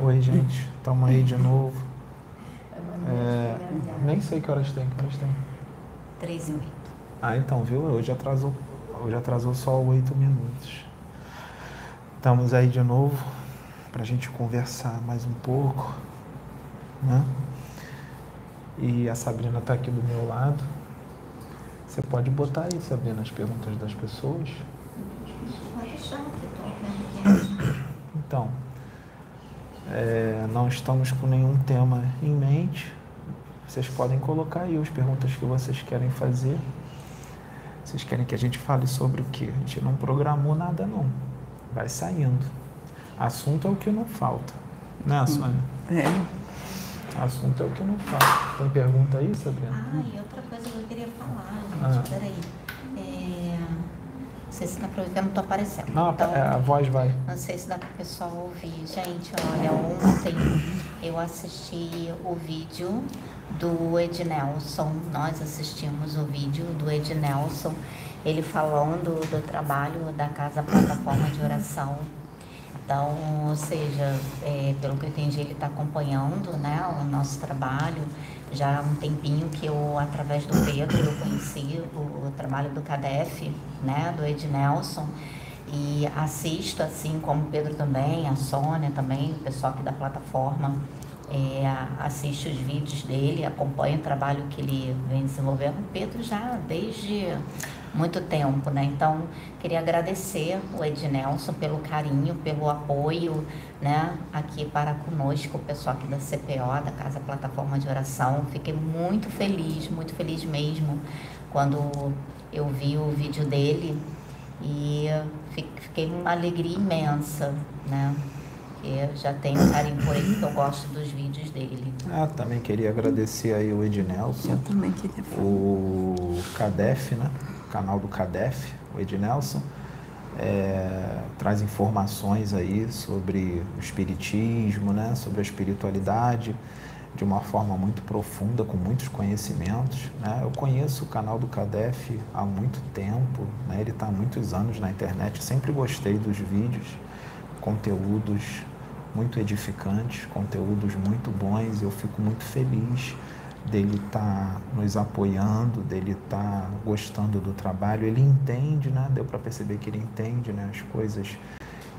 Oi, gente. Estamos aí de novo. É, nem sei que horas tem. Que horas tem? Três e oito. Ah, então, viu? Hoje atrasou, hoje atrasou só oito minutos. Estamos aí de novo para a gente conversar mais um pouco, né? E a Sabrina está aqui do meu lado. Você pode botar aí, Sabrina, as perguntas das pessoas. Pode deixar, que eu tô vendo Então, é, não estamos com nenhum tema em mente. Vocês podem colocar aí as perguntas que vocês querem fazer. Vocês querem que a gente fale sobre o quê? A gente não programou nada, não. Vai saindo. Assunto é o que não falta. Né, Sônia? É. Assunto é o que não falta. Tem pergunta aí, Sabrina? Ah, e outra coisa que eu queria falar, Ah. gente, peraí. Não sei se dá pra ouvir, eu não tô aparecendo. Não, Então, é, a voz vai. Não sei se dá pro pessoal ouvir. Gente, olha, ontem eu assisti o vídeo do Ednelson. Nós assistimos o vídeo do Ednelson, ele falando do trabalho da Casa Plataforma de Oração. Então, ou seja, é, pelo que eu entendi, ele está acompanhando né, o nosso trabalho. Já há um tempinho que eu, através do Pedro, eu conheci o, o trabalho do CADEF, né, do Ednelson. E assisto, assim como o Pedro também, a Sônia também, o pessoal aqui da plataforma, é, assiste os vídeos dele, acompanha o trabalho que ele vem desenvolvendo. O Pedro já desde muito tempo, né? Então, queria agradecer o Ednelson pelo carinho, pelo apoio, né? Aqui para conosco, o pessoal aqui da CPO, da Casa Plataforma de Oração. Fiquei muito feliz, muito feliz mesmo, quando eu vi o vídeo dele e fi- fiquei com uma alegria imensa, né? Eu já tenho um carinho por ele, porque eu gosto dos vídeos dele. Ah, também queria agradecer aí o Ednelson. Eu também queria falar. o Cadef, né? Canal do Cadef, o Ednelson, é, traz informações aí sobre o espiritismo, né? Sobre a espiritualidade de uma forma muito profunda, com muitos conhecimentos. Né? Eu conheço o canal do Cadef há muito tempo, né? ele está há muitos anos na internet. Sempre gostei dos vídeos, conteúdos muito edificantes, conteúdos muito bons. Eu fico muito feliz dele estar nos apoiando, dele estar gostando do trabalho. Ele entende, né? Deu para perceber que ele entende, né? As coisas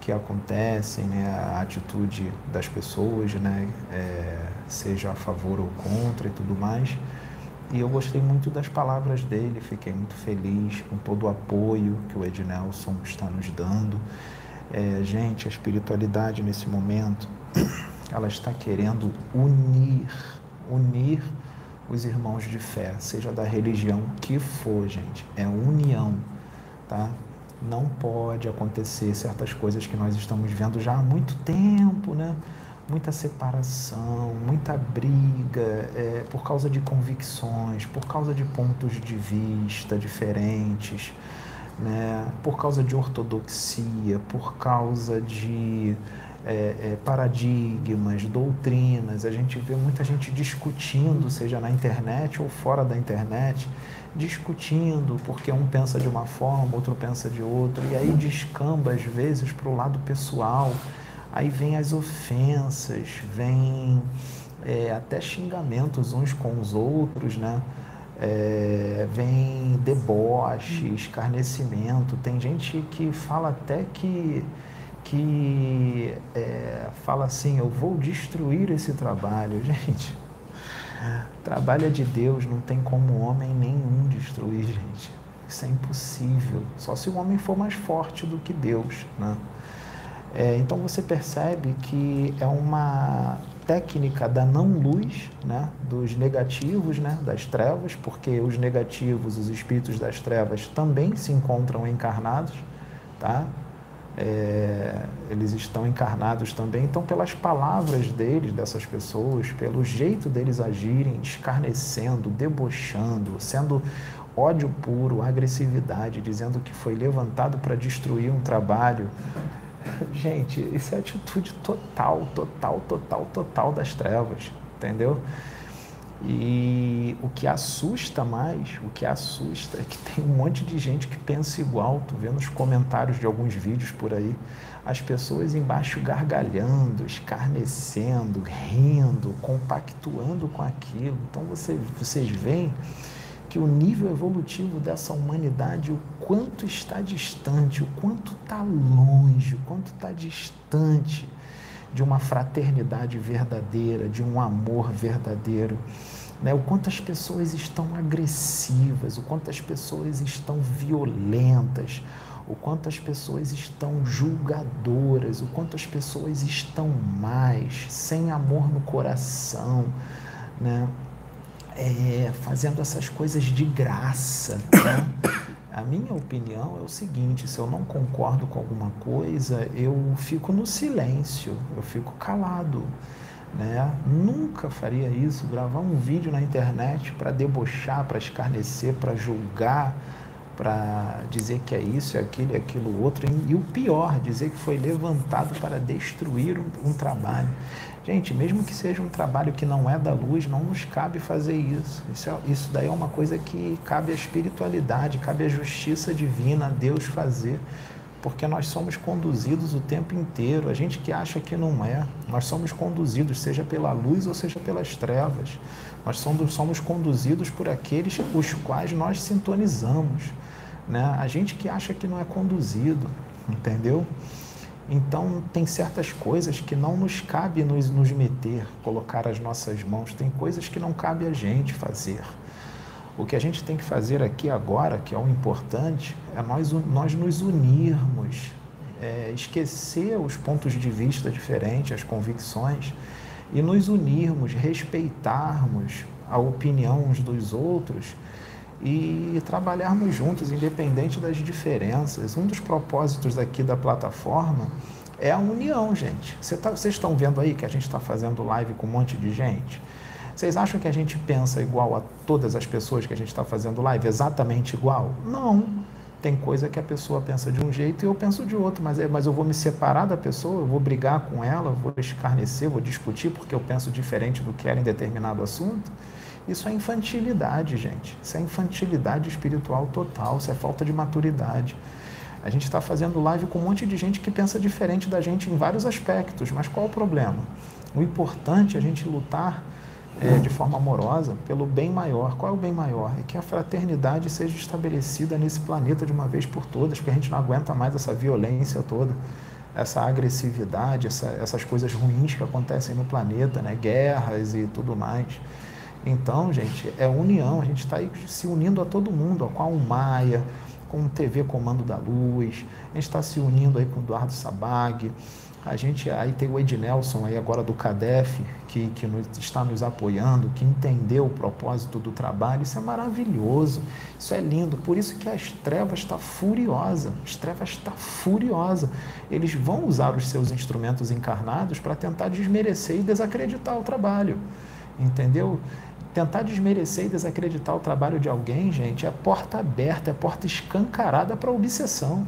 que acontecem, né? A atitude das pessoas, né? É, seja a favor ou contra e tudo mais. E eu gostei muito das palavras dele, fiquei muito feliz com todo o apoio que o Ednelson está nos dando. É, gente, a espiritualidade nesse momento, ela está querendo unir, unir os irmãos de fé, seja da religião que for, gente. É união, tá? Não pode acontecer certas coisas que nós estamos vendo já há muito tempo, né? Muita separação, muita briga é, por causa de convicções, por causa de pontos de vista diferentes, né? por causa de ortodoxia, por causa de é, é, paradigmas, doutrinas. A gente vê muita gente discutindo, seja na internet ou fora da internet, discutindo porque um pensa de uma forma, outro pensa de outra, e aí descamba às vezes para o lado pessoal. Aí vem as ofensas, vem é, até xingamentos uns com os outros, né? É, vem deboche, escarnecimento. Tem gente que fala até que, que é, fala assim: eu vou destruir esse trabalho. Gente, trabalho é de Deus, não tem como homem nenhum destruir, gente. Isso é impossível. Só se o homem for mais forte do que Deus, né? É, então você percebe que é uma técnica da não luz, né, dos negativos, né, das trevas, porque os negativos, os espíritos das trevas também se encontram encarnados, tá? É, eles estão encarnados também, então pelas palavras deles, dessas pessoas, pelo jeito deles agirem, escarnecendo, debochando, sendo ódio puro, agressividade, dizendo que foi levantado para destruir um trabalho, Gente, isso é atitude total, total, total, total das trevas, entendeu? E o que assusta mais, o que assusta é que tem um monte de gente que pensa igual. Tu vê nos comentários de alguns vídeos por aí, as pessoas embaixo gargalhando, escarnecendo, rindo, compactuando com aquilo. Então você, vocês veem que o nível evolutivo dessa humanidade, o quanto está distante, o quanto está longe, o quanto está distante de uma fraternidade verdadeira, de um amor verdadeiro. Né? O quanto as pessoas estão agressivas, o quanto as pessoas estão violentas, o quanto as pessoas estão julgadoras, o quanto as pessoas estão mais, sem amor no coração, né? É, fazendo essas coisas de graça. Né? A minha opinião é o seguinte: se eu não concordo com alguma coisa, eu fico no silêncio, eu fico calado. Né? Nunca faria isso, gravar um vídeo na internet para debochar, para escarnecer, para julgar, para dizer que é isso, é aquilo, é aquilo outro. E o pior, dizer que foi levantado para destruir um, um trabalho. Gente, mesmo que seja um trabalho que não é da luz, não nos cabe fazer isso. Isso, é, isso daí é uma coisa que cabe à espiritualidade, cabe à justiça divina, a Deus fazer. Porque nós somos conduzidos o tempo inteiro. A gente que acha que não é, nós somos conduzidos, seja pela luz ou seja pelas trevas. Nós somos, somos conduzidos por aqueles os quais nós sintonizamos. Né? A gente que acha que não é conduzido, entendeu? Então, tem certas coisas que não nos cabe nos, nos meter, colocar as nossas mãos, tem coisas que não cabe a gente fazer. O que a gente tem que fazer aqui agora, que é o importante, é nós, nós nos unirmos, é, esquecer os pontos de vista diferentes, as convicções, e nos unirmos, respeitarmos a opinião uns dos outros e trabalharmos juntos, independente das diferenças. Um dos propósitos aqui da plataforma é a união, gente. Tá, vocês estão vendo aí que a gente está fazendo live com um monte de gente? Vocês acham que a gente pensa igual a todas as pessoas que a gente está fazendo live? Exatamente igual? Não. Tem coisa que a pessoa pensa de um jeito e eu penso de outro, mas, é, mas eu vou me separar da pessoa, eu vou brigar com ela, vou escarnecer, vou discutir porque eu penso diferente do que era em determinado assunto. Isso é infantilidade, gente. Isso é infantilidade espiritual total, isso é falta de maturidade. A gente está fazendo live com um monte de gente que pensa diferente da gente em vários aspectos, mas qual o problema? O importante é a gente lutar é, de forma amorosa pelo bem maior. Qual é o bem maior? É que a fraternidade seja estabelecida nesse planeta de uma vez por todas, porque a gente não aguenta mais essa violência toda, essa agressividade, essa, essas coisas ruins que acontecem no planeta, né? guerras e tudo mais. Então, gente, é união, a gente está aí se unindo a todo mundo, ó, com a Umaia, com o TV Comando da Luz, a gente está se unindo aí com o Eduardo Sabag, a gente aí tem o Ednelson aí agora do CADEF, que, que nos, está nos apoiando, que entendeu o propósito do trabalho, isso é maravilhoso, isso é lindo, por isso que as trevas está furiosa, as trevas está furiosa, eles vão usar os seus instrumentos encarnados para tentar desmerecer e desacreditar o trabalho, entendeu? Tentar desmerecer e desacreditar o trabalho de alguém, gente, é porta aberta, é porta escancarada para obsessão.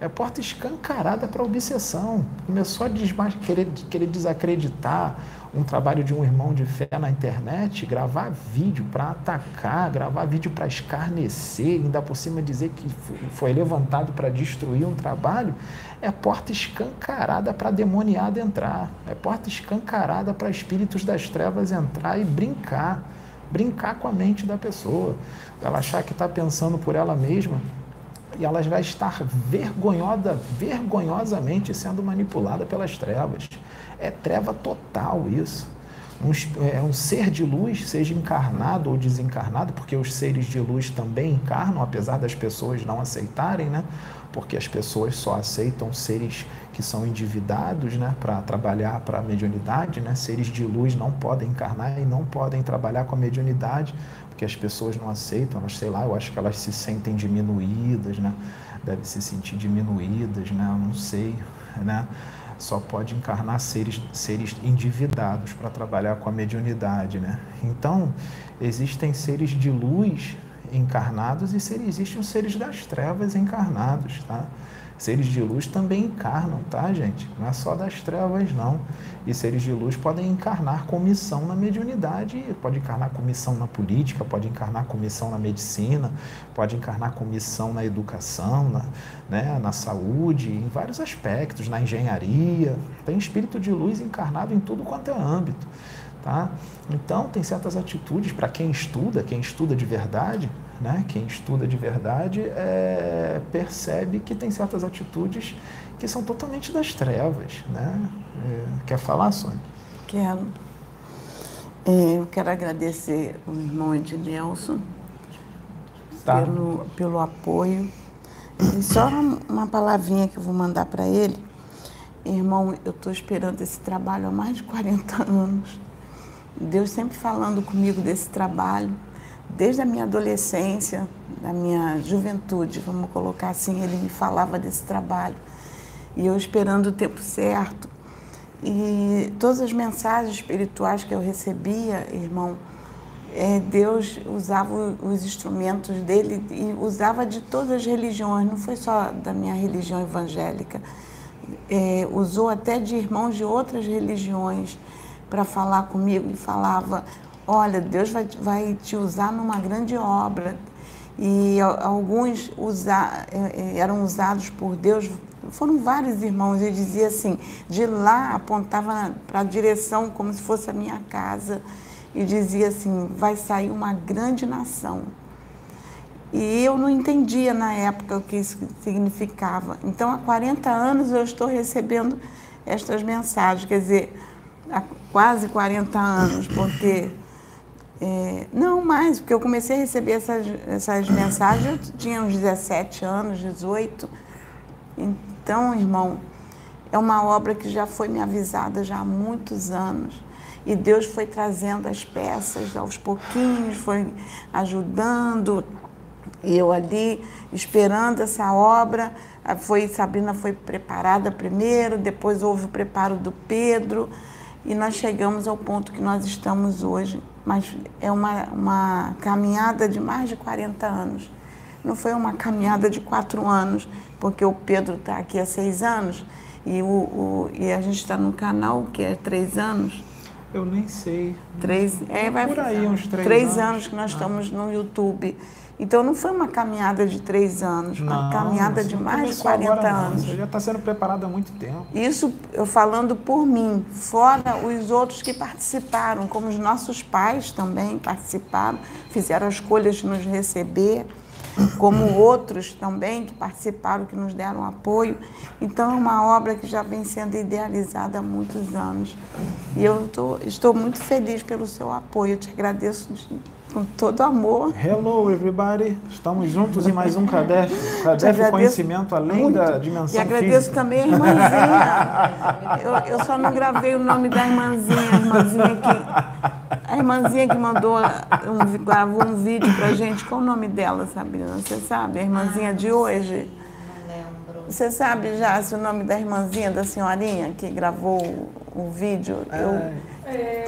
É porta escancarada para obsessão. Começou a querer, querer desacreditar um trabalho de um irmão de fé na internet, gravar vídeo para atacar, gravar vídeo para escarnecer, ainda por cima dizer que foi levantado para destruir um trabalho, é porta escancarada para demoniado entrar, é porta escancarada para espíritos das trevas entrar e brincar, brincar com a mente da pessoa, ela achar que está pensando por ela mesma e ela vai estar vergonhosa, vergonhosamente sendo manipulada pelas trevas. É treva total isso. Um, é um ser de luz, seja encarnado ou desencarnado, porque os seres de luz também encarnam, apesar das pessoas não aceitarem, né? Porque as pessoas só aceitam seres que são endividados, né? Para trabalhar para a mediunidade, né? Seres de luz não podem encarnar e não podem trabalhar com a mediunidade, porque as pessoas não aceitam, elas, sei lá, eu acho que elas se sentem diminuídas, né? Devem se sentir diminuídas, né? Eu não sei, né? só pode encarnar seres, seres endividados para trabalhar com a mediunidade, né? Então, existem seres de luz encarnados e ser, existem os seres das trevas encarnados, tá? Seres de luz também encarnam, tá, gente? Não é só das trevas, não. E seres de luz podem encarnar com missão na mediunidade, pode encarnar com missão na política, pode encarnar com missão na medicina, pode encarnar com missão na educação, na, né, na saúde, em vários aspectos, na engenharia. Tem espírito de luz encarnado em tudo quanto é âmbito. Tá? Então, tem certas atitudes para quem estuda, quem estuda de verdade, né? Quem estuda de verdade é, percebe que tem certas atitudes que são totalmente das trevas. Né? É, quer falar, Sônia? Quero. É, eu quero agradecer o irmão Ednelson tá. pelo, pelo apoio. E só uma palavrinha que eu vou mandar para ele. Irmão, eu estou esperando esse trabalho há mais de 40 anos. Deus sempre falando comigo desse trabalho desde a minha adolescência, da minha juventude, vamos colocar assim, ele me falava desse trabalho. E eu esperando o tempo certo. E todas as mensagens espirituais que eu recebia, irmão, é, Deus usava os instrumentos dele e usava de todas as religiões, não foi só da minha religião evangélica. É, usou até de irmãos de outras religiões para falar comigo e falava olha, Deus vai, vai te usar numa grande obra. E alguns usa, é, é, eram usados por Deus, foram vários irmãos, ele dizia assim, de lá apontava para a direção como se fosse a minha casa e dizia assim, vai sair uma grande nação. E eu não entendia na época o que isso significava. Então, há 40 anos eu estou recebendo estas mensagens, quer dizer, há quase 40 anos, porque é, não mais, porque eu comecei a receber essas, essas mensagens, eu tinha uns 17 anos, 18. Então, irmão, é uma obra que já foi me avisada já há muitos anos. E Deus foi trazendo as peças aos pouquinhos, foi ajudando. E eu ali esperando essa obra, foi Sabrina foi preparada primeiro, depois houve o preparo do Pedro, e nós chegamos ao ponto que nós estamos hoje mas é uma, uma caminhada de mais de 40 anos. Não foi uma caminhada de quatro anos, porque o Pedro está aqui há seis anos e, o, o e a gente está no canal que é três anos. Eu nem sei. Três, é, vai, Por aí, uns três, três anos. anos que nós ah. estamos no YouTube. Então não foi uma caminhada de três anos, não, uma caminhada de mais de 40 anos. Você já está sendo preparado há muito tempo. Isso eu falando por mim, fora os outros que participaram, como os nossos pais também participaram, fizeram a escolha de nos receber, como outros também que participaram, que nos deram apoio. Então é uma obra que já vem sendo idealizada há muitos anos. E eu tô, estou muito feliz pelo seu apoio. Eu te agradeço com todo amor. Hello, everybody. Estamos juntos em mais um CADEF. CADEF Conhecimento Além muito. da Dimensão E agradeço física. também a irmãzinha. Eu, eu, só não gravei o nome da irmãzinha. A irmãzinha que, a irmãzinha que mandou, um, gravou um vídeo pra gente. Qual o nome dela, Sabrina? Você sabe? A irmãzinha de hoje. Não lembro. Você sabe já se o nome da irmãzinha, da senhorinha que gravou o, o vídeo? Eu, é...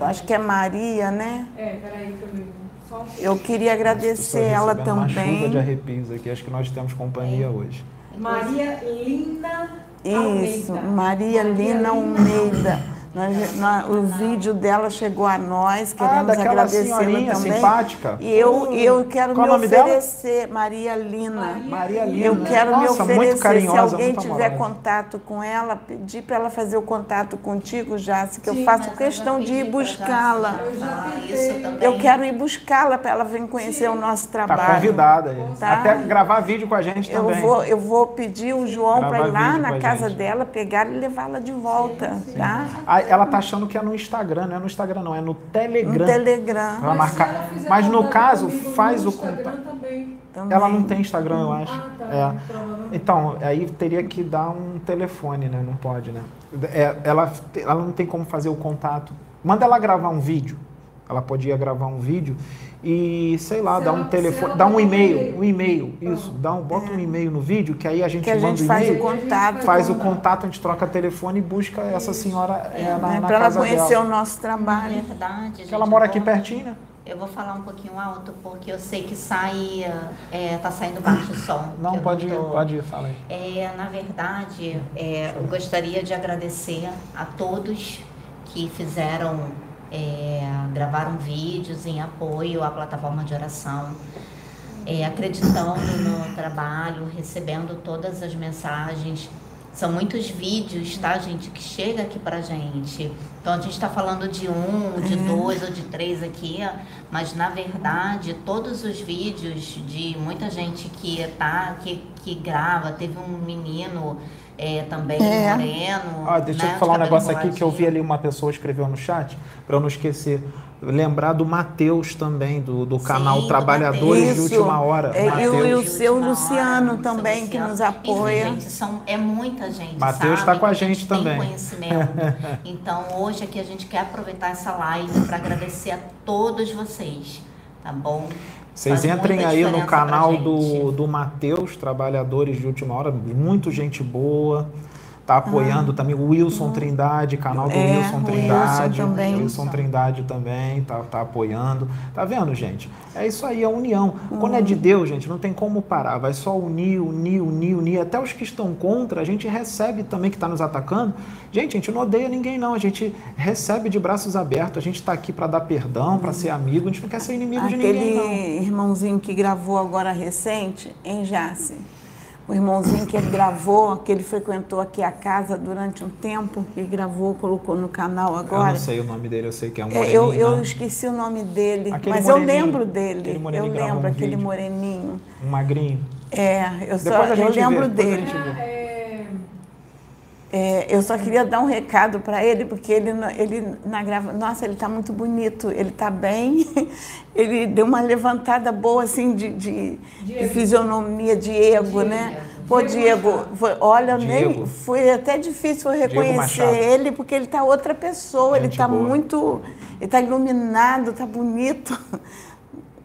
Acho que é Maria, né? É, peraí que eu Eu queria agradecer ela também. Uma chuva de arrepios aqui, acho que nós temos companhia hoje. Maria Lina Isso, Maria Lina Almeida. Nós, nós, o vídeo dela chegou a nós, queremos ah, agradecê-la também. simpática. E eu, hum. eu quero Qual me oferecer, dela? Maria Lina. Maria Lina. Eu quero Nossa, me oferecer, carinhosa, se alguém tiver contato com ela, pedir para ela fazer o contato contigo, Jace, que Sim, eu faço questão de ir buscá-la. Eu, eu quero ir buscá-la para ela vir conhecer Sim. o nosso tá trabalho. Está convidada. Tá? Até gravar vídeo com a gente eu também. Vou, eu vou pedir o João para ir lá na casa dela, pegar e levá-la de volta, Sim. tá? Ela tá achando que é no Instagram, não é no Instagram, não, é no Telegram. No Telegram. Ela marcar. Mas no caso, faz o contato. Ela não tem Instagram, eu acho. Ah, tá, é. Então, aí teria que dar um telefone, né? Não pode, né? É, ela, ela não tem como fazer o contato. Manda ela gravar um vídeo. Ela podia gravar um vídeo e, sei lá, dá um telefone, dá um e-mail, um e-mail, isso, dá um, bota um e-mail no vídeo, que aí a gente que a manda gente faz o contato. Faz o contato, a gente troca telefone e busca essa senhora é, na, é, na Para ela conhecer dela. o nosso trabalho. Verdade. Que ela mora aqui pertinho, né? Eu vou falar um pouquinho alto porque eu sei que sai, é, tá saindo baixo o som. Não, pode, tô... pode falar aí. É, na verdade, é, eu gostaria de agradecer a todos que fizeram, é, gravaram vídeos em apoio à plataforma de oração, é, acreditando no trabalho, recebendo todas as mensagens são muitos vídeos, tá, gente, que chega aqui pra gente. Então a gente está falando de um, de uhum. dois ou de três aqui, mas na verdade todos os vídeos de muita gente que tá, que, que grava, teve um menino é, também é. moreno. Ah, deixa né, eu falar um negócio aqui que eu vi ali uma pessoa escreveu no chat, para eu não esquecer lembrar do Matheus também, do, do canal Sim, Trabalhadores de Última Hora. É, e, o, e o seu Luciano hora, também, Luciano. que nos apoia. Gente, são, é muita gente. Matheus está com a gente, gente também. Tem conhecimento. então, hoje aqui a gente quer aproveitar essa live para agradecer a todos vocês, tá bom? Vocês entrem aí no canal do, do Matheus, Trabalhadores de Última Hora, muito gente boa. Está apoiando ah, também o Wilson Trindade, canal do é, Wilson Trindade. Wilson também. Wilson Trindade também está tá apoiando. Tá vendo, gente? É isso aí, a união. Uhum. Quando é de Deus, gente, não tem como parar. Vai só unir, unir, unir, unir. Até os que estão contra, a gente recebe também que está nos atacando. Gente, a gente não odeia ninguém, não. A gente recebe de braços abertos. A gente está aqui para dar perdão, para ser amigo. A gente não quer ser inimigo Aquele de ninguém, não. Aquele irmãozinho que gravou agora recente, em Jace o irmãozinho que ele gravou, que ele frequentou aqui a casa durante um tempo, que gravou, colocou no canal agora. Eu não sei o nome dele, eu sei que é um moreninho. Eu, eu esqueci o nome dele, aquele mas eu lembro dele. Eu lembro um aquele vídeo. moreninho. Um magrinho. É, eu só eu lembro vê, dele. É, eu só queria dar um recado para ele, porque ele, ele na grava... Nossa, ele está muito bonito, ele está bem, ele deu uma levantada boa, assim, de, de, de fisionomia, Diego. né? Pô, Diego, foi, olha, Diego. nem foi até difícil reconhecer ele, porque ele está outra pessoa, Gente ele está muito. Ele está iluminado, está bonito.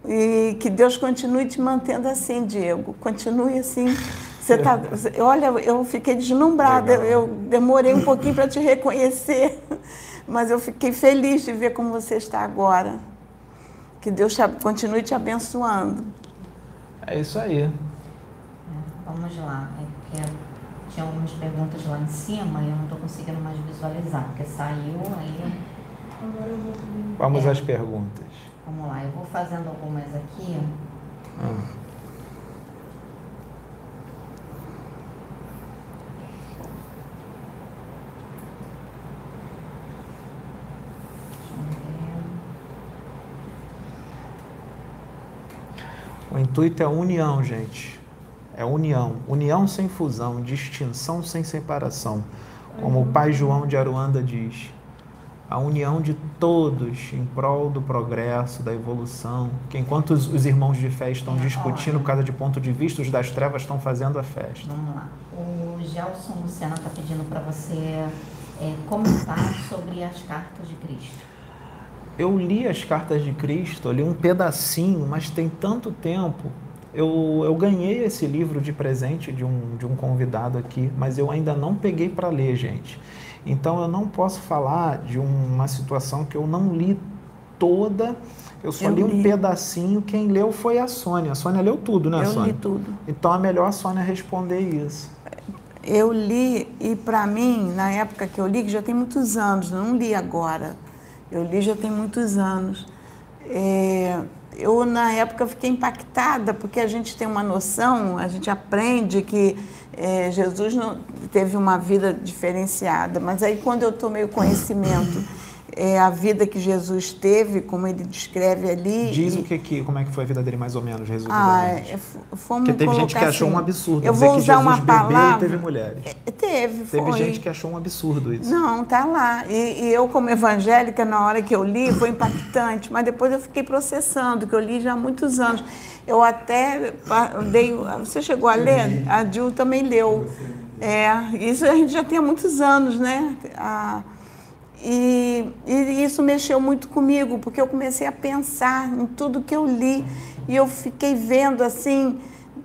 E que Deus continue te mantendo assim, Diego. Continue assim. Você tá, olha, eu fiquei deslumbrada, eu, eu demorei um pouquinho para te reconhecer, mas eu fiquei feliz de ver como você está agora. Que Deus te, continue te abençoando. É isso aí. É, vamos lá, é tinha algumas perguntas lá em cima e eu não estou conseguindo mais visualizar, porque saiu aí. Vamos é. às perguntas. Vamos lá, eu vou fazendo algumas aqui. Hum. O intuito é união, gente. É união. União sem fusão, distinção sem separação. Como o pai João de Aruanda diz. A união de todos em prol do progresso, da evolução. Que enquanto os, os irmãos de fé estão discutindo por causa de ponto de vista, os das trevas estão fazendo a festa. Vamos lá. O Gelson Luciano está pedindo para você é, comentar sobre as cartas de Cristo eu li as cartas de Cristo, li um pedacinho, mas tem tanto tempo. Eu, eu ganhei esse livro de presente de um, de um convidado aqui, mas eu ainda não peguei para ler, gente. Então eu não posso falar de uma situação que eu não li toda. Eu só eu li, li um pedacinho. Quem leu foi a Sônia. A Sônia leu tudo, né, eu Sônia? Eu li tudo. Então é melhor a Sônia responder isso. Eu li, e para mim, na época que eu li, que já tem muitos anos, não li agora eu li já tem muitos anos. É, eu, na época, fiquei impactada, porque a gente tem uma noção, a gente aprende que é, Jesus não, teve uma vida diferenciada, mas aí, quando eu tomei o conhecimento é, a vida que Jesus teve, como ele descreve ali. Diz e... o que, que como é que foi a vida dele mais ou menos, Jesus. Ah, é, fomos Porque teve gente que achou assim, um absurdo eu vou usar uma palavra, teve mulheres. É, teve, foi. Teve gente que achou um absurdo isso. Não, tá lá. E, e, eu como evangélica na hora que eu li foi impactante, mas depois eu fiquei processando, que eu li já há muitos anos. Eu até dei, você chegou a ler? A Dil também leu. É, isso a gente já tem há muitos anos, né? A, e, e, isso mexeu muito comigo, porque eu comecei a pensar em tudo que eu li e eu fiquei vendo assim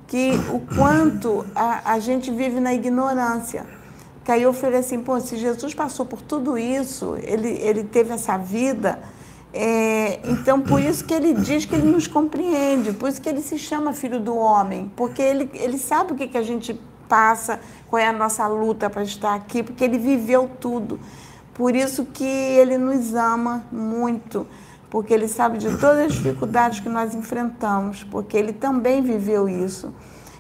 que o quanto a, a gente vive na ignorância. Que aí eu falei assim, pô, se Jesus passou por tudo isso, ele, ele teve essa vida, É, então, por isso que ele diz que ele nos compreende, por isso que ele se chama filho do homem, porque ele, ele sabe o que, que a gente passa, qual é a nossa luta para estar aqui, porque ele viveu tudo. Por isso que ele nos ama muito, porque ele sabe de todas as dificuldades que nós enfrentamos, porque ele também viveu isso.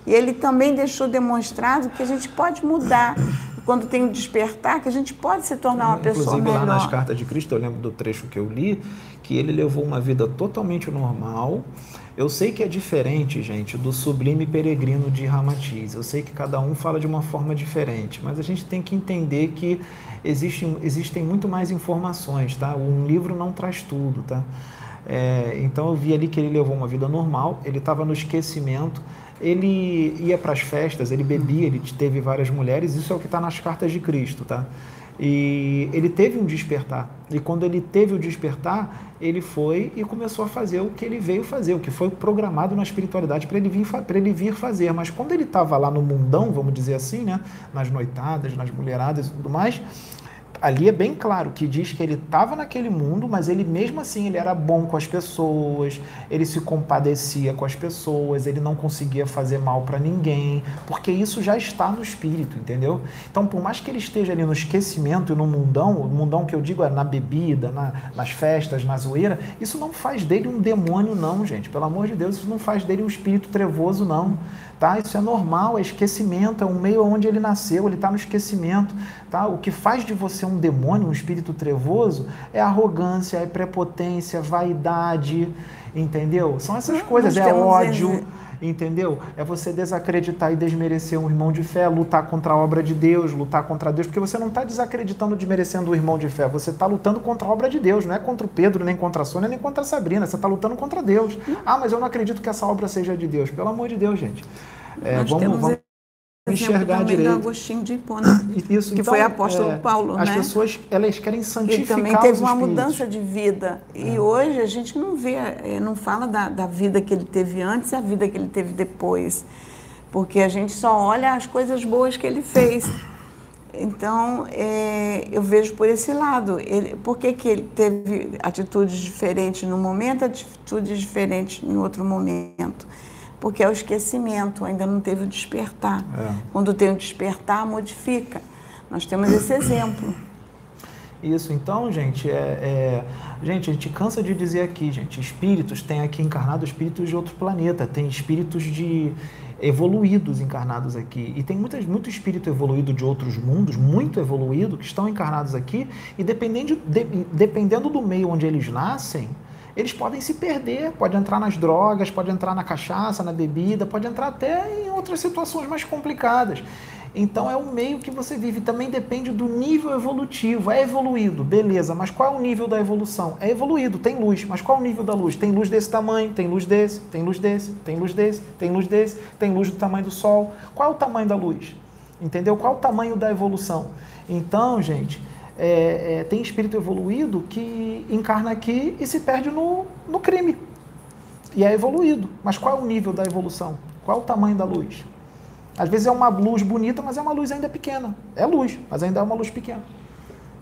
E ele também deixou demonstrado que a gente pode mudar. Quando tem o despertar, que a gente pode se tornar uma Inclusive, pessoa melhor. Inclusive, lá nas cartas de Cristo, eu lembro do trecho que eu li, que ele levou uma vida totalmente normal. Eu sei que é diferente, gente, do sublime peregrino de Ramatiz. Eu sei que cada um fala de uma forma diferente, mas a gente tem que entender que existem, existem muito mais informações, tá? Um livro não traz tudo, tá? É, então eu vi ali que ele levou uma vida normal, ele estava no esquecimento, ele ia para as festas, ele bebia, ele teve várias mulheres, isso é o que está nas cartas de Cristo, tá? E ele teve um despertar. E quando ele teve o despertar, ele foi e começou a fazer o que ele veio fazer, o que foi programado na espiritualidade para ele, vir, ele vir fazer. Mas quando ele estava lá no mundão, vamos dizer assim, né? nas noitadas, nas mulheradas e tudo mais, ali é bem claro que diz que ele estava naquele mundo, mas ele mesmo assim ele era bom com as pessoas, ele se compadecia com as pessoas, ele não conseguia fazer mal para ninguém, porque isso já está no espírito, entendeu? Então, por mais que ele esteja ali no esquecimento e no mundão, o mundão que eu digo é na bebida, na, nas festas, na zoeira, isso não faz dele um demônio, não, gente. Pelo amor de Deus, isso não faz dele um espírito trevoso, não tá? Isso é normal, é esquecimento, é um meio onde ele nasceu, ele está no esquecimento, tá? O que faz de você um demônio, um espírito trevoso, é arrogância, é prepotência, vaidade, entendeu? São essas coisas, é ódio. Entendeu? É você desacreditar e desmerecer um irmão de fé, lutar contra a obra de Deus, lutar contra Deus, porque você não está desacreditando, desmerecendo o irmão de fé, você está lutando contra a obra de Deus, não é contra o Pedro, nem contra a Sônia, nem contra a Sabrina, você está lutando contra Deus. Ah, mas eu não acredito que essa obra seja de Deus. Pelo amor de Deus, gente. É, vamos, vamos enxergar direito. do Agostinho de Hipona, Isso, que então, foi apóstolo é, Paulo, as né? pessoas, elas querem santificar Ele também teve uma mudança de vida. É. E hoje a gente não vê, é, não fala da, da vida que ele teve antes e a vida que ele teve depois. Porque a gente só olha as coisas boas que ele fez. Então, é, eu vejo por esse lado. Ele, por que, que ele teve atitudes diferentes no momento, atitudes diferentes em outro momento? Porque é o esquecimento, ainda não teve o despertar. É. Quando tem o despertar, modifica. Nós temos esse exemplo. Isso, então, gente, é, é, gente, a gente cansa de dizer aqui, gente, espíritos, tem aqui encarnado espíritos de outro planeta, tem espíritos de evoluídos encarnados aqui. E tem muitas, muito espírito evoluído de outros mundos, muito evoluído, que estão encarnados aqui, e dependendo, de, dependendo do meio onde eles nascem, eles podem se perder, pode entrar nas drogas, pode entrar na cachaça, na bebida, pode entrar até em outras situações mais complicadas. Então é o meio que você vive. Também depende do nível evolutivo. É evoluído, beleza, mas qual é o nível da evolução? É evoluído, tem luz, mas qual é o nível da luz? Tem luz desse tamanho, tem luz desse, tem luz desse, tem luz desse, tem luz desse, tem luz do tamanho do Sol. Qual é o tamanho da luz? Entendeu? Qual é o tamanho da evolução? Então, gente, é, é, tem espírito evoluído que encarna aqui e se perde no, no crime. E é evoluído. Mas qual é o nível da evolução? Qual é o tamanho da luz? Às vezes é uma luz bonita, mas é uma luz ainda pequena. É luz, mas ainda é uma luz pequena.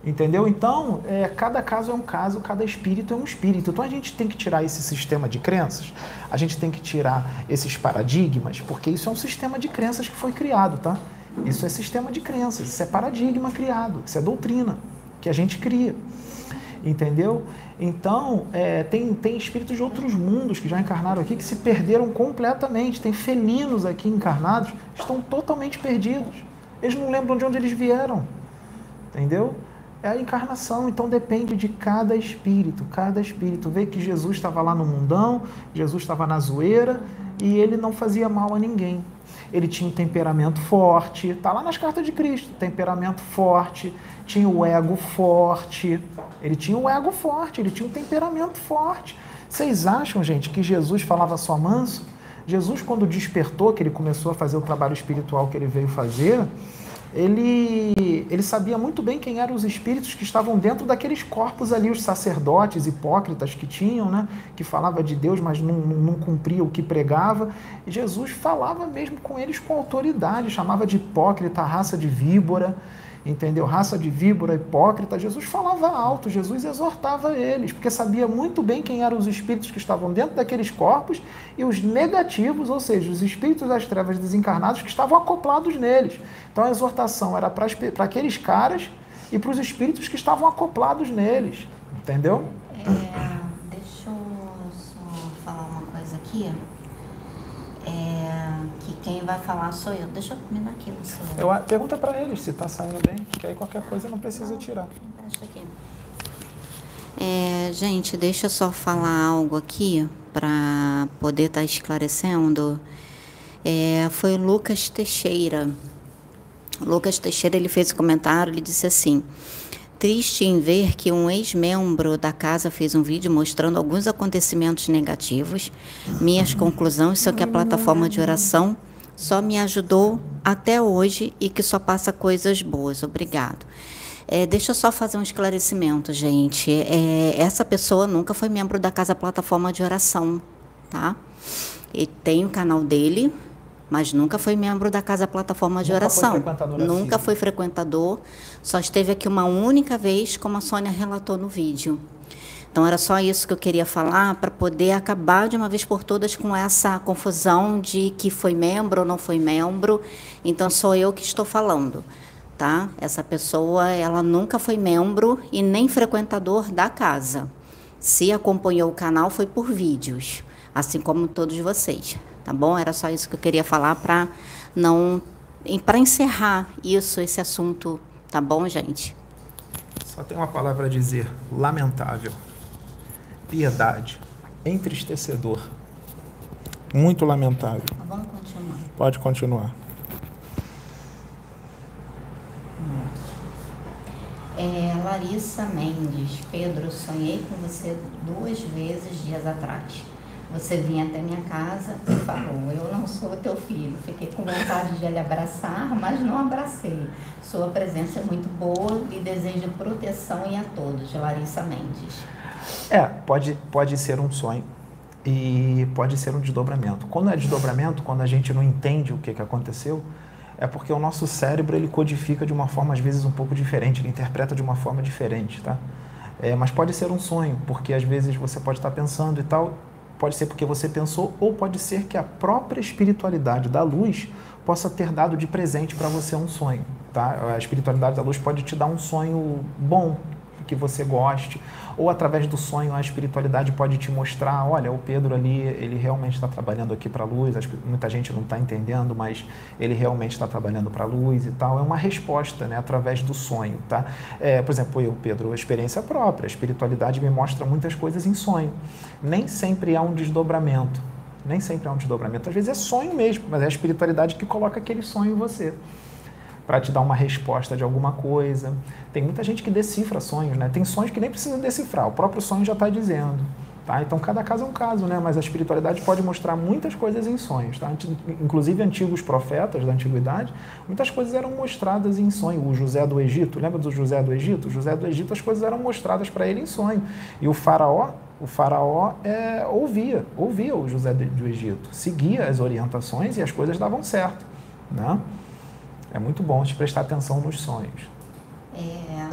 Entendeu? Então, é, cada caso é um caso, cada espírito é um espírito. Então a gente tem que tirar esse sistema de crenças, a gente tem que tirar esses paradigmas, porque isso é um sistema de crenças que foi criado, tá? Isso é sistema de crenças, isso é paradigma criado, isso é doutrina que a gente cria. Entendeu? Então, é, tem, tem espíritos de outros mundos que já encarnaram aqui que se perderam completamente. Tem felinos aqui encarnados que estão totalmente perdidos. Eles não lembram de onde eles vieram. Entendeu? É a encarnação, então depende de cada espírito, cada espírito. Vê que Jesus estava lá no mundão, Jesus estava na zoeira e ele não fazia mal a ninguém ele tinha um temperamento forte, está lá nas cartas de Cristo, temperamento forte, tinha o ego forte, ele tinha o ego forte, ele tinha um temperamento forte. Vocês acham, gente, que Jesus falava só manso? Jesus, quando despertou, que ele começou a fazer o trabalho espiritual que ele veio fazer, ele, ele sabia muito bem quem eram os espíritos que estavam dentro daqueles corpos ali, os sacerdotes hipócritas que tinham, né? que falava de Deus, mas não, não cumpria o que pregava. E Jesus falava mesmo com eles com autoridade, chamava de hipócrita, raça de víbora, entendeu? Raça de víbora, hipócrita. Jesus falava alto, Jesus exortava eles, porque sabia muito bem quem eram os espíritos que estavam dentro daqueles corpos e os negativos, ou seja, os espíritos das trevas desencarnados que estavam acoplados neles. Então a exortação era para aqueles caras e para os espíritos que estavam acoplados neles, entendeu? É, deixa eu só falar uma coisa aqui. É, quem vai falar sou eu. Deixa eu terminar aqui o celular. Eu, pergunta para eles se está saindo bem, que aí qualquer coisa não precisa tirar. Deixa aqui. É, gente, deixa eu só falar algo aqui para poder estar tá esclarecendo. É, foi Lucas Teixeira. Lucas Teixeira ele fez um comentário, ele disse assim: triste em ver que um ex-membro da casa fez um vídeo mostrando alguns acontecimentos negativos. Minhas conclusões são que a plataforma de oração só me ajudou até hoje e que só passa coisas boas. Obrigado. É, deixa eu só fazer um esclarecimento, gente. É, essa pessoa nunca foi membro da Casa Plataforma de Oração, tá? E tem o canal dele, mas nunca foi membro da Casa Plataforma de nunca Oração. Foi nunca foi frequentador, só esteve aqui uma única vez, como a Sônia relatou no vídeo. Então era só isso que eu queria falar para poder acabar de uma vez por todas com essa confusão de que foi membro ou não foi membro. Então sou eu que estou falando, tá? Essa pessoa, ela nunca foi membro e nem frequentador da casa. Se acompanhou o canal foi por vídeos, assim como todos vocês tá bom? Era só isso que eu queria falar para não para encerrar isso, esse assunto, tá bom, gente? Só tem uma palavra a dizer: lamentável, piedade, entristecedor, muito lamentável. Vamos continuar. Pode continuar. É, Larissa Mendes, Pedro, sonhei com você duas vezes dias atrás. Você vinha até minha casa e falou: Eu não sou teu filho. Fiquei com vontade de lhe abraçar, mas não abracei. Sua presença é muito boa e desejo proteção e a todos. Larissa Mendes. É, pode, pode ser um sonho e pode ser um desdobramento. Quando é desdobramento, quando a gente não entende o que, que aconteceu, é porque o nosso cérebro ele codifica de uma forma às vezes um pouco diferente, ele interpreta de uma forma diferente, tá? É, mas pode ser um sonho, porque às vezes você pode estar pensando e tal, Pode ser porque você pensou, ou pode ser que a própria espiritualidade da luz possa ter dado de presente para você um sonho. Tá? A espiritualidade da luz pode te dar um sonho bom, que você goste, ou através do sonho a espiritualidade pode te mostrar, olha, o Pedro ali, ele realmente está trabalhando aqui para a luz, muita gente não está entendendo, mas ele realmente está trabalhando para a luz e tal. É uma resposta, né, através do sonho, tá? É, por exemplo, eu, Pedro, experiência própria, a espiritualidade me mostra muitas coisas em sonho. Nem sempre há um desdobramento, nem sempre há um desdobramento. Às vezes é sonho mesmo, mas é a espiritualidade que coloca aquele sonho em você para te dar uma resposta de alguma coisa. Tem muita gente que decifra sonhos, né? Tem sonhos que nem precisa decifrar, o próprio sonho já está dizendo. Tá? Então, cada caso é um caso, né? mas a espiritualidade pode mostrar muitas coisas em sonhos. Tá? Inclusive, antigos profetas da antiguidade, muitas coisas eram mostradas em sonho. O José do Egito, lembra do José do Egito? O José do Egito, as coisas eram mostradas para ele em sonho. E o faraó, o faraó é, ouvia, ouvia o José do Egito, seguia as orientações e as coisas davam certo. Né? É muito bom te prestar atenção nos sonhos. É,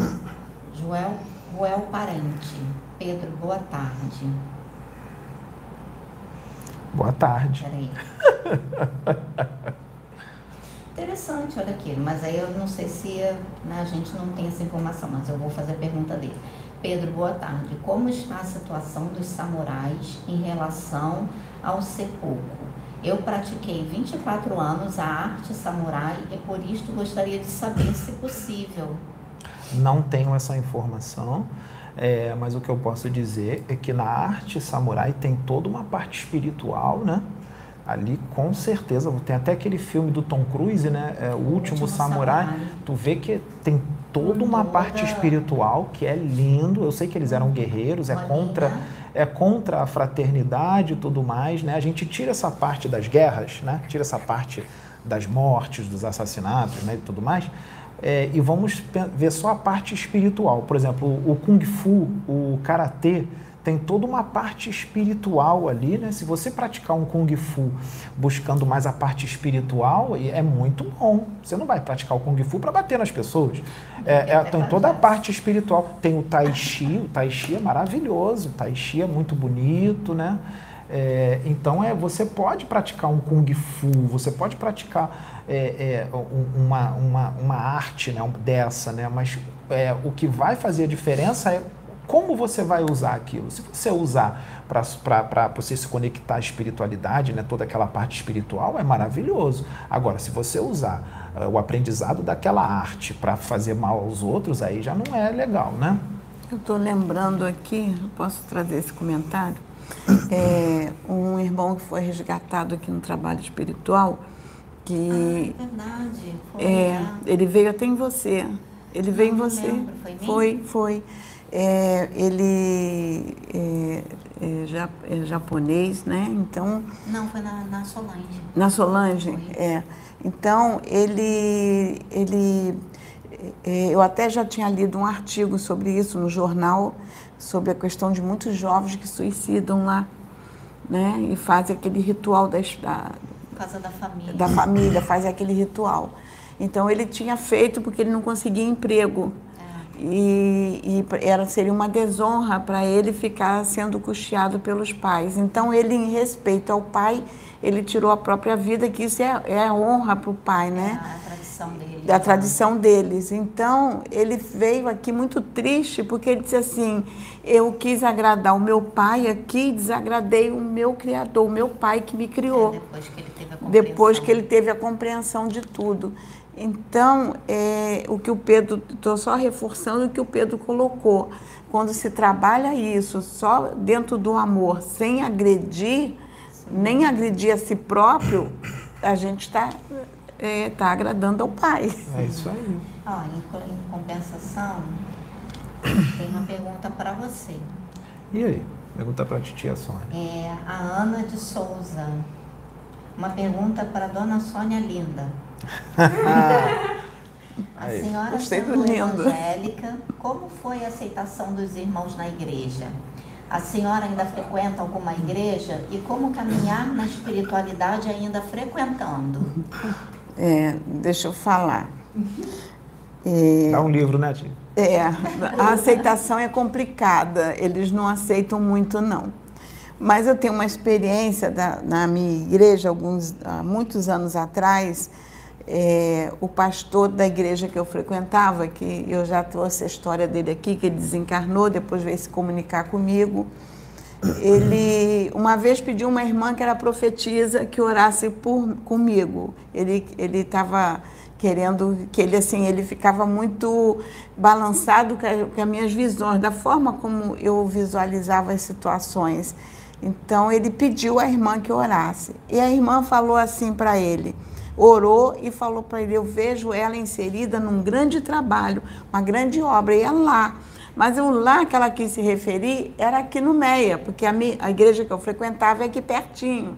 Joel, Joel Parente. Pedro, boa tarde. Boa tarde. Peraí. Interessante, olha aqui. Mas aí eu não sei se né, a gente não tem essa informação, mas eu vou fazer a pergunta dele. Pedro, boa tarde. Como está a situação dos samurais em relação ao sepulcro? Eu pratiquei 24 anos a arte samurai e por isto gostaria de saber se possível. Não tenho essa informação, é, mas o que eu posso dizer é que na arte samurai tem toda uma parte espiritual, né? Ali com certeza, tem até aquele filme do Tom Cruise, né? É, o, o Último, Último Samurai. Samurai. Tu vê que tem toda uma parte espiritual que é lindo. Eu sei que eles eram guerreiros, é contra é contra a fraternidade e tudo mais, né? A gente tira essa parte das guerras, né? Tira essa parte das mortes, dos assassinatos, né? E tudo mais. É, e vamos ver só a parte espiritual. Por exemplo, o Kung Fu, o Karatê, tem toda uma parte espiritual ali, né? Se você praticar um Kung Fu buscando mais a parte espiritual, é muito bom. Você não vai praticar o Kung Fu para bater nas pessoas. É, é, tem toda a parte espiritual. Tem o Tai Chi, o Tai Chi é maravilhoso, o Tai Chi é muito bonito, né? É, então é, você pode praticar um Kung Fu, você pode praticar é, é, uma, uma, uma arte né, dessa, né? mas é, o que vai fazer a diferença é como você vai usar aquilo. Se você usar para você se conectar à espiritualidade, né, toda aquela parte espiritual, é maravilhoso. Agora, se você usar uh, o aprendizado daquela arte para fazer mal aos outros, aí já não é legal, né? Eu estou lembrando aqui, posso trazer esse comentário? É, um irmão que foi resgatado aqui no trabalho espiritual, que ah, é verdade. Foi, é, ele veio até em você. Ele veio em você. Lembro, foi, foi, foi. É, ele é, é, é, japonês, né? Então. Não, foi na, na Solange. Na Solange, é. Então ele, ele, é, eu até já tinha lido um artigo sobre isso no jornal sobre a questão de muitos jovens que suicidam lá, né? E fazem aquele ritual da, da casa da família. Da família, fazem aquele ritual. Então ele tinha feito porque ele não conseguia emprego. E, e, era, seria uma desonra para ele ficar sendo custeado pelos pais. Então ele, em respeito ao pai, ele tirou a própria vida, que isso é, é honra para o pai, né? É a tradição dele. Da tradição deles. Então, ele veio aqui muito triste, porque ele disse assim: eu quis agradar o meu pai aqui desagradei o meu Criador, o meu pai que me criou. É, depois que. Depois que ele teve a compreensão de tudo. Então, é, o que o Pedro, estou só reforçando o que o Pedro colocou. Quando se trabalha isso só dentro do amor, sem agredir, nem agredir a si próprio, a gente está é, tá agradando ao Pai. É isso aí. Em, em compensação, tem uma pergunta para você. E aí? Pergunta para a titia Sônia. É, a Ana de Souza. Uma pergunta para a dona Sônia Linda. A senhora sendo evangélica, como foi a aceitação dos irmãos na igreja? A senhora ainda frequenta alguma igreja e como caminhar na espiritualidade ainda frequentando? É, deixa eu falar. É, Dá um livro, né, tia? É, a aceitação é complicada, eles não aceitam muito, não. Mas eu tenho uma experiência da, na minha igreja, alguns, há muitos anos atrás, é, o pastor da igreja que eu frequentava, que eu já trouxe a história dele aqui, que ele desencarnou, depois veio se comunicar comigo. Ele uma vez pediu uma irmã que era profetisa que orasse por comigo. Ele ele estava querendo que ele assim ele ficava muito balançado com as minhas visões, da forma como eu visualizava as situações. Então ele pediu à irmã que orasse. E a irmã falou assim para ele: orou e falou para ele: Eu vejo ela inserida num grande trabalho, uma grande obra, e é lá. Mas o lá que ela quis se referir era aqui no Meia, porque a, minha, a igreja que eu frequentava é aqui pertinho.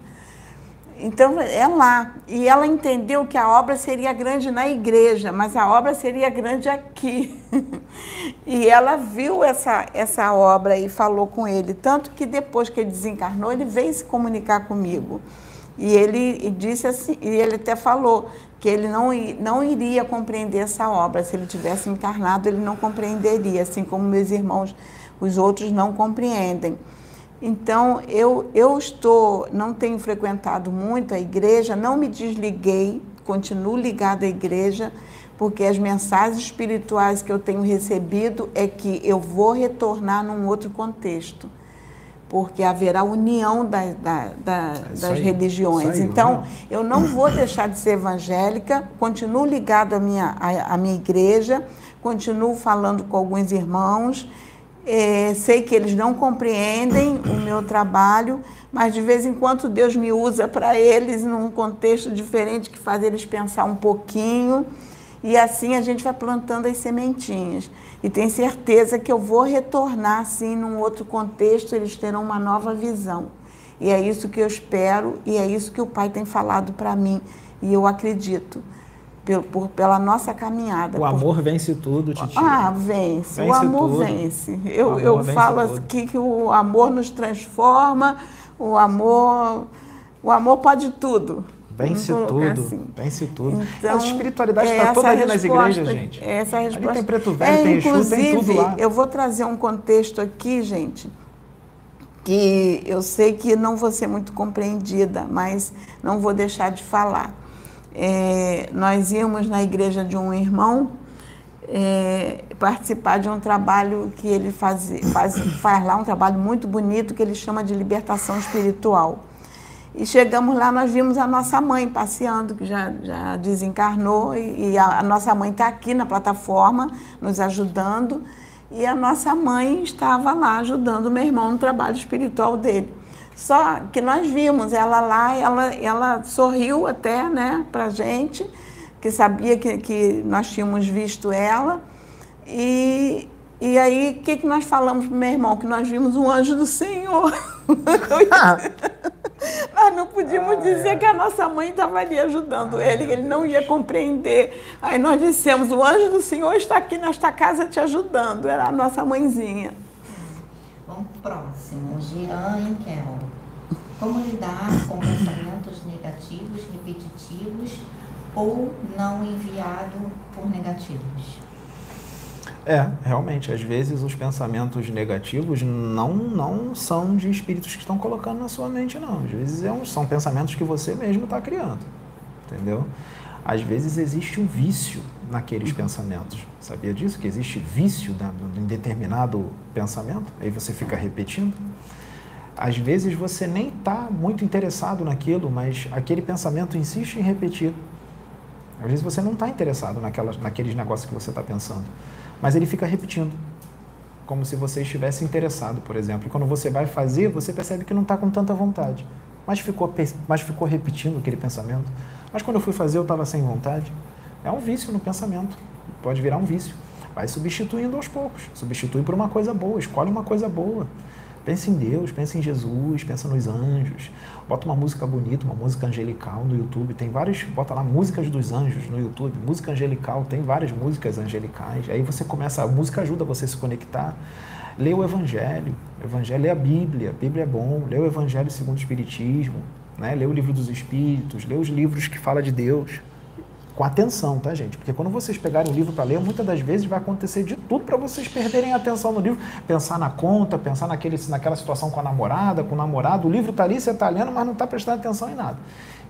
Então é lá. E ela entendeu que a obra seria grande na igreja, mas a obra seria grande aqui. e ela viu essa, essa obra e falou com ele. Tanto que depois que ele desencarnou, ele veio se comunicar comigo. E ele disse assim, e ele até falou que ele não, não iria compreender essa obra. Se ele tivesse encarnado, ele não compreenderia, assim como meus irmãos, os outros, não compreendem. Então, eu, eu estou, não tenho frequentado muito a igreja, não me desliguei, continuo ligada à igreja, porque as mensagens espirituais que eu tenho recebido é que eu vou retornar num outro contexto porque haverá união da, da, da, é das aí, religiões. Aí, então, eu não vou deixar de ser evangélica, continuo ligado à minha, à, à minha igreja, continuo falando com alguns irmãos, é, sei que eles não compreendem o meu trabalho, mas de vez em quando Deus me usa para eles num contexto diferente que faz eles pensar um pouquinho, e assim a gente vai plantando as sementinhas e tenho certeza que eu vou retornar assim num outro contexto, eles terão uma nova visão. E é isso que eu espero e é isso que o Pai tem falado para mim e eu acredito. por, por, pela nossa caminhada. O amor vence tudo, Titi. Ah, vence. vence o amor tudo. vence. Eu, amor eu vence falo tudo. aqui que o amor nos transforma, o amor, o amor pode tudo. Vence tudo, assim. vence tudo. Então, a espiritualidade está toda ali nas igrejas, gente. Essa é resposta. Ali tem preto velho, é, tem Exu, tem tudo lá. Eu vou trazer um contexto aqui, gente, que eu sei que não vou ser muito compreendida, mas não vou deixar de falar. É, nós íamos na igreja de um irmão é, participar de um trabalho que ele faz, faz, faz lá, um trabalho muito bonito que ele chama de libertação espiritual. E chegamos lá, nós vimos a nossa mãe passeando, que já, já desencarnou, e, e a, a nossa mãe está aqui na plataforma, nos ajudando, e a nossa mãe estava lá ajudando o meu irmão no trabalho espiritual dele. Só que nós vimos ela lá, ela, ela sorriu até né, para a gente, que sabia que, que nós tínhamos visto ela, e, e aí, o que, que nós falamos para o meu irmão? Que nós vimos um anjo do Senhor. Nós não podíamos ah, dizer é. que a nossa mãe estava ali ajudando ah, ele, que ele não ia compreender. Aí nós dissemos: o anjo do Senhor está aqui nesta casa te ajudando. Era a nossa mãezinha. Vamos para o próximo. Giran Inkel. Como lidar com pensamentos negativos, repetitivos ou não enviado por negativos? É, realmente, às vezes os pensamentos negativos não, não são de espíritos que estão colocando na sua mente, não. Às vezes é um, são pensamentos que você mesmo está criando, entendeu? Às vezes existe um vício naqueles pensamentos. Sabia disso? Que existe vício em determinado pensamento? Aí você fica repetindo. Às vezes você nem está muito interessado naquilo, mas aquele pensamento insiste em repetir. Às vezes você não está interessado naquelas, naqueles negócios que você está pensando mas ele fica repetindo, como se você estivesse interessado, por exemplo. E quando você vai fazer, você percebe que não está com tanta vontade, mas ficou, mas ficou repetindo aquele pensamento. Mas quando eu fui fazer, eu estava sem vontade. É um vício no pensamento, pode virar um vício. Vai substituindo aos poucos, substitui por uma coisa boa, escolhe uma coisa boa. Pense em Deus, pense em Jesus, pensa nos anjos. Bota uma música bonita, uma música angelical no YouTube. Tem várias, bota lá músicas dos anjos no YouTube, música angelical, tem várias músicas angelicais. Aí você começa, a música ajuda você a se conectar. Lê o Evangelho, Evangelho, lê a Bíblia, a Bíblia é bom. Lê o Evangelho segundo o Espiritismo, né? lê o livro dos Espíritos, lê os livros que fala de Deus com atenção, tá, gente? Porque quando vocês pegarem o livro para ler, muitas das vezes vai acontecer de tudo para vocês perderem a atenção no livro, pensar na conta, pensar naquele, naquela situação com a namorada, com o namorado. O livro está ali, você está lendo, mas não está prestando atenção em nada.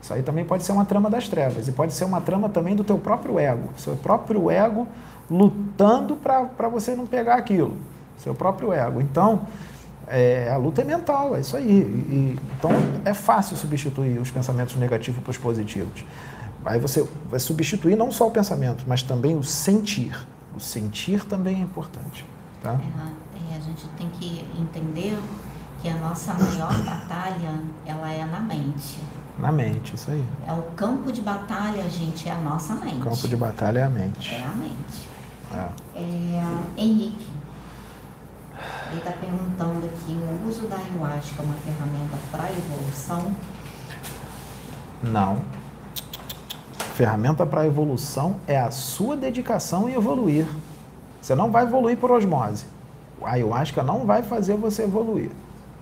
Isso aí também pode ser uma trama das trevas e pode ser uma trama também do teu próprio ego, seu próprio ego lutando para você não pegar aquilo, seu próprio ego. Então, é, a luta é mental, é isso aí. E, então, é fácil substituir os pensamentos negativos para os positivos. Aí você vai substituir não só o pensamento, mas também o sentir. O sentir também é importante. Tá? É, a gente tem que entender que a nossa maior batalha ela é na mente. Na mente, isso aí. É o campo de batalha, gente, é a nossa mente. O campo de batalha é a mente. É a mente. É. É, Henrique, ele está perguntando aqui, o uso da ayahuasca é uma ferramenta para evolução? Não ferramenta para evolução é a sua dedicação em evoluir. Você não vai evoluir por osmose. A ayahuasca não vai fazer você evoluir.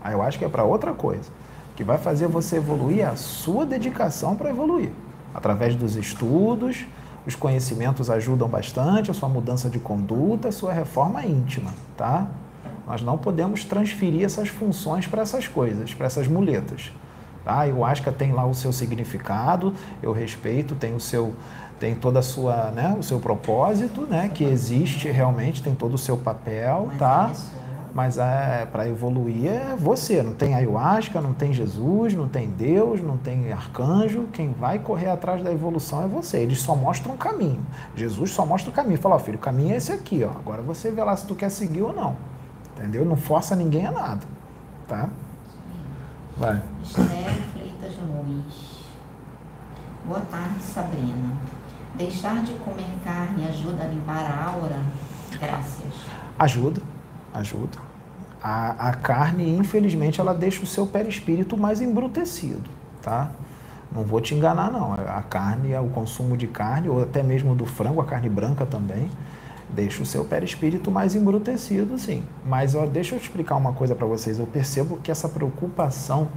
A ayahuasca é para outra coisa. O que vai fazer você evoluir é a sua dedicação para evoluir. Através dos estudos, os conhecimentos ajudam bastante, a sua mudança de conduta, a sua reforma íntima, tá? Nós não podemos transferir essas funções para essas coisas, para essas muletas. Tá? A ayahuasca tem lá o seu significado, eu respeito, tem o seu tem toda a sua, né, o seu propósito, né, que existe realmente, tem todo o seu papel, Mas tá? É mas é, para evoluir é você, não tem ayahuasca, não tem Jesus, não tem Deus, não tem arcanjo, quem vai correr atrás da evolução é você. Eles só mostram um caminho. Jesus só mostra o caminho. Fala, ó, filho, o caminho é esse aqui, ó. Agora você vê lá se tu quer seguir ou não. Entendeu? Não força ninguém a nada, tá? Vai. Esther Freitas Nunes. Boa tarde, Sabrina. Deixar de comer carne ajuda a limpar a aura? Graças. Ajuda, ajuda. A, a carne, infelizmente, ela deixa o seu perispírito mais embrutecido, tá? Não vou te enganar, não. A carne, o consumo de carne, ou até mesmo do frango, a carne branca também, deixa o seu perispírito mais embrutecido, sim. Mas ó, deixa eu explicar uma coisa para vocês. Eu percebo que essa preocupação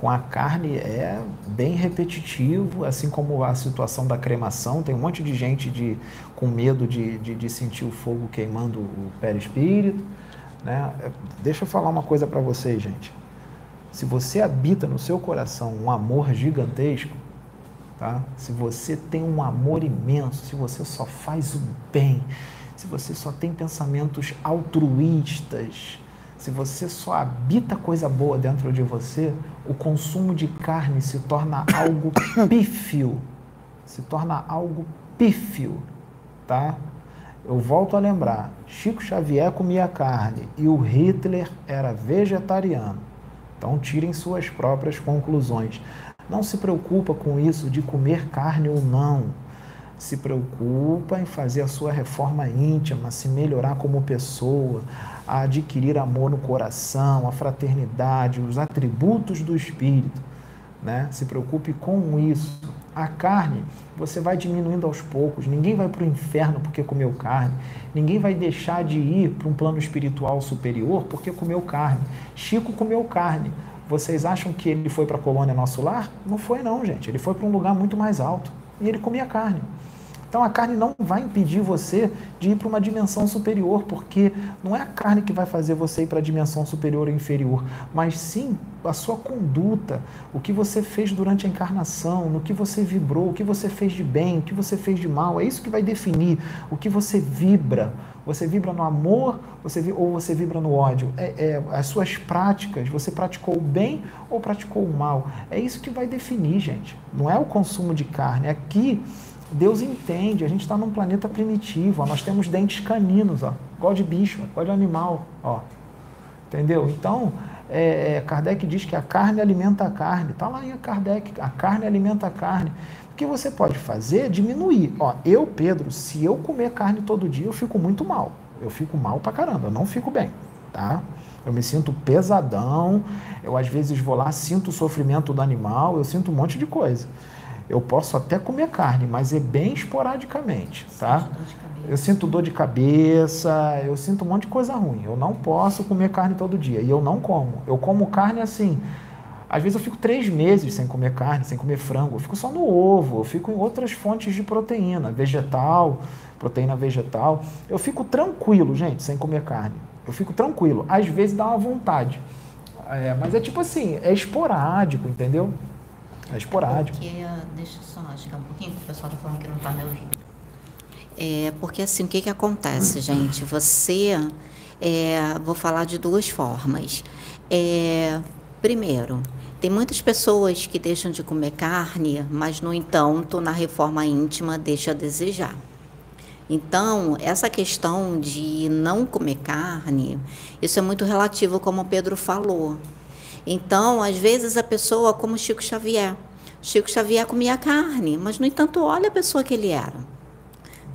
com a carne é bem repetitivo, assim como a situação da cremação. Tem um monte de gente de, com medo de, de, de sentir o fogo queimando o perispírito. Né? Deixa eu falar uma coisa para vocês, gente. Se você habita no seu coração um amor gigantesco, tá? se você tem um amor imenso, se você só faz o bem, se você só tem pensamentos altruístas, se você só habita coisa boa dentro de você, o consumo de carne se torna algo pífio. Se torna algo pífio, tá? Eu volto a lembrar, Chico Xavier comia carne e o Hitler era vegetariano. Então tirem suas próprias conclusões. Não se preocupa com isso de comer carne ou não. Se preocupa em fazer a sua reforma íntima, se melhorar como pessoa, a adquirir amor no coração, a fraternidade, os atributos do espírito. Né? Se preocupe com isso. A carne, você vai diminuindo aos poucos. Ninguém vai para o inferno porque comeu carne. Ninguém vai deixar de ir para um plano espiritual superior porque comeu carne. Chico comeu carne. Vocês acham que ele foi para a colônia Nosso Lar? Não foi, não, gente. Ele foi para um lugar muito mais alto e ele comia carne. Então a carne não vai impedir você de ir para uma dimensão superior, porque não é a carne que vai fazer você ir para a dimensão superior ou inferior, mas sim a sua conduta, o que você fez durante a encarnação, no que você vibrou, o que você fez de bem, o que você fez de mal. É isso que vai definir o que você vibra. Você vibra no amor você, ou você vibra no ódio? É, é, as suas práticas, você praticou o bem ou praticou o mal? É isso que vai definir, gente. Não é o consumo de carne. Aqui Deus entende, a gente está num planeta primitivo, ó, nós temos dentes caninos, ó, igual de bicho, igual de animal, ó. Entendeu? Então, é, é, Kardec diz que a carne alimenta a carne. Está lá em Kardec, a carne alimenta a carne. O que você pode fazer é diminuir. Ó, eu, Pedro, se eu comer carne todo dia, eu fico muito mal. Eu fico mal pra caramba, eu não fico bem, tá? Eu me sinto pesadão, eu às vezes vou lá, sinto o sofrimento do animal, eu sinto um monte de coisa. Eu posso até comer carne, mas é bem esporadicamente, tá? Eu sinto dor de cabeça, eu sinto um monte de coisa ruim. Eu não posso comer carne todo dia e eu não como. Eu como carne assim. Às vezes eu fico três meses sem comer carne, sem comer frango. Eu fico só no ovo, eu fico em outras fontes de proteína, vegetal, proteína vegetal. Eu fico tranquilo, gente, sem comer carne. Eu fico tranquilo. Às vezes dá uma vontade. É, mas é tipo assim, é esporádico, entendeu? É esporádico. Porque, deixa eu só chegar um pouquinho, que o pessoal está falando que não está me ouvindo. É, porque assim, o que, que acontece, gente? Você, é, vou falar de duas formas. É, primeiro, tem muitas pessoas que deixam de comer carne, mas, no entanto, na reforma íntima deixa a desejar. Então, essa questão de não comer carne, isso é muito relativo, como o Pedro falou. Então, às vezes a pessoa, como Chico Xavier, Chico Xavier comia carne, mas no entanto, olha a pessoa que ele era,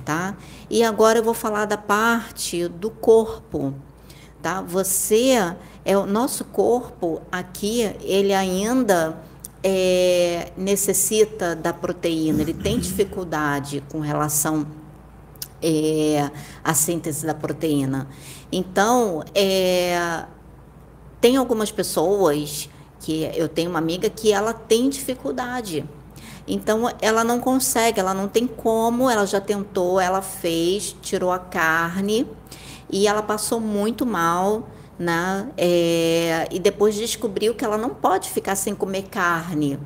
tá? E agora eu vou falar da parte do corpo, tá? Você é o nosso corpo aqui, ele ainda é, necessita da proteína, ele tem dificuldade com relação é, à síntese da proteína. Então, é, tem algumas pessoas que eu tenho uma amiga que ela tem dificuldade. Então ela não consegue, ela não tem como, ela já tentou, ela fez, tirou a carne e ela passou muito mal, né? É, e depois descobriu que ela não pode ficar sem comer carne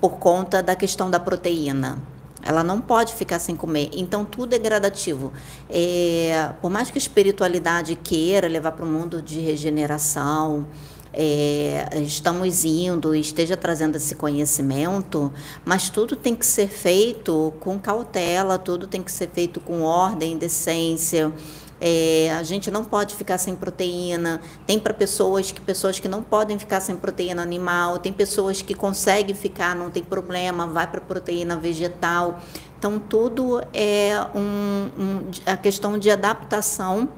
por conta da questão da proteína. Ela não pode ficar sem comer. Então, tudo é gradativo. É, por mais que a espiritualidade queira levar para o mundo de regeneração, é, estamos indo, esteja trazendo esse conhecimento, mas tudo tem que ser feito com cautela, tudo tem que ser feito com ordem, decência. É, a gente não pode ficar sem proteína. Tem para pessoas que pessoas que não podem ficar sem proteína animal. Tem pessoas que conseguem ficar, não tem problema, vai para proteína vegetal. Então tudo é um, um, a questão de adaptação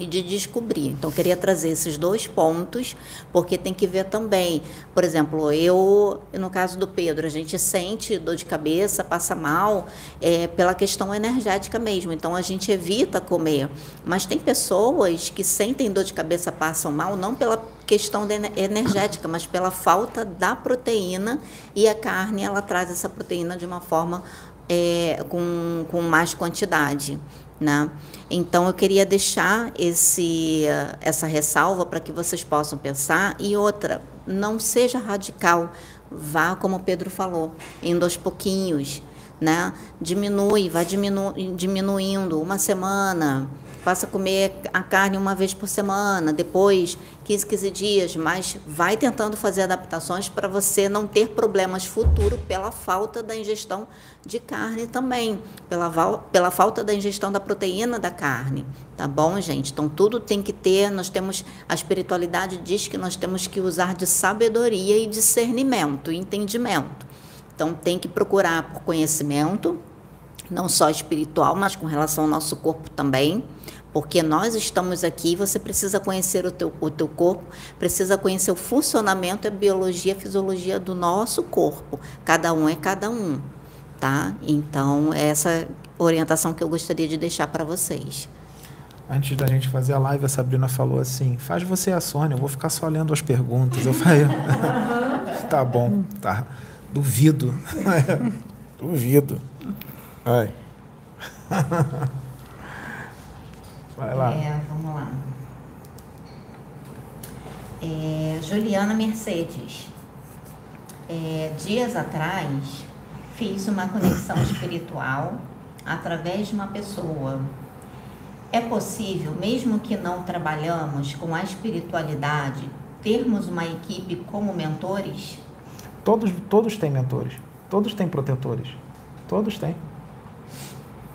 e de descobrir. Então, queria trazer esses dois pontos, porque tem que ver também. Por exemplo, eu, no caso do Pedro, a gente sente dor de cabeça, passa mal, é, pela questão energética mesmo. Então, a gente evita comer. Mas tem pessoas que sentem dor de cabeça, passam mal, não pela questão energética, mas pela falta da proteína e a carne ela traz essa proteína de uma forma é, com, com mais quantidade. Né? Então eu queria deixar esse, essa ressalva para que vocês possam pensar. E outra, não seja radical, vá como o Pedro falou, indo aos pouquinhos, né? Diminui, vai diminu diminuindo uma semana, passa a comer a carne uma vez por semana, depois 15, 15 dias, mas vai tentando fazer adaptações para você não ter problemas futuro pela falta da ingestão de carne também, pela, pela falta da ingestão da proteína da carne, tá bom, gente? Então tudo tem que ter, nós temos, a espiritualidade diz que nós temos que usar de sabedoria e discernimento, entendimento. Então tem que procurar por conhecimento, não só espiritual, mas com relação ao nosso corpo também, porque nós estamos aqui, você precisa conhecer o teu, o teu corpo, precisa conhecer o funcionamento, a biologia, a fisiologia do nosso corpo. Cada um é cada um, tá? Então, essa orientação que eu gostaria de deixar para vocês. Antes da gente fazer a live, a Sabrina falou assim: faz você a Sônia, eu vou ficar só lendo as perguntas. Eu falei: tá bom, tá. Duvido. Duvido. Vai. Vai lá. É, vamos lá. É, Juliana Mercedes. É, dias atrás, fiz uma conexão espiritual através de uma pessoa. É possível, mesmo que não trabalhamos com a espiritualidade, termos uma equipe como mentores? Todos, todos têm mentores, todos têm protetores, todos têm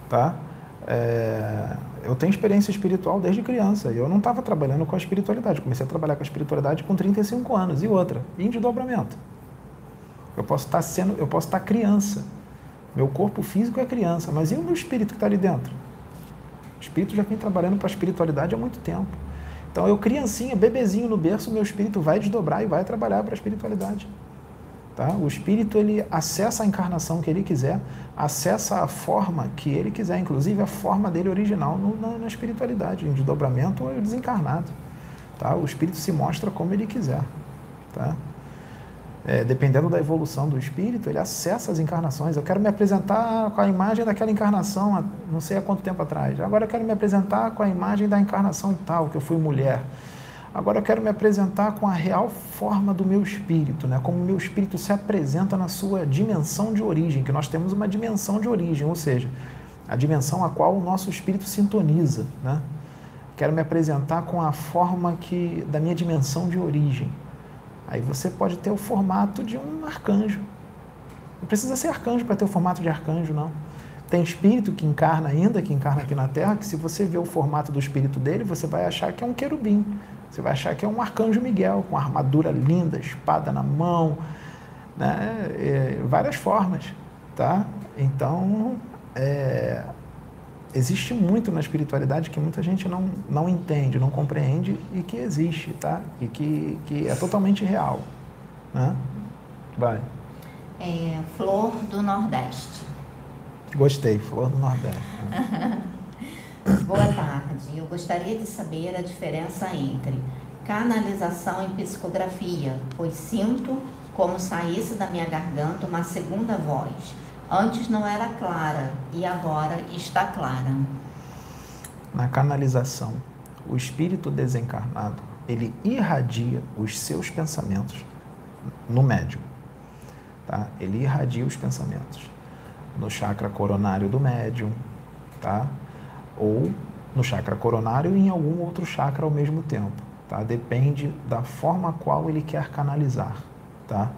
tá? É, eu tenho experiência espiritual desde criança e eu não estava trabalhando com a espiritualidade. Comecei a trabalhar com a espiritualidade com 35 anos e outra, em desdobramento. Eu posso estar sendo, eu posso estar criança. Meu corpo físico é criança, mas e o meu espírito que está ali dentro? O espírito já vem trabalhando para a espiritualidade há muito tempo. Então eu criancinha, bebezinho no berço, meu espírito vai desdobrar e vai trabalhar para a espiritualidade. Tá? O espírito ele acessa a encarnação que ele quiser, acessa a forma que ele quiser, inclusive a forma dele original no, na, na, espiritualidade, em desdobramento ou desencarnado. Tá? O espírito se mostra como ele quiser. Tá? É, dependendo da evolução do espírito, ele acessa as encarnações. Eu quero me apresentar com a imagem daquela encarnação, não sei há quanto tempo atrás. Agora eu quero me apresentar com a imagem da encarnação tal, que eu fui mulher. Agora eu quero me apresentar com a real forma do meu espírito, né? como o meu espírito se apresenta na sua dimensão de origem, que nós temos uma dimensão de origem, ou seja, a dimensão a qual o nosso espírito sintoniza. Né? Quero me apresentar com a forma que da minha dimensão de origem. Aí você pode ter o formato de um arcanjo. Não precisa ser arcanjo para ter o formato de arcanjo, não. Tem espírito que encarna ainda, que encarna aqui na Terra, que se você ver o formato do espírito dele, você vai achar que é um querubim você vai achar que é um arcanjo Miguel, com armadura linda, espada na mão, né? É, várias formas, tá? Então, é, existe muito na espiritualidade que muita gente não, não entende, não compreende e que existe, tá? E que, que é totalmente real, né? Vai. É, flor do Nordeste. Gostei, Flor do Nordeste. Boa tarde. Eu gostaria de saber a diferença entre canalização e psicografia, pois sinto como saísse da minha garganta uma segunda voz. Antes não era clara e agora está clara. Na canalização, o espírito desencarnado, ele irradia os seus pensamentos no médium. Tá? Ele irradia os pensamentos no chakra coronário do médium, tá? ou no chakra coronário e em algum outro chakra ao mesmo tempo. Tá? Depende da forma qual ele quer canalizar. Tá?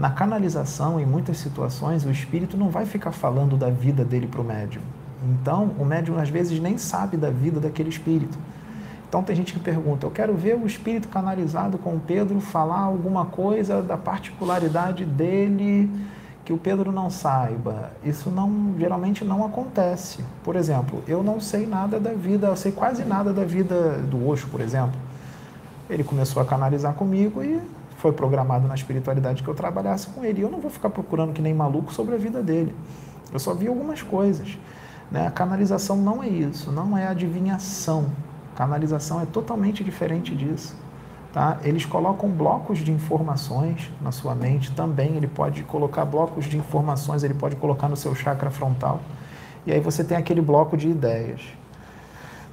Na canalização, em muitas situações, o espírito não vai ficar falando da vida dele para o médium. Então, o médium às vezes nem sabe da vida daquele espírito. Então, tem gente que pergunta: eu quero ver o espírito canalizado com Pedro falar alguma coisa da particularidade dele que o Pedro não saiba, isso não geralmente não acontece. Por exemplo, eu não sei nada da vida, eu sei quase nada da vida do Osho, por exemplo. Ele começou a canalizar comigo e foi programado na espiritualidade que eu trabalhasse com ele. Eu não vou ficar procurando que nem maluco sobre a vida dele. Eu só vi algumas coisas. Né? A canalização não é isso, não é adivinhação. Canalização é totalmente diferente disso. Tá? Eles colocam blocos de informações na sua mente também. Ele pode colocar blocos de informações, ele pode colocar no seu chakra frontal. E aí você tem aquele bloco de ideias.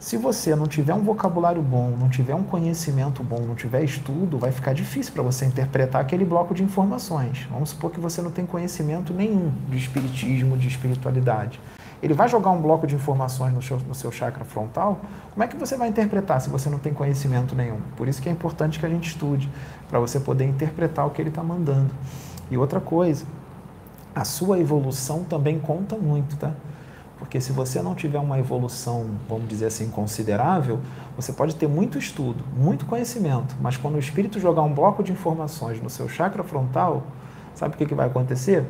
Se você não tiver um vocabulário bom, não tiver um conhecimento bom, não tiver estudo, vai ficar difícil para você interpretar aquele bloco de informações. Vamos supor que você não tem conhecimento nenhum de espiritismo, de espiritualidade. Ele vai jogar um bloco de informações no seu, no seu chakra frontal. Como é que você vai interpretar se você não tem conhecimento nenhum? Por isso que é importante que a gente estude, para você poder interpretar o que ele está mandando. E outra coisa, a sua evolução também conta muito, tá? Porque se você não tiver uma evolução, vamos dizer assim, considerável, você pode ter muito estudo, muito conhecimento, mas quando o espírito jogar um bloco de informações no seu chakra frontal, sabe o que, que vai acontecer?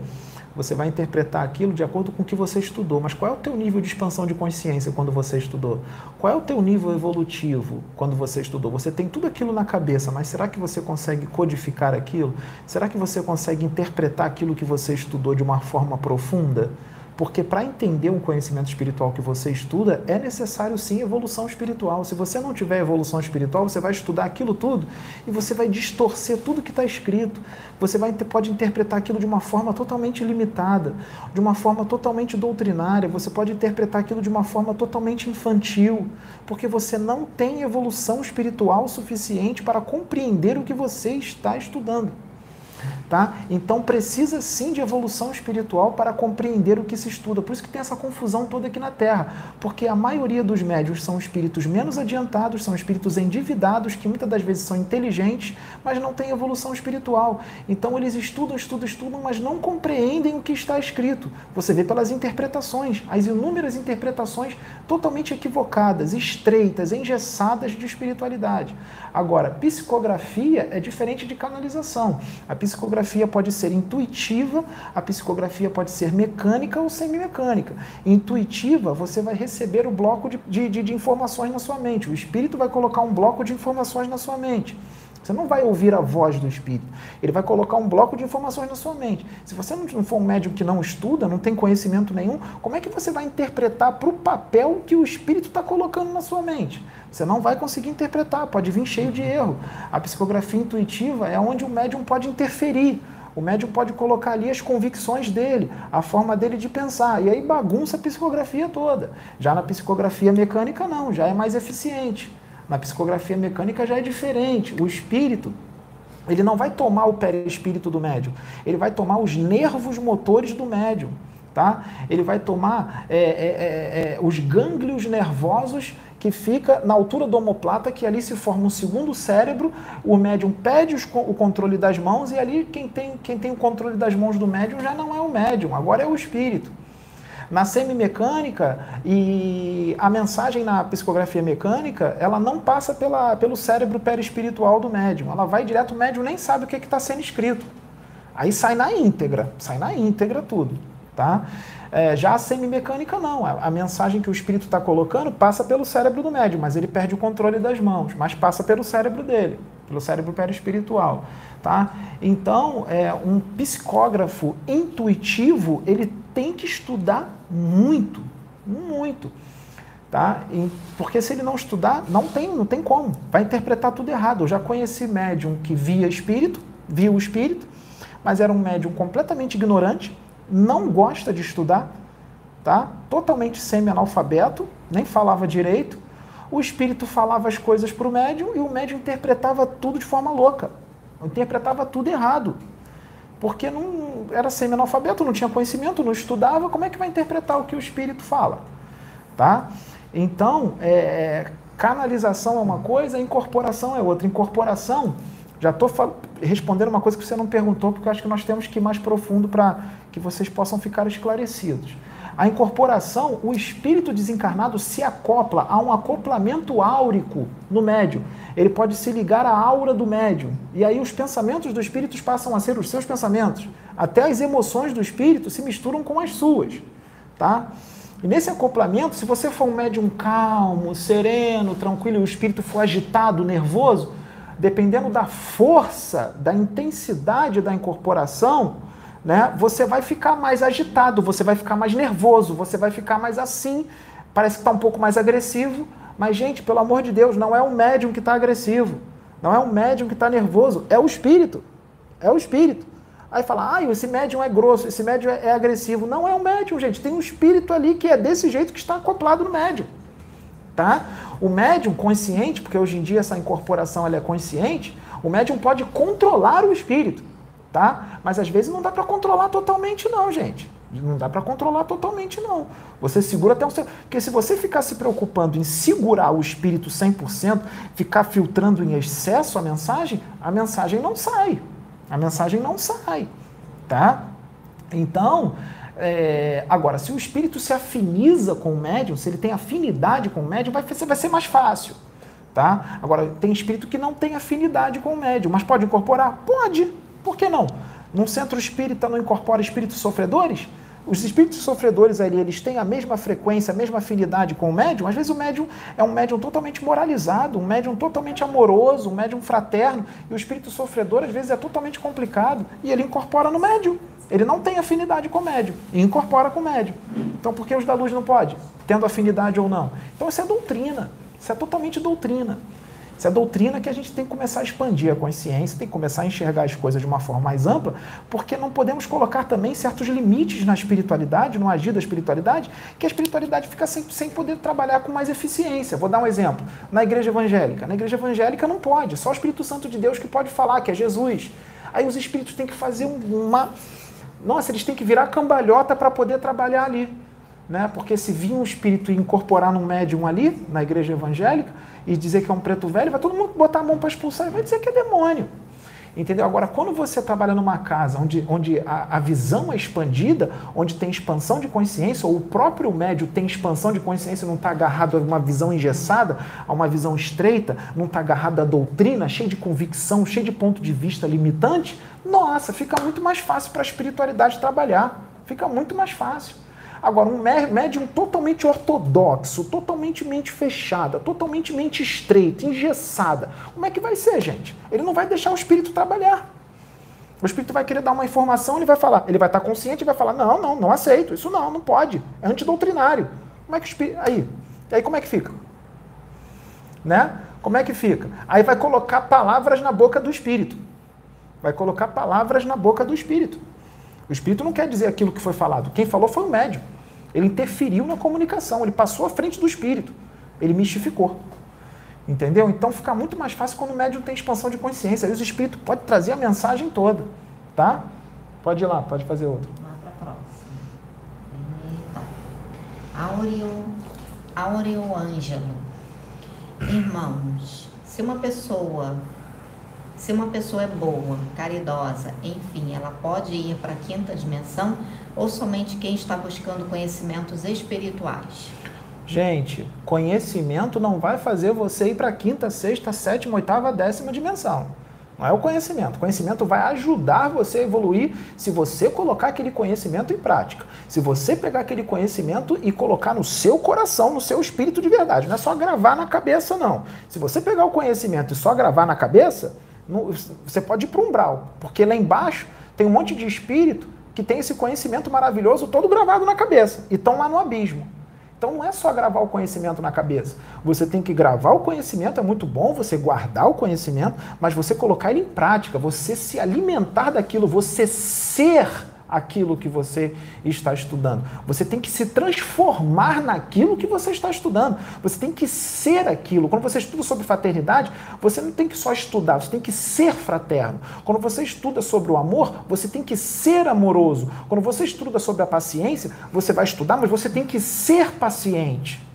Você vai interpretar aquilo de acordo com o que você estudou. Mas qual é o teu nível de expansão de consciência quando você estudou? Qual é o teu nível evolutivo quando você estudou? Você tem tudo aquilo na cabeça, mas será que você consegue codificar aquilo? Será que você consegue interpretar aquilo que você estudou de uma forma profunda? Porque para entender um conhecimento espiritual que você estuda, é necessário sim evolução espiritual. Se você não tiver evolução espiritual, você vai estudar aquilo tudo e você vai distorcer tudo que está escrito. Você vai, pode interpretar aquilo de uma forma totalmente limitada, de uma forma totalmente doutrinária, você pode interpretar aquilo de uma forma totalmente infantil, porque você não tem evolução espiritual suficiente para compreender o que você está estudando. Tá? Então precisa sim de evolução espiritual para compreender o que se estuda. Por isso que tem essa confusão toda aqui na Terra, porque a maioria dos médios são espíritos menos adiantados, são espíritos endividados que muitas das vezes são inteligentes, mas não têm evolução espiritual. Então eles estudam, estudam, estudam, mas não compreendem o que está escrito. Você vê pelas interpretações, as inúmeras interpretações totalmente equivocadas, estreitas, engessadas de espiritualidade. Agora, psicografia é diferente de canalização. A psicografia pode ser intuitiva, a psicografia pode ser mecânica ou semimecânica. Intuitiva, você vai receber o bloco de, de, de informações na sua mente. O espírito vai colocar um bloco de informações na sua mente. Você não vai ouvir a voz do Espírito. Ele vai colocar um bloco de informações na sua mente. Se você não for um médium que não estuda, não tem conhecimento nenhum, como é que você vai interpretar para o papel que o Espírito está colocando na sua mente? Você não vai conseguir interpretar, pode vir cheio de erro. A psicografia intuitiva é onde o médium pode interferir. O médium pode colocar ali as convicções dele, a forma dele de pensar. E aí bagunça a psicografia toda. Já na psicografia mecânica, não, já é mais eficiente. Na psicografia mecânica já é diferente. O espírito, ele não vai tomar o perispírito do médium, ele vai tomar os nervos motores do médium. Tá? Ele vai tomar é, é, é, é os gânglios nervosos que fica na altura do omoplata, que ali se forma um segundo cérebro, o médium pede os, o controle das mãos e ali quem tem, quem tem o controle das mãos do médium já não é o médium, agora é o espírito. Na semimecânica e a mensagem na psicografia mecânica, ela não passa pela, pelo cérebro perispiritual do médium. Ela vai direto, o médium nem sabe o que é está sendo escrito. Aí sai na íntegra, sai na íntegra tudo. Tá? É, já a semimecânica não. A, a, mensagem que o espírito está colocando passa pelo cérebro do médium, mas ele perde o controle das mãos, mas passa pelo cérebro dele, pelo cérebro perispiritual. Tá? Então, é, um psicógrafo intuitivo, ele tem que estudar muito, muito. Tá? E, porque se ele não estudar, não tem, não tem como. Vai interpretar tudo errado. Eu já conheci médium que via espírito, via o espírito, mas era um médium completamente ignorante, não gosta de estudar, tá? totalmente semi-analfabeto, nem falava direito. O espírito falava as coisas para o médium e o médium interpretava tudo de forma louca. Interpretava tudo errado porque não era semi-analfabeto, não tinha conhecimento, não estudava, como é que vai interpretar o que o espírito fala? Tá? Então, é, é canalização é uma coisa, incorporação é outra. Incorporação, já estou respondendo uma coisa que você não perguntou, porque eu acho que nós temos que ir mais profundo para que vocês possam ficar esclarecidos. A incorporação, o espírito desencarnado se acopla a um acoplamento áurico no médium. Ele pode se ligar à aura do médium. E aí os pensamentos do espírito passam a ser os seus pensamentos. Até as emoções do espírito se misturam com as suas. Tá? E nesse acoplamento, se você for um médium calmo, sereno, tranquilo, e o espírito for agitado, nervoso, dependendo da força, da intensidade da incorporação, né, você vai ficar mais agitado, você vai ficar mais nervoso, você vai ficar mais assim, parece que está um pouco mais agressivo. Mas, gente, pelo amor de Deus, não é o médium que está agressivo, não é o médium que está nervoso, é o espírito. É o espírito. Aí fala, ah, esse médium é grosso, esse médium é, é agressivo. Não é um médium, gente. Tem um espírito ali que é desse jeito que está acoplado no médium. Tá? O médium consciente, porque hoje em dia essa incorporação ela é consciente, o médium pode controlar o espírito. Tá? Mas às vezes não dá para controlar totalmente, não, gente. Não dá para controlar totalmente, não. Você segura até um certo. Porque se você ficar se preocupando em segurar o espírito 100%, ficar filtrando em excesso a mensagem, a mensagem não sai. A mensagem não sai, tá? Então, é, agora, se o espírito se afiniza com o médium, se ele tem afinidade com o médium, vai, vai ser mais fácil, tá? Agora, tem espírito que não tem afinidade com o médium, mas pode incorporar? Pode, por que não? Num centro espírita não incorpora espíritos sofredores? Os espíritos sofredores ali, eles têm a mesma frequência, a mesma afinidade com o médium. Às vezes o médium é um médium totalmente moralizado, um médium totalmente amoroso, um médium fraterno. E o espírito sofredor, às vezes, é totalmente complicado. E ele incorpora no médium. Ele não tem afinidade com o médium. E incorpora com o médium. Então por que os da luz não pode? Tendo afinidade ou não? Então isso é doutrina. Isso é totalmente doutrina. Isso é doutrina que a gente tem que começar a expandir a consciência, tem que começar a enxergar as coisas de uma forma mais ampla, porque não podemos colocar também certos limites na espiritualidade, no agir da espiritualidade, que a espiritualidade fica sem, sem poder trabalhar com mais eficiência. Vou dar um exemplo. Na igreja evangélica. Na igreja evangélica não pode, só o Espírito Santo de Deus que pode falar, que é Jesus. Aí os espíritos têm que fazer uma. Nossa, eles têm que virar cambalhota para poder trabalhar ali. Né? Porque se vir um espírito incorporar num médium ali, na igreja evangélica, e dizer que é um preto velho, vai todo mundo botar a mão para expulsar e vai dizer que é demônio. Entendeu? Agora, quando você trabalha numa casa onde, onde a, a, visão é expandida, onde tem expansão de consciência, ou o próprio médio tem expansão de consciência, não está agarrado a uma visão engessada, a uma visão estreita, não está agarrado à doutrina, cheio de convicção, cheio de ponto de vista limitante, nossa, fica muito mais fácil para a espiritualidade trabalhar. Fica muito mais fácil. Agora, um médium totalmente ortodoxo, totalmente mente fechada, totalmente mente estreita, engessada, como é que vai ser, gente? Ele não vai deixar o espírito trabalhar. O espírito vai querer dar uma informação, ele vai falar, ele vai estar consciente e vai falar: não, não, não aceito, isso não, não pode, é antidoutrinário. Como é que o espírito. Aí, aí como é que fica? Né? Como é que fica? Aí vai colocar palavras na boca do espírito. Vai colocar palavras na boca do espírito. O espírito não quer dizer aquilo que foi falado. Quem falou foi o médium. Ele interferiu na comunicação, ele passou à frente do espírito. Ele mistificou. Entendeu? Então fica muito mais fácil quando o médium tem expansão de consciência. Aí o espírito pode trazer a mensagem toda. Tá? Pode ir lá, pode fazer outro. Lá para a próxima. Áureo, Ângelo. Irmãos, se uma pessoa se uma pessoa é boa, caridosa, enfim, ela pode ir para a quinta dimensão ou somente quem está buscando conhecimentos espirituais? Gente, conhecimento não vai fazer você ir para a quinta, sexta, sétima, oitava, décima dimensão. Não é o conhecimento. Conhecimento vai ajudar você a evoluir se você colocar aquele conhecimento em prática. Se você pegar aquele conhecimento e colocar no seu coração, no seu espírito de verdade. Não é só gravar na cabeça, não. Se você pegar o conhecimento e só gravar na cabeça, você pode ir para um umbral, porque lá embaixo tem um monte de espírito que tem esse conhecimento maravilhoso todo gravado na cabeça e estão lá no abismo. Então não é só gravar o conhecimento na cabeça. Você tem que gravar o conhecimento, é muito bom você guardar o conhecimento, mas você colocar ele em prática, você se alimentar daquilo, você ser aquilo que você está estudando. Você tem que se transformar naquilo que você está estudando. Você tem que ser aquilo. Quando você estuda sobre fraternidade, você não tem que só estudar, você tem que ser fraterno. Quando você estuda sobre o amor, você tem que ser amoroso. Quando você estuda sobre a paciência, você vai estudar, mas você tem que ser paciente.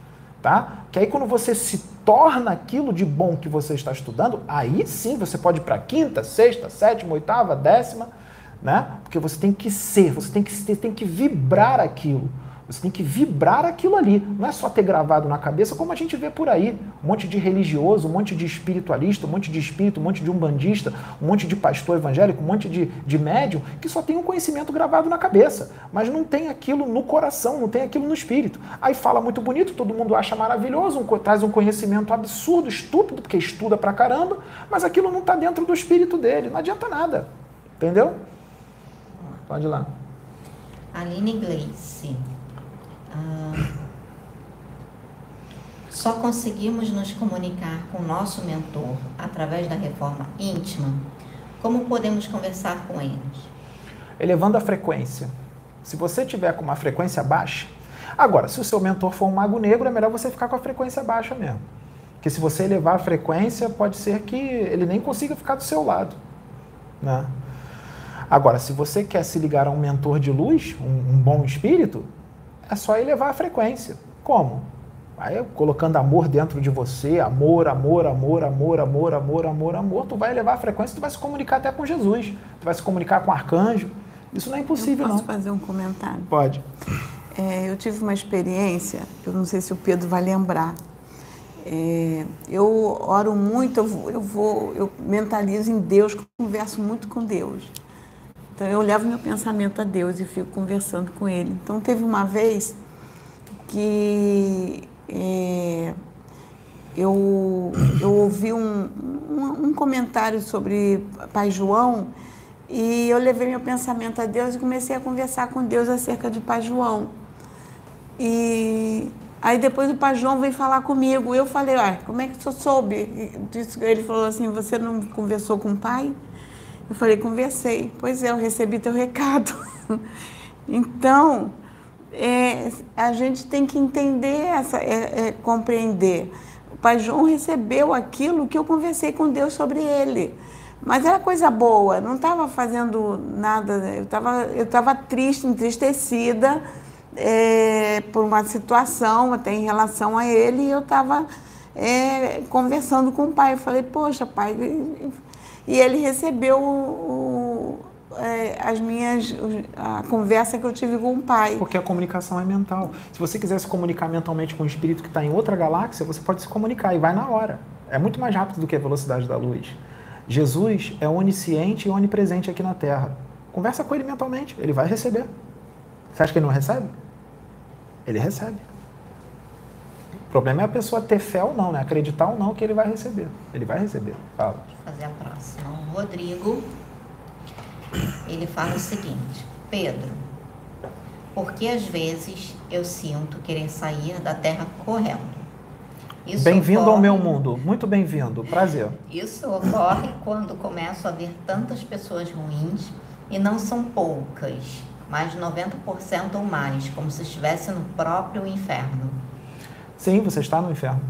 Tá? Que aí quando você se torna aquilo de bom que você está estudando, aí sim você pode ir para quinta, sexta, sétima, oitava, décima né? Porque você tem que ser, você tem que, você tem que vibrar aquilo. Você tem que vibrar aquilo ali. Não é só ter gravado na cabeça, como a gente vê por aí. Um monte de religioso, um monte de espiritualista, um monte de espírito, um monte de umbandista, um monte de pastor evangélico, um monte de, de médium, que só tem um conhecimento gravado na cabeça, mas não tem aquilo no coração, não tem aquilo no espírito. Aí fala muito bonito, todo mundo acha maravilhoso, um, traz um conhecimento absurdo, estúpido, porque estuda pra caramba, mas aquilo não está dentro do espírito dele. Não adianta nada. Entendeu? Pode ir lá. Aline Gleice. Ah, só conseguimos nos comunicar com o nosso mentor através da reforma íntima? Como podemos conversar com eles? Elevando a frequência. Se você tiver com uma frequência baixa, agora, se o seu mentor for um mago negro, é melhor você ficar com a frequência baixa mesmo. Porque se você elevar a frequência, pode ser que ele nem consiga ficar do seu lado. Né? Agora, se você quer se ligar a um mentor de luz, um, um bom espírito, é só elevar a frequência. Como? Aí, colocando amor dentro de você, amor, amor, amor, amor, amor, amor, amor, amor, tu vai elevar a frequência, tu vai se comunicar até com Jesus, tu vai se comunicar com o arcanjo. Isso não é impossível, eu posso não. fazer um comentário? Pode. É, eu tive uma experiência, eu não sei se o Pedro vai lembrar. É, eu oro muito, eu vou, eu vou, eu mentalizo em Deus, converso muito com Deus. Então eu levo meu pensamento a Deus e fico conversando com Ele. Então teve uma vez que é, eu, eu ouvi um, um, um, comentário sobre Pai João e eu levei meu pensamento a Deus e comecei a conversar com Deus acerca de Pai João. E aí depois o Pai João veio falar comigo. Eu falei, ah, como é que o senhor soube? Ele falou assim, você não conversou com o pai? Eu falei, conversei. Pois é, eu recebi teu recado. então, é, a gente tem que entender, essa, é, é, compreender. O pai João recebeu aquilo que eu conversei com Deus sobre ele. Mas era coisa boa, não estava fazendo nada, eu estava eu tava triste, entristecida é, por uma situação até em relação a ele, e eu estava é, conversando com o pai. Eu falei, poxa, pai, e ele recebeu o, é, as minhas a conversa que eu tive com o pai. Porque a comunicação é mental. Se você quiser se comunicar mentalmente com um espírito que está em outra galáxia, você pode se comunicar e vai na hora. É muito mais rápido do que a velocidade da luz. Jesus é onisciente e onipresente aqui na Terra. Conversa com ele mentalmente, ele vai receber. Você acha que ele não recebe? Ele recebe. O problema é a pessoa ter fé ou não, né? Acreditar ou não que ele vai receber. Ele vai receber. Fala. Fazer a próxima. O Rodrigo, ele fala o seguinte: Pedro, porque às vezes eu sinto querer sair da terra correndo. Bem-vindo ao meu mundo. Muito bem-vindo. Prazer. Isso ocorre quando começo a ver tantas pessoas ruins e não são poucas, mas 90% ou mais, como se estivesse no próprio inferno. Sim, você está no inferno.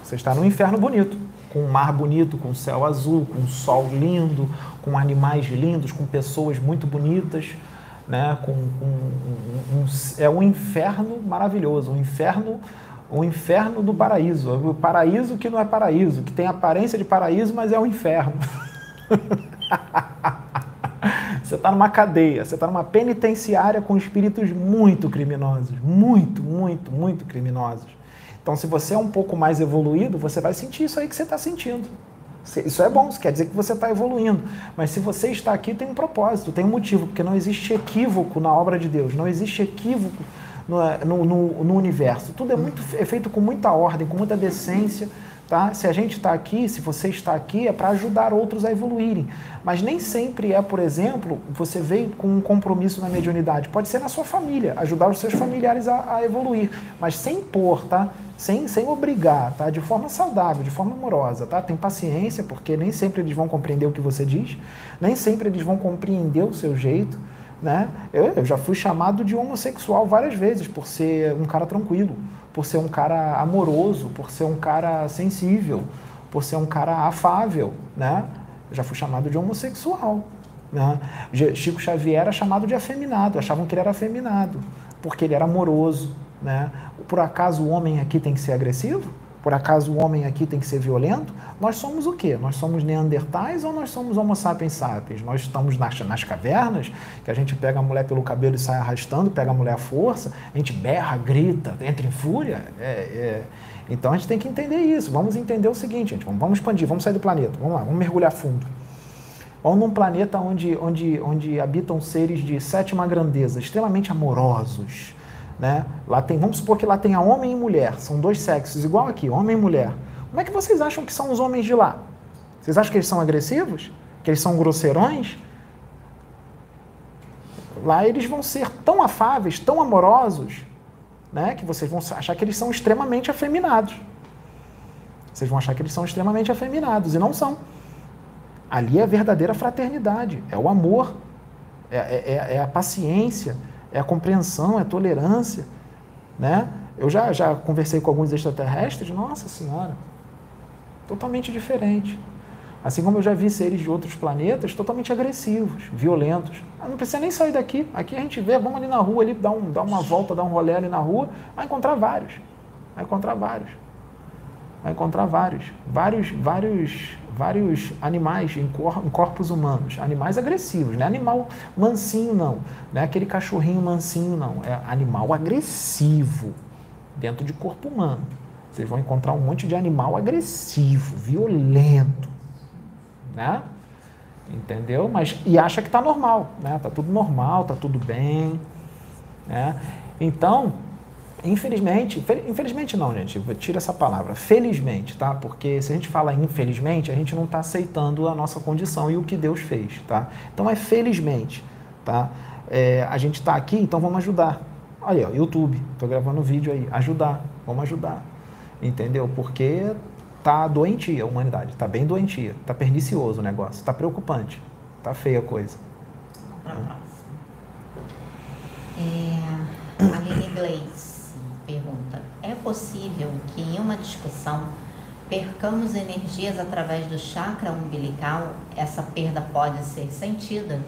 Você está no inferno bonito, com um mar bonito, com um céu azul, com um sol lindo, com animais lindos, com pessoas muito bonitas, né? Com, com um, é um inferno maravilhoso, um inferno, um inferno do paraíso, o paraíso que não é paraíso, que tem aparência de paraíso, mas é um inferno. Você está numa cadeia, você está numa penitenciária com espíritos muito criminosos, muito, muito, muito criminosos. Então, se você é um pouco mais evoluído, você vai sentir isso aí que você está sentindo. Isso é bom, isso quer dizer que você está evoluindo. Mas se você está aqui, tem um propósito, tem um motivo, porque não existe equívoco na obra de Deus, não existe equívoco no, no, no, universo. Tudo é, muito, é feito com muita ordem, com muita decência. Tá? Se a gente está aqui, se você está aqui, é para ajudar outros a evoluírem. Mas nem sempre é, por exemplo, você veio com um compromisso na mediunidade. Pode ser na sua família, ajudar os seus familiares a, a evoluir, mas sem impor, tá? Sem, sem obrigar, tá? De forma saudável, de forma amorosa, tá? Tem paciência, porque nem sempre eles vão compreender o que você diz, nem sempre eles vão compreender o seu jeito, né? Eu, eu já fui chamado de homossexual várias vezes por ser um cara tranquilo por ser um cara amoroso, por ser um cara sensível, por ser um cara afável, né? Já fui chamado de homossexual. Né? Chico Xavier era chamado de afeminado, achavam que ele era afeminado, porque ele era amoroso. Né? Por acaso o homem aqui tem que ser agressivo? Por acaso o homem aqui tem que ser violento? Nós somos o quê? Nós somos neandertais ou nós somos homo sapiens sapiens? Nós estamos nas, nas cavernas, que a gente pega a mulher pelo cabelo e sai arrastando, pega a mulher à força, a gente berra, grita, entra em fúria. É, é. Então a gente tem que entender isso. Vamos entender o seguinte, gente. Vamos, expandir, vamos sair do planeta. Vamos lá, vamos mergulhar fundo. Vamos num planeta onde, onde, onde habitam seres de sétima grandeza, extremamente amorosos. Né? Lá tem, vamos supor que lá tenha homem e mulher, são dois sexos, igual aqui, homem e mulher. Como é que vocês acham que são os homens de lá? Vocês acham que eles são agressivos? Que eles são grosseirões? Lá eles vão ser tão afáveis, tão amorosos, né, que vocês vão achar que eles são extremamente afeminados. Vocês vão achar que eles são extremamente afeminados e não são. Ali é a verdadeira fraternidade, é o amor, é, é, é, é a paciência, é a compreensão, é a tolerância. Né? Eu já, já conversei com alguns extraterrestres, nossa senhora, totalmente diferente. Assim como eu já vi seres de outros planetas totalmente agressivos, violentos. Ah, não precisa nem sair daqui. Aqui a gente vê, vamos ali na rua, ali, dar, um, dar uma volta, dar um rolê ali na rua, vai encontrar vários. Vai encontrar vários. Vai encontrar vários. Vários, vários, vários animais em, cor, em corpos humanos. Animais agressivos, não é animal mansinho, não. Não é aquele cachorrinho mansinho, não. É animal agressivo dentro de corpo humano. Vocês vão encontrar um monte de animal agressivo, violento, né? Entendeu? Mas e acha que está normal, né? Tá tudo normal, tá tudo bem, né? Então, infelizmente, infelizmente não, gente, tira essa palavra, felizmente, tá? Porque se a gente fala infelizmente, a gente não está aceitando a nossa condição e o que Deus fez, tá? Então é felizmente, tá? É, a gente está aqui, então vamos ajudar. Aí, ó, YouTube, estou gravando vídeo aí, ajudar, vamos ajudar, entendeu? Porque tá doentia a humanidade, tá bem doentia, tá pernicioso o negócio, tá preocupante, tá feia a coisa. É, a Lili Blaze pergunta: é possível que em uma discussão percamos energias através do chakra umbilical? Essa perda pode ser sentida?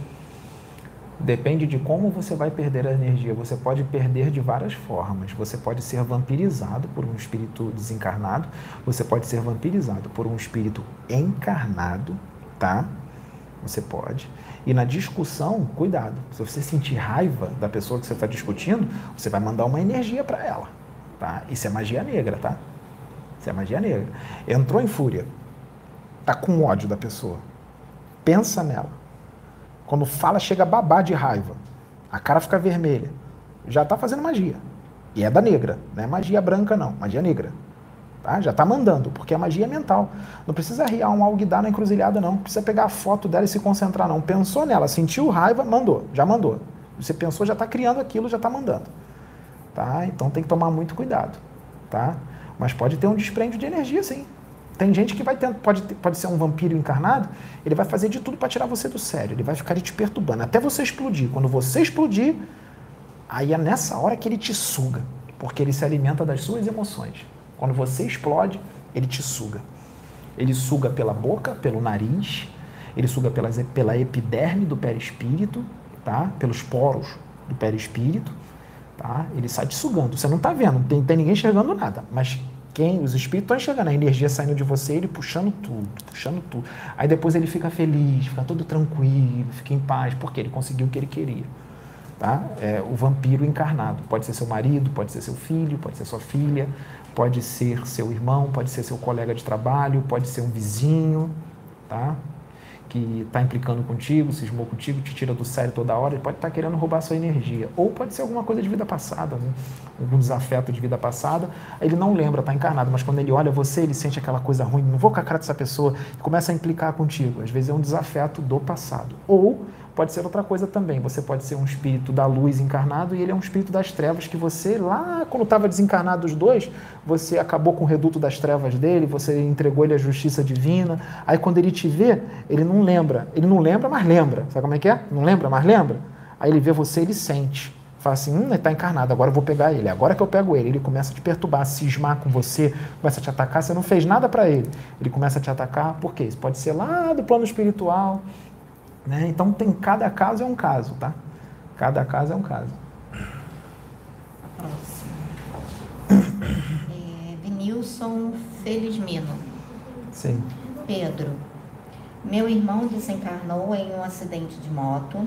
Depende de como você vai perder a energia. Você pode perder de várias formas. Você pode ser vampirizado por um espírito desencarnado, você pode ser vampirizado por um espírito encarnado, tá? Você pode. E na discussão, cuidado. Se você sentir raiva da pessoa que você está discutindo, você vai mandar uma energia para ela, tá? Isso é magia negra, tá? Isso é magia negra. Entrou em fúria, tá com ódio da pessoa. Pensa nela quando fala, chega a babar de raiva. A cara fica vermelha. Já está fazendo magia. E é da negra, não é magia branca, não. Magia negra. Tá? Já está mandando, porque a magia é mental. Não precisa riar um alguidar na encruzilhada, não. Não precisa pegar a foto dela e se concentrar, não. Pensou nela, sentiu raiva, mandou. Já mandou. Você pensou, já está criando aquilo, já está mandando. Tá? Então tem que tomar muito cuidado. Tá? Mas pode ter um desprende de energia, sim. Tem gente que vai ter, pode, pode ser um vampiro encarnado, ele vai fazer de tudo para tirar você do sério, ele vai ficar te perturbando, até você explodir. Quando você explodir, aí é nessa hora que ele te suga, porque ele se alimenta das suas emoções. Quando você explode, ele te suga. Ele suga pela boca, pelo nariz, ele suga pela, epiderme do perispírito, tá? pelos poros do perispírito, tá? ele sai te sugando. Você não está vendo, não tem, tem ninguém enxergando nada, mas quem? Os espíritos estão enxergando a energia saindo de você, ele puxando tudo, puxando tudo. Aí depois ele fica feliz, fica todo tranquilo, fica em paz, porque ele conseguiu o que ele queria. Tá? É o vampiro encarnado. Pode ser seu marido, pode ser seu filho, pode ser sua filha, pode ser seu irmão, pode ser seu colega de trabalho, pode ser um vizinho, tá? que está implicando contigo, cismou contigo, te tira do sério toda hora, ele pode estar tá querendo roubar sua energia. Ou pode ser alguma coisa de vida passada, né? algum desafeto de vida passada, ele não lembra, está encarnado, mas quando ele olha você, ele sente aquela coisa ruim, não vou com a cara dessa pessoa, e começa a implicar contigo. Às vezes é um desafeto do passado. Ou pode ser outra coisa também. Você pode ser um espírito da luz encarnado e ele é um espírito das trevas que você, lá quando estava desencarnado os dois, você acabou com o reduto das trevas dele, você entregou ele à justiça divina. Aí quando ele te vê, ele não lembra. Ele não lembra, mas lembra. Sabe como é que é? Não lembra, mas lembra. Aí ele vê você, ele sente. Fala assim, hum, ele está encarnado, agora eu vou pegar ele. Agora que eu pego ele, ele começa a te perturbar, a cismar com você, começa a te atacar, você não fez nada para ele. Ele começa a te atacar, por quê? Isso pode ser lá do plano espiritual, né? Então, tem cada caso é um caso, tá? Cada caso é um caso. Próximo. É, Felizmino. Sim. Pedro, meu irmão desencarnou em um acidente de moto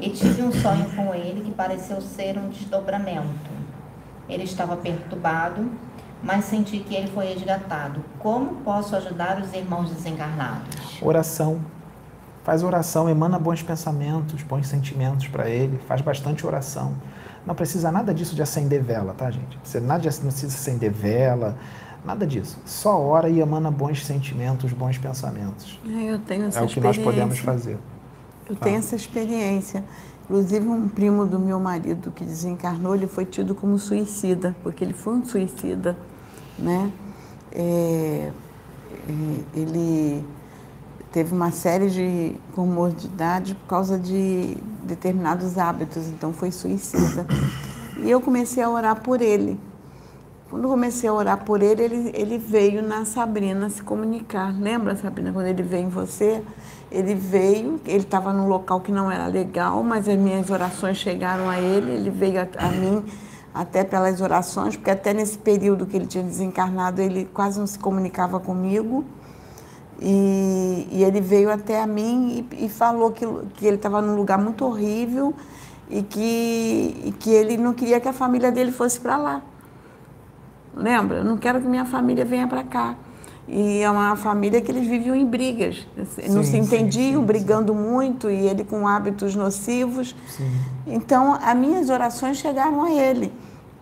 e tive um sonho com ele que pareceu ser um desdobramento. Ele estava perturbado, mas senti que ele foi resgatado. Como posso ajudar os irmãos desencarnados? Oração. Faz oração, emana bons pensamentos, bons sentimentos para ele, faz bastante oração. Não precisa nada disso de acender vela, tá, gente? Você nada de, não precisa acender vela, nada disso. Só ora e emana bons sentimentos, bons pensamentos. É, eu tenho essa É o que nós podemos fazer. Eu tenho essa experiência. Inclusive, um primo do meu marido que desencarnou, ele foi tido como suicida, porque ele foi um suicida, né? É, é ele teve uma série de comorbidade por causa de determinados hábitos, então foi suicida. E eu comecei a orar por ele. Quando comecei a orar por ele, ele, ele veio na Sabrina se comunicar. Lembra, Sabrina, quando ele veio em você? Ele veio, ele estava num local que não era legal, mas as minhas orações chegaram a ele, ele veio a, a mim até pelas orações, porque até nesse período que ele tinha desencarnado, ele quase não se comunicava comigo. E, e ele veio até a mim e, e falou que, que ele estava num lugar muito horrível e que, e que ele não queria que a família dele fosse para lá. Lembra? Eu não quero que minha família venha para cá. E é uma família que eles viviam em brigas. Não se entendiam, sim, sim, brigando muito, e ele com hábitos nocivos. Então, as minhas orações chegaram a ele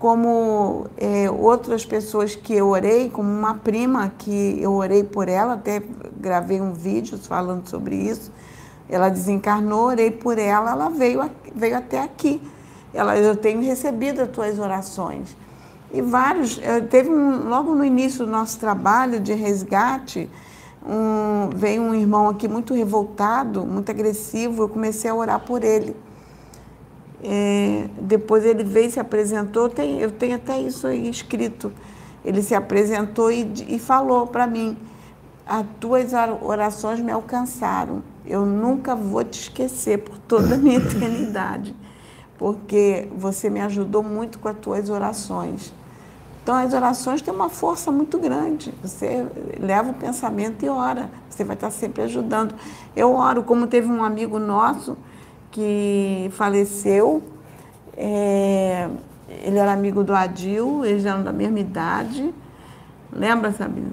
como é, outras pessoas que eu orei, como uma prima que eu orei por ela, até gravei um vídeo falando sobre isso. Ela desencarnou, orei por ela, ela veio, veio até aqui. Ela, eu tenho recebido as tuas orações. E vários, eh, teve um, logo no início do nosso trabalho de resgate, um, veio um irmão aqui muito revoltado, muito agressivo, eu comecei a orar por ele. É, depois ele veio e se apresentou, tem, eu tenho até isso aí escrito. Ele se apresentou e, e falou para mim: As tuas orações me alcançaram. Eu nunca vou te esquecer por toda a minha eternidade, porque você me ajudou muito com as tuas orações. Então, as orações têm uma força muito grande. Você leva o pensamento e ora. Você vai estar sempre ajudando. Eu oro, como teve um amigo nosso que faleceu. É, ele era amigo do Adil, eles eram da mesma idade. Lembra, Sabina?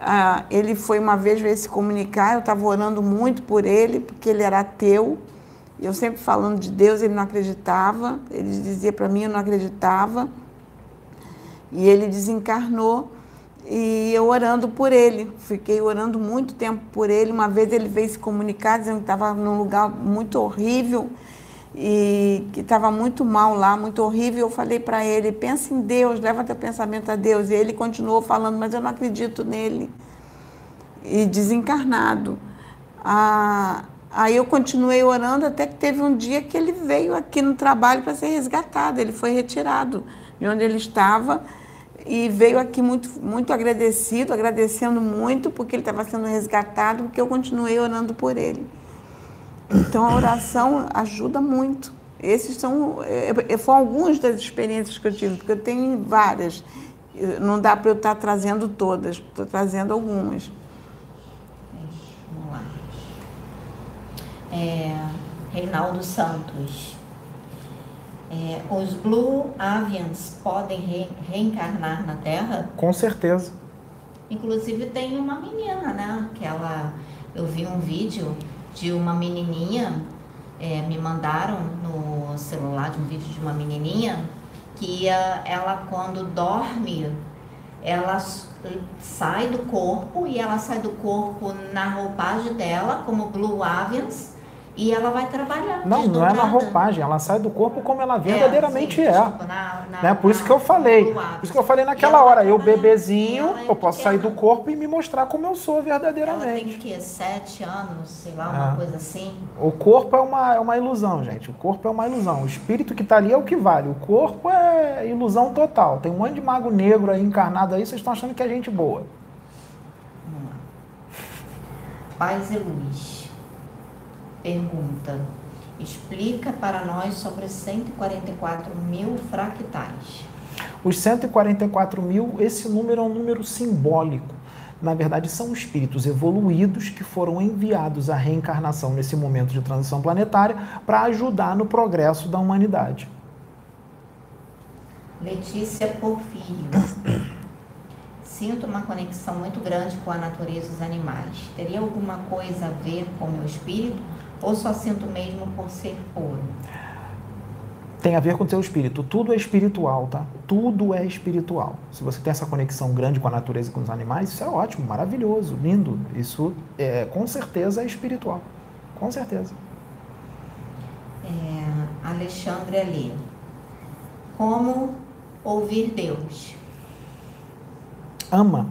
Ah, ele foi uma vez ver se comunicar, eu estava orando muito por ele, porque ele era ateu. Eu sempre falando de Deus, ele não acreditava. Ele dizia para mim, eu não acreditava. E ele desencarnou e eu orando por ele. Fiquei orando muito tempo por ele. Uma vez ele veio se comunicar dizendo que estava num lugar muito horrível e que estava muito mal lá, muito horrível. Eu falei para ele: pensa em Deus, leva teu pensamento a Deus. E ele continuou falando, mas eu não acredito nele. E desencarnado. Ah, aí eu continuei orando até que teve um dia que ele veio aqui no trabalho para ser resgatado. Ele foi retirado de onde ele estava e veio aqui muito, muito agradecido, agradecendo muito porque ele estava sendo resgatado, porque eu continuei orando por ele. Então a oração ajuda muito. Esses são, é, foram algumas das experiências que eu tive, porque eu tenho várias. Não dá para eu estar trazendo todas, estou trazendo algumas. Vamos lá. É, Reinaldo Santos. É, os Blue Avians podem re reencarnar na Terra? Com certeza. Inclusive tem uma menina, né? Que ela, eu vi um vídeo de uma menininha, é, me mandaram no celular de um vídeo de uma menininha que ela quando dorme, ela sai do corpo e ela sai do corpo na roupagem dela como Blue Avians e ela vai trabalhar. Não, não é na roupagem, ela sai do corpo como ela verdadeiramente é. Sim, é. Tipo, na, na, né? Por isso que eu falei. Por isso que eu falei naquela hora, eu bebezinho, eu posso sair do corpo e me mostrar como eu sou verdadeiramente. Ela tem que sete anos, sei lá, uma é. coisa assim. O corpo é uma, é uma ilusão, gente. O corpo é uma ilusão. O espírito que está ali é o que vale. O corpo é ilusão total. Tem um monte de mago negro aí encarnado aí, vocês estão achando que é gente boa. Paz e luz. Pergunta: explica para nós sobre 144 mil fractais. Os 144 mil, esse número é um número simbólico. Na verdade, são espíritos evoluídos que foram enviados à reencarnação nesse momento de transição planetária para ajudar no progresso da humanidade. Letícia Porfírio. Sinto uma conexão muito grande com a natureza e os animais. Teria alguma coisa a ver com o meu espírito? Ou só sinto mesmo por ser puro? Tem a ver com o teu espírito. Tudo é espiritual, tá? Tudo é espiritual. Se você tem essa conexão grande com a natureza e com os animais, isso é ótimo, maravilhoso, lindo. Isso é, com certeza é espiritual. Com certeza. É, Alexandre ali. Como ouvir Deus? ama.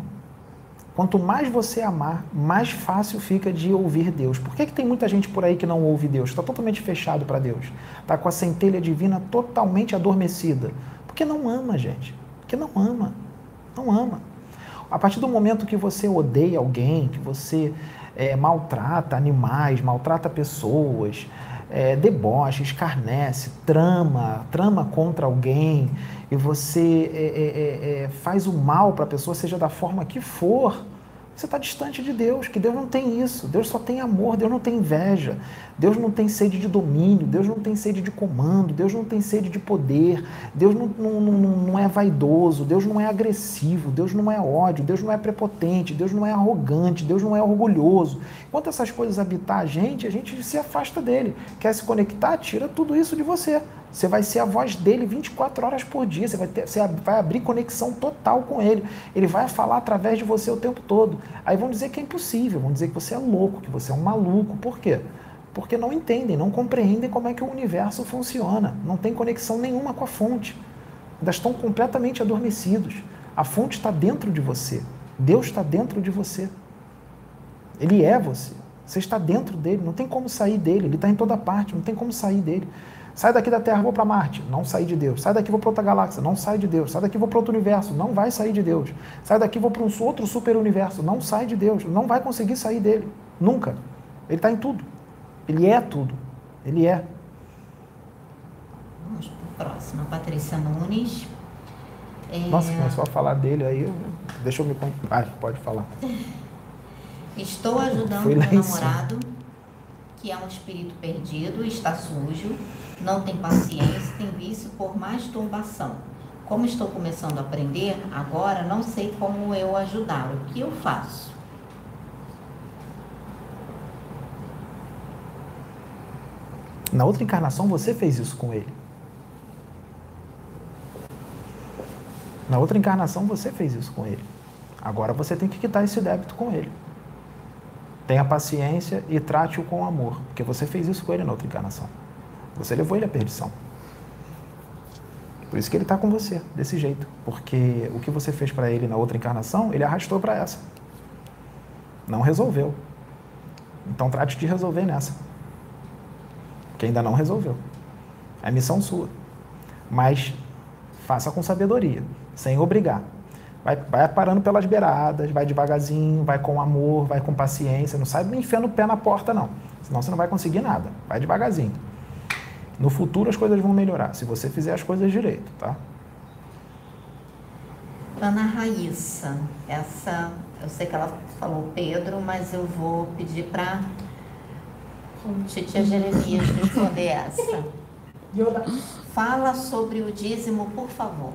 Quanto mais você amar, mais fácil fica de ouvir Deus. Por que, que tem muita gente por aí que não ouve Deus? Está totalmente fechado para Deus. Está com a centelha divina totalmente adormecida. Porque não ama, gente. Porque não ama. Não ama. A partir do momento que você odeia alguém, que você é, maltrata animais, maltrata pessoas, é, deboche, escarnece, trama, trama contra alguém, e você é, é, é, é faz o mal para a pessoa, seja da forma que for, você está distante de Deus, que Deus não tem isso. Deus só tem amor, Deus não tem inveja, Deus não tem sede de domínio, Deus não tem sede de comando, Deus não tem sede de poder, Deus não, não, não, não é vaidoso, Deus não é agressivo, Deus não é ódio, Deus não é prepotente, Deus não é arrogante, Deus não é orgulhoso. Enquanto essas coisas habitar a gente, a gente se afasta dele. Quer se conectar? Tira tudo isso de você. Você vai ser a voz dele 24 horas por dia. Você vai, ter, você vai abrir conexão total com ele. Ele vai falar através de você o tempo todo. Aí vão dizer que é impossível, vão dizer que você é louco, que você é um maluco. Por quê? Porque não entendem, não compreendem como é que o universo funciona. Não tem conexão nenhuma com a fonte. Ainda estão completamente adormecidos. A fonte está dentro de você. Deus está dentro de você. Ele é você. Você está dentro dele. Não tem como sair dele. Ele está em toda parte. Não tem como sair dele. Sai daqui da Terra, vou para Marte. Não sair de Deus. Sai daqui, vou para outra galáxia. Não sai de Deus. Sai daqui, vou para outro universo. Não vai sair de Deus. Sai daqui, vou para um outro super universo. Não sai de Deus. Não vai conseguir sair dele. Nunca. Ele está em tudo. Ele é tudo. Ele é. Vamos para a próxima. Patrícia Nunes. É... Nossa, começou a falar dele aí. Deixa eu me. Ah, pode falar. Estou ajudando meu namorado, que é um espírito perdido, está sujo não tem paciência, tem vício por masturbação. Como estou começando a aprender, agora não sei como eu ajudar. O que eu faço? Na outra encarnação você fez isso com ele. Na outra encarnação você fez isso com ele. Agora você tem que quitar esse débito com ele. Tenha paciência e trate-o com amor, porque você fez isso com ele na outra encarnação. Você levou ele à perdição. Por isso que ele está com você, desse jeito. Porque o que você fez para ele na outra encarnação, ele arrastou para essa. Não resolveu. Então trate de resolver nessa. Que ainda não resolveu. É missão sua. Mas faça com sabedoria, sem obrigar. Vai, vai parando pelas beiradas, vai devagarzinho, vai com amor, vai com paciência. Não sai enfiando o pé na porta, não. Senão você não vai conseguir nada. Vai devagarzinho. No futuro as coisas vão melhorar, se você fizer as coisas direito, tá? Ana Raíssa, essa, eu sei que ela falou Pedro, mas eu vou pedir para Titia Jeremias responder essa. Fala sobre o dízimo, por favor.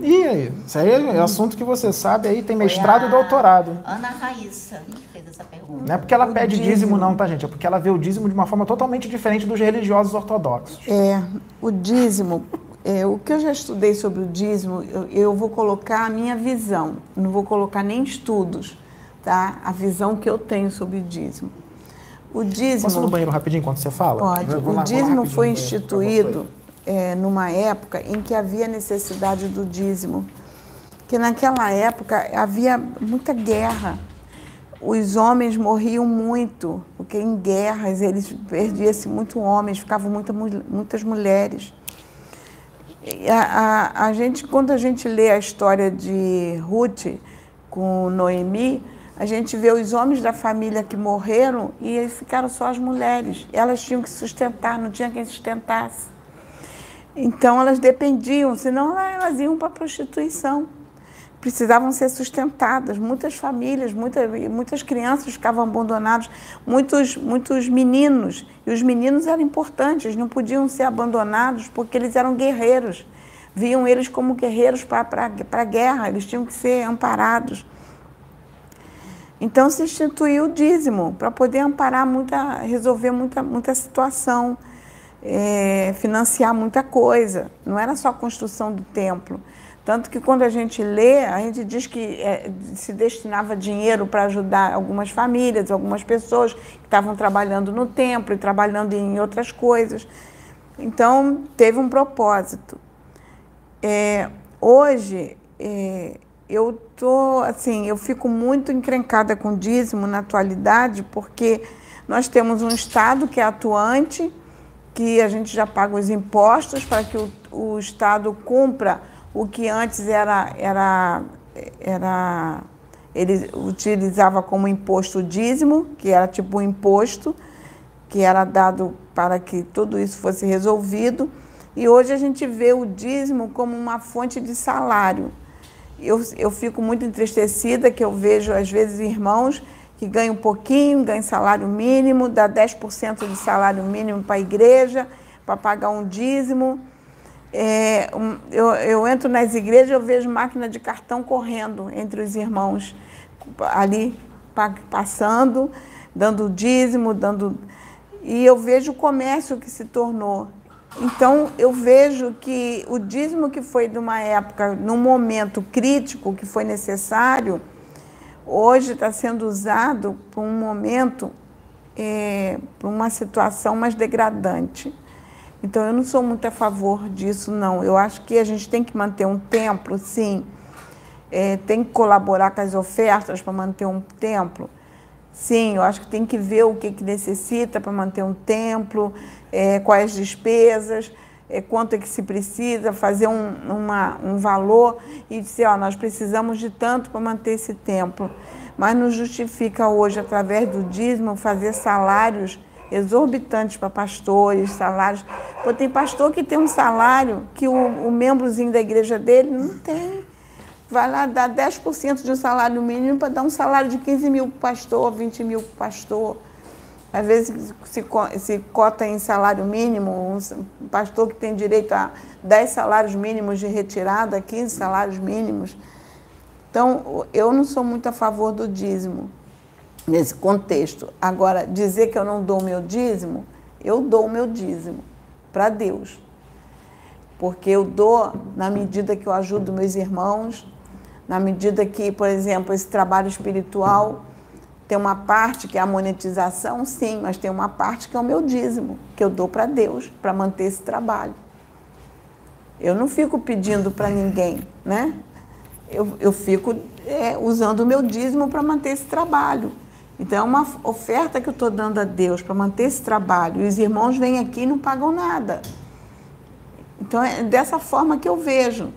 E aí? Isso aí é assunto que você sabe aí, tem mestrado e doutorado. Ana Raíssa que fez essa pergunta. Não é porque ela o pede dízimo. dízimo. não, tá, gente? É porque ela vê o dízimo de uma forma totalmente diferente dos religiosos ortodoxos. É, o dízimo, é, o que eu já estudei sobre o dízimo, eu, eu vou colocar a minha visão, não vou colocar nem estudos, tá? A visão que eu tenho sobre o dízimo. O dízimo. Posso ir no banheiro rapidinho enquanto você fala? Pode. O dízimo foi instituído é, numa época em que havia necessidade do dízimo. Que naquela época havia muita guerra. Os homens morriam muito, porque em guerras eles perdiam-se muito homens, ficavam muita, muitas mulheres. A, a, a, gente, quando a gente lê a história de Ruth com Noemi, a gente vê os homens da família que morreram e ficaram só as mulheres. Elas tinham que sustentar, não tinha quem sustentasse. Então elas dependiam, senão elas iam para a prostituição. Precisavam ser sustentadas. Muitas famílias, muitas, muitas crianças ficavam abandonadas, muitos, muitos meninos. E os meninos eram importantes, não podiam ser abandonados porque eles eram guerreiros. Viam eles como guerreiros para a guerra, eles tinham que ser amparados. Então se instituiu o dízimo para poder amparar muita, resolver muita, muita situação, é, financiar muita coisa. Não era só a construção do templo. Tanto que quando a gente lê, a gente diz que é, se destinava dinheiro para ajudar algumas famílias, algumas pessoas que estavam trabalhando no templo e trabalhando em outras coisas. Então teve um propósito. É, hoje é, eu tô assim, eu fico muito encrencada com dízimo na atualidade, porque nós temos um Estado que é atuante, que a gente já paga os impostos para que o, o Estado cumpra o que antes era, era, era ele utilizava como imposto dízimo, que era tipo um imposto, que era dado para que tudo isso fosse resolvido. E hoje a gente vê o dízimo como uma fonte de salário eu, eu fico muito entristecida que eu vejo, às vezes, irmãos que ganham um pouquinho, ganham salário mínimo, dá 10% de salário mínimo para a igreja, para pagar um dízimo. É, eu, eu entro nas igrejas eu vejo máquina de cartão correndo entre os irmãos, ali passando, dando dízimo, dando. E eu vejo o comércio que se tornou. Então, eu vejo que o dízimo que foi de uma época, num momento crítico que foi necessário, hoje está sendo usado para um momento, é, para uma situação mais degradante. Então, eu não sou muito a favor disso, não. Eu acho que a gente tem que manter um templo, sim, é, tem que colaborar com as ofertas para manter um templo. Sim, eu acho que tem que ver o que, que necessita para manter um templo, é, quais despesas, é, quanto é que se precisa, fazer um, uma, um valor e dizer, ó, nós precisamos de tanto para manter esse templo. Mas não justifica hoje, através do dízimo, fazer salários exorbitantes para pastores, salários. Pô, tem pastor que tem um salário que o, o membrozinho da igreja dele não tem. Vai lá dar 10% de um salário mínimo para dar um salário de 15 mil para o pastor, 20 mil para o pastor. Às vezes se, se cota em salário mínimo, um pastor que tem direito a 10 salários mínimos de retirada, 15 salários mínimos. Então, eu não sou muito a favor do dízimo nesse contexto. Agora, dizer que eu não dou o meu dízimo, eu dou o meu dízimo para Deus. Porque eu dou na medida que eu ajudo meus irmãos, na medida que, por exemplo, esse trabalho espiritual tem uma parte que é a monetização, sim, mas tem uma parte que é o meu dízimo, que eu dou para Deus, para manter esse trabalho. Eu não fico pedindo para ninguém, né? Eu, eu fico é, usando o meu dízimo para manter esse trabalho. Então, é uma oferta que eu estou dando a Deus para manter esse trabalho. E os irmãos vêm aqui e não pagam nada. Então, é dessa forma que eu vejo.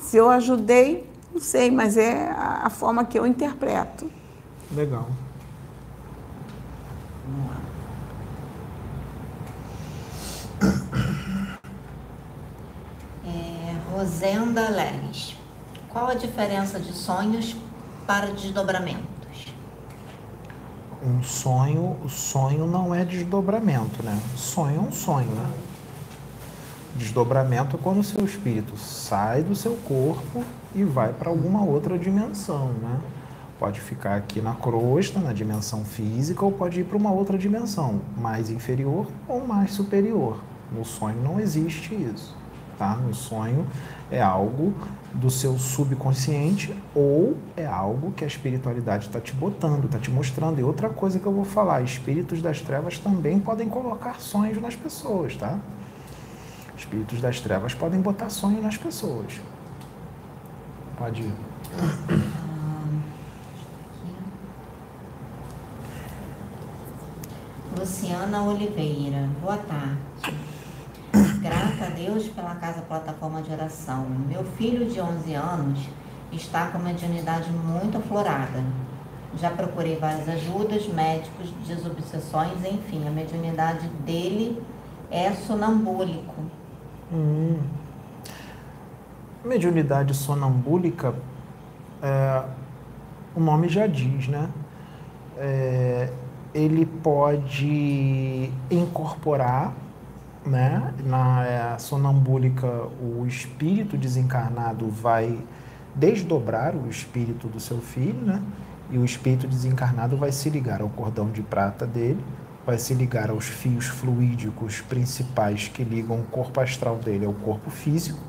Se eu ajudei, não sei, mas é a, a forma que eu interpreto. Legal. É, Rosenda Leles. Qual a diferença de sonhos para desdobramentos? Um sonho, o sonho não é desdobramento, né? Sonho é um sonho, né? Desdobramento é quando o seu espírito sai do seu corpo e vai para alguma outra dimensão, né? Pode ficar aqui na crosta, na dimensão física, ou pode ir para uma outra dimensão, mais inferior ou mais superior. No sonho não existe isso. Tá? No sonho é algo do seu subconsciente ou é algo que a espiritualidade está te botando, está te mostrando. E outra coisa que eu vou falar, espíritos das trevas também podem colocar sonhos nas pessoas, tá? Espíritos das trevas podem botar sonhos nas pessoas. Pode ir. Luciana Oliveira. Boa tarde. Grata a Deus pela Casa Plataforma de Oração. Meu filho de 11 anos está com uma mediunidade muito aflorada. Já procurei várias ajudas, médicos, desobsessões, enfim, a mediunidade dele é sonambúlico. Hum. Mediunidade sonambúlica, é, o nome já diz, né? É, ele pode incorporar, né? Na é, sonambúlica, o espírito desencarnado vai desdobrar o espírito do seu filho, né? E o espírito desencarnado vai se ligar ao cordão de prata dele, vai se ligar aos fios fluídicos principais que ligam o corpo astral dele ao corpo físico,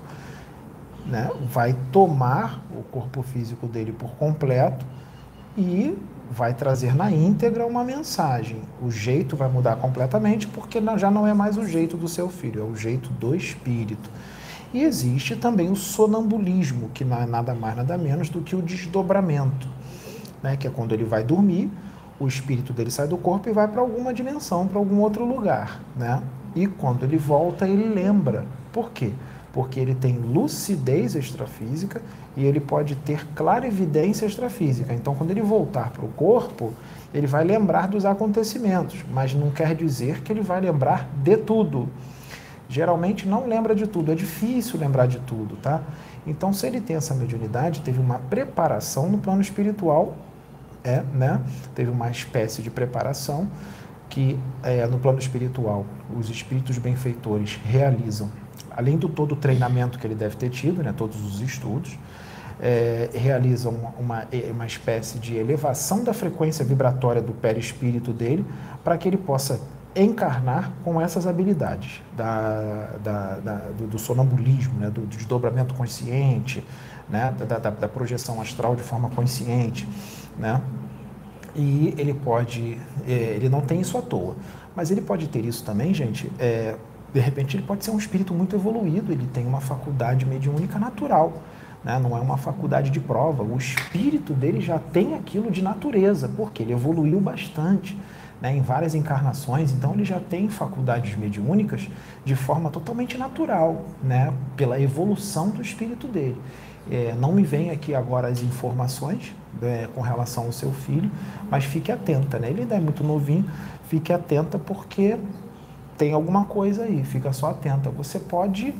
né? vai tomar o corpo físico dele por completo e vai trazer na íntegra uma mensagem. O jeito vai mudar completamente porque já não é mais o jeito do seu filho, é o jeito do espírito. E existe também o sonambulismo, que não é nada mais nada menos do que o desdobramento, né? que é quando ele vai dormir, o espírito dele sai do corpo e vai para alguma dimensão, para algum outro lugar. Né? E quando ele volta, ele lembra. Por quê? Porque ele tem lucidez extrafísica e ele pode ter clarividência extrafísica. Então, quando ele voltar para o corpo, ele vai lembrar dos acontecimentos, mas não quer dizer que ele vai lembrar de tudo. Geralmente não lembra de tudo, é difícil lembrar de tudo, tá? Então, se ele tem essa mediunidade, teve uma preparação no plano espiritual, é, né? Teve uma espécie de preparação que é, no plano espiritual os espíritos benfeitores realizam, além do todo o treinamento que ele deve ter tido, né? Todos os estudos, é, realizam uma, uma espécie de elevação da frequência vibratória do perispírito dele para que ele possa encarnar com essas habilidades da, da, da do, do, sonambulismo, né, do, desdobramento consciente, né, da, da, projeção astral de forma consciente, né, e ele pode, é, ele não tem isso à toa, mas ele pode ter isso também, gente, é, de repente ele pode ser um espírito muito evoluído, ele tem uma faculdade mediúnica natural, né, não é uma faculdade de prova, o espírito dele já tem aquilo de natureza, porque ele evoluiu bastante, né, em várias encarnações, então ele já tem faculdades mediúnicas de forma totalmente natural, né, pela evolução do espírito dele. É, não me vem aqui agora as informações é, com relação ao seu filho, mas fique atenta, né? Ele ainda é muito novinho, fique atenta porque tem alguma coisa aí, fica só atenta. Você pode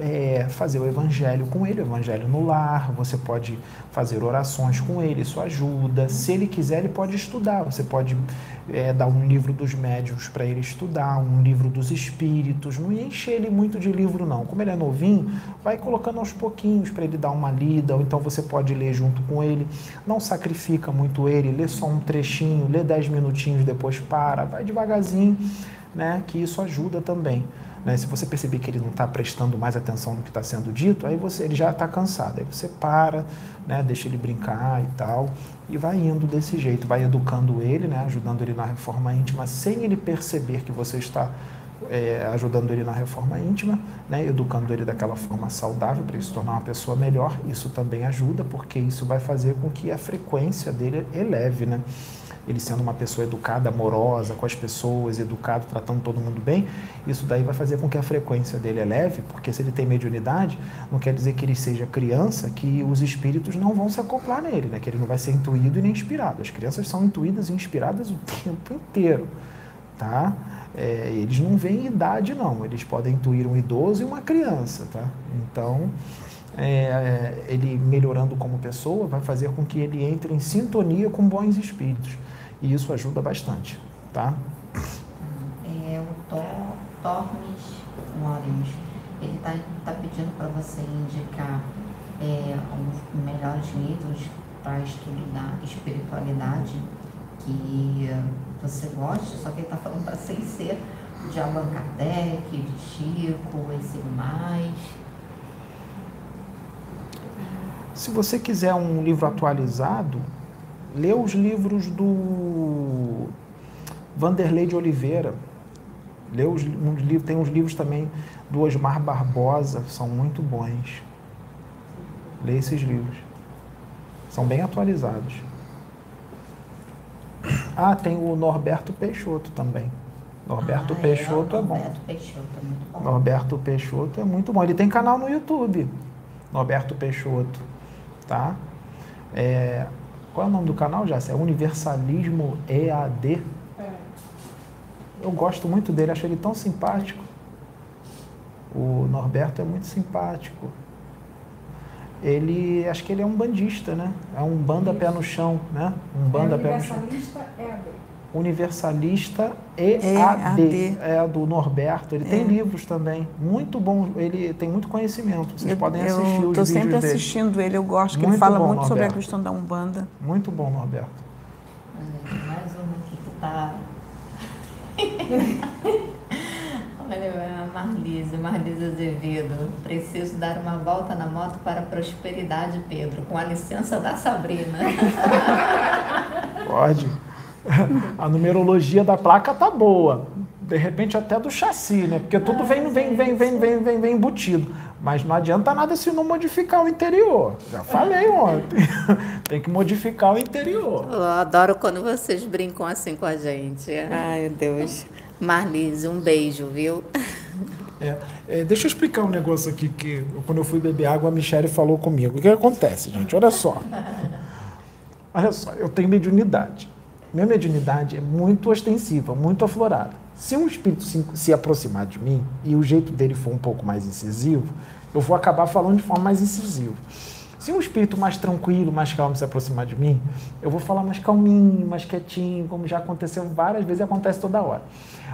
é, fazer o evangelho com ele, o evangelho no lar, você pode fazer orações com ele, isso ajuda. Se ele quiser, ele pode estudar. Você pode é, dar um livro dos médiuns para ele estudar, um livro dos espíritos. Não encher ele muito de livro, não. Como ele é novinho, vai colocando aos pouquinhos para ele dar uma lida, ou então você pode ler junto com ele. Não sacrifica muito ele, lê só um trechinho, lê dez minutinhos, depois para, vai devagarzinho, né? Que isso ajuda também. Né? Se você perceber que ele não está prestando mais atenção no que está sendo dito, aí você, ele já está cansado. Aí você para, né? deixa ele brincar e tal, e vai indo desse jeito, vai educando ele, né? ajudando ele na reforma íntima, sem ele perceber que você está é, ajudando ele na reforma íntima, né? educando ele daquela forma saudável para ele se tornar uma pessoa melhor. Isso também ajuda, porque isso vai fazer com que a frequência dele eleve. Né? Ele sendo uma pessoa educada, amorosa com as pessoas, educado, tratando todo mundo bem, isso daí vai fazer com que a frequência dele eleve, porque se ele tem mediunidade, não quer dizer que ele seja criança, que os espíritos não vão se acoplar nele, né? que ele não vai ser intuído e nem inspirado. As crianças são intuídas e inspiradas o tempo inteiro, tá? É, eles não veem idade, não. Eles podem intuir um idoso e uma criança, tá? Então, é, ele melhorando como pessoa vai fazer com que ele entre em sintonia com bons espíritos. E isso ajuda bastante, tá? É, o Tor, Tormes Lawrence, ele está tá pedindo para você indicar é, os melhores livros para estudar espiritualidade que você gosta, só que ele está falando para sem ser de Allan Kardec, de Chico, esse mais. Se você quiser um livro atualizado, lê os livros do Vanderlei de Oliveira. Lê os, um tem uns livros também do Osmar Barbosa, são muito bons. Lê esses livros. São bem atualizados. Ah, tem o Norberto Peixoto também. Norberto ah, é, Peixoto é, é bom. Norberto Peixoto é muito bom. Norberto Peixoto é muito bom. Ele tem canal no YouTube. Norberto Peixoto, tá? É, qual é o nome do canal, já? É Universalismo EAD. É. Eu gosto muito dele, acho ele tão simpático. O Norberto é muito simpático. Ele, acho que ele é um bandista, né? É um banda pé no chão, né? Um banda é pé no chão. Universalista EAD. Universalista EAD. É do Norberto. Ele tem livros também, muito bom. Ele tem muito conhecimento. Vocês Eu- podem eu assistir os Estou vídeos sempre dele. assistindo ele, eu gosto, que Muito ele fala bom, muito sobre a Norberto. questão da Umbanda. Muito bom, Norberto. Mais uma aqui que tá. Olha, a Marlise, Marlise Azevedo. Preciso dar uma volta na moto para a prosperidade, Pedro, com a licença da Sabrina. Pode. A numerologia da placa tá boa. De repente até do chassi, né? Porque tudo vem, vem, vem, vem, vem, vem, vem embutido. Mas não adianta nada se não modificar o interior. Já falei ontem. Tem que modificar o interior. Eu adoro quando vocês brincam assim com a gente. Ai, Deus. Marlise, um beijo, viu? É, é, deixa eu explicar um negócio aqui que quando eu fui beber água, a Michelle falou comigo. O que acontece, gente? Olha só. Olha só, eu tenho mediunidade. Minha mediunidade é muito ostensiva, muito aflorada. Se um espírito se, se aproximar de mim e o jeito dele for um pouco mais incisivo, eu vou acabar falando de forma mais incisiva. Se um espírito mais tranquilo, mais calmo se aproximar de mim, eu vou falar mais calminho, mais quietinho, como já aconteceu várias vezes e acontece toda hora.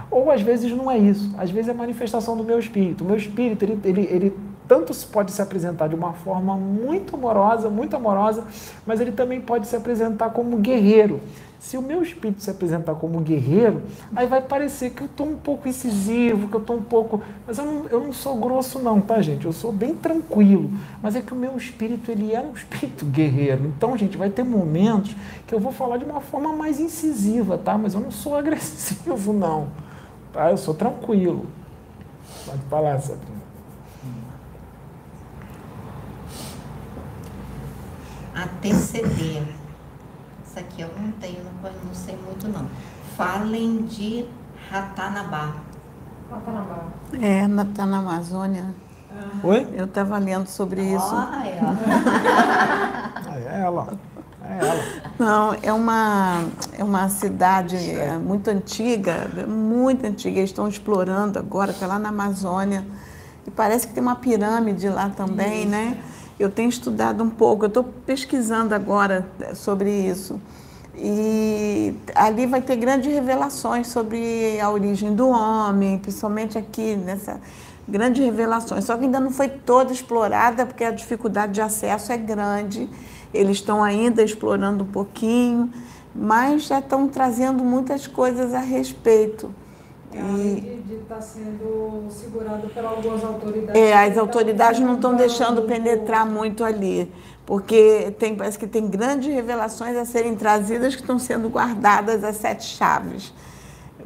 Ou às vezes não é isso, às vezes é manifestação do meu espírito. O meu espírito, ele, ele, ele tanto pode se apresentar de uma forma muito amorosa, muito amorosa, mas ele também pode se apresentar como guerreiro. Se o meu espírito se apresentar como guerreiro, aí vai parecer que eu estou um pouco incisivo, que eu estou um pouco. Mas eu não, eu não sou grosso, não, tá, gente? Eu sou bem tranquilo. Mas é que o meu espírito, ele é um espírito guerreiro. Então, gente, vai ter momentos que eu vou falar de uma forma mais incisiva, tá? Mas eu não sou agressivo, não. Tá? Eu sou tranquilo. Pode falar, Sabrina. ATCD. Isso aqui eu não tenho, não, não sei muito não. Falem de Ratanabá. Ratanabá. É, na, tá na Amazônia. Oi? Eu estava lendo sobre isso. Olha, ó. Ah, É ela. É ela. Não, é uma, é uma cidade é, muito antiga, muito antiga. Eles estão explorando agora, está lá na Amazônia. E parece que tem uma pirâmide lá também, né? Eu tenho estudado um pouco, eu estou pesquisando agora eh, sobre isso. E ali vai ter grandes revelações sobre a origem do homem, principalmente aqui nessa grandes revelações. Só que ainda não foi toda explorada porque a dificuldade de acesso é grande. Eles estão ainda explorando um pouquinho, mas já estão trazendo muitas coisas a respeito. Além de estar sendo segurado por algumas autoridades. É, as autoridades não estão deixando penetrar muito ali, porque tem, parece que tem grandes revelações a serem trazidas que estão sendo guardadas as sete chaves.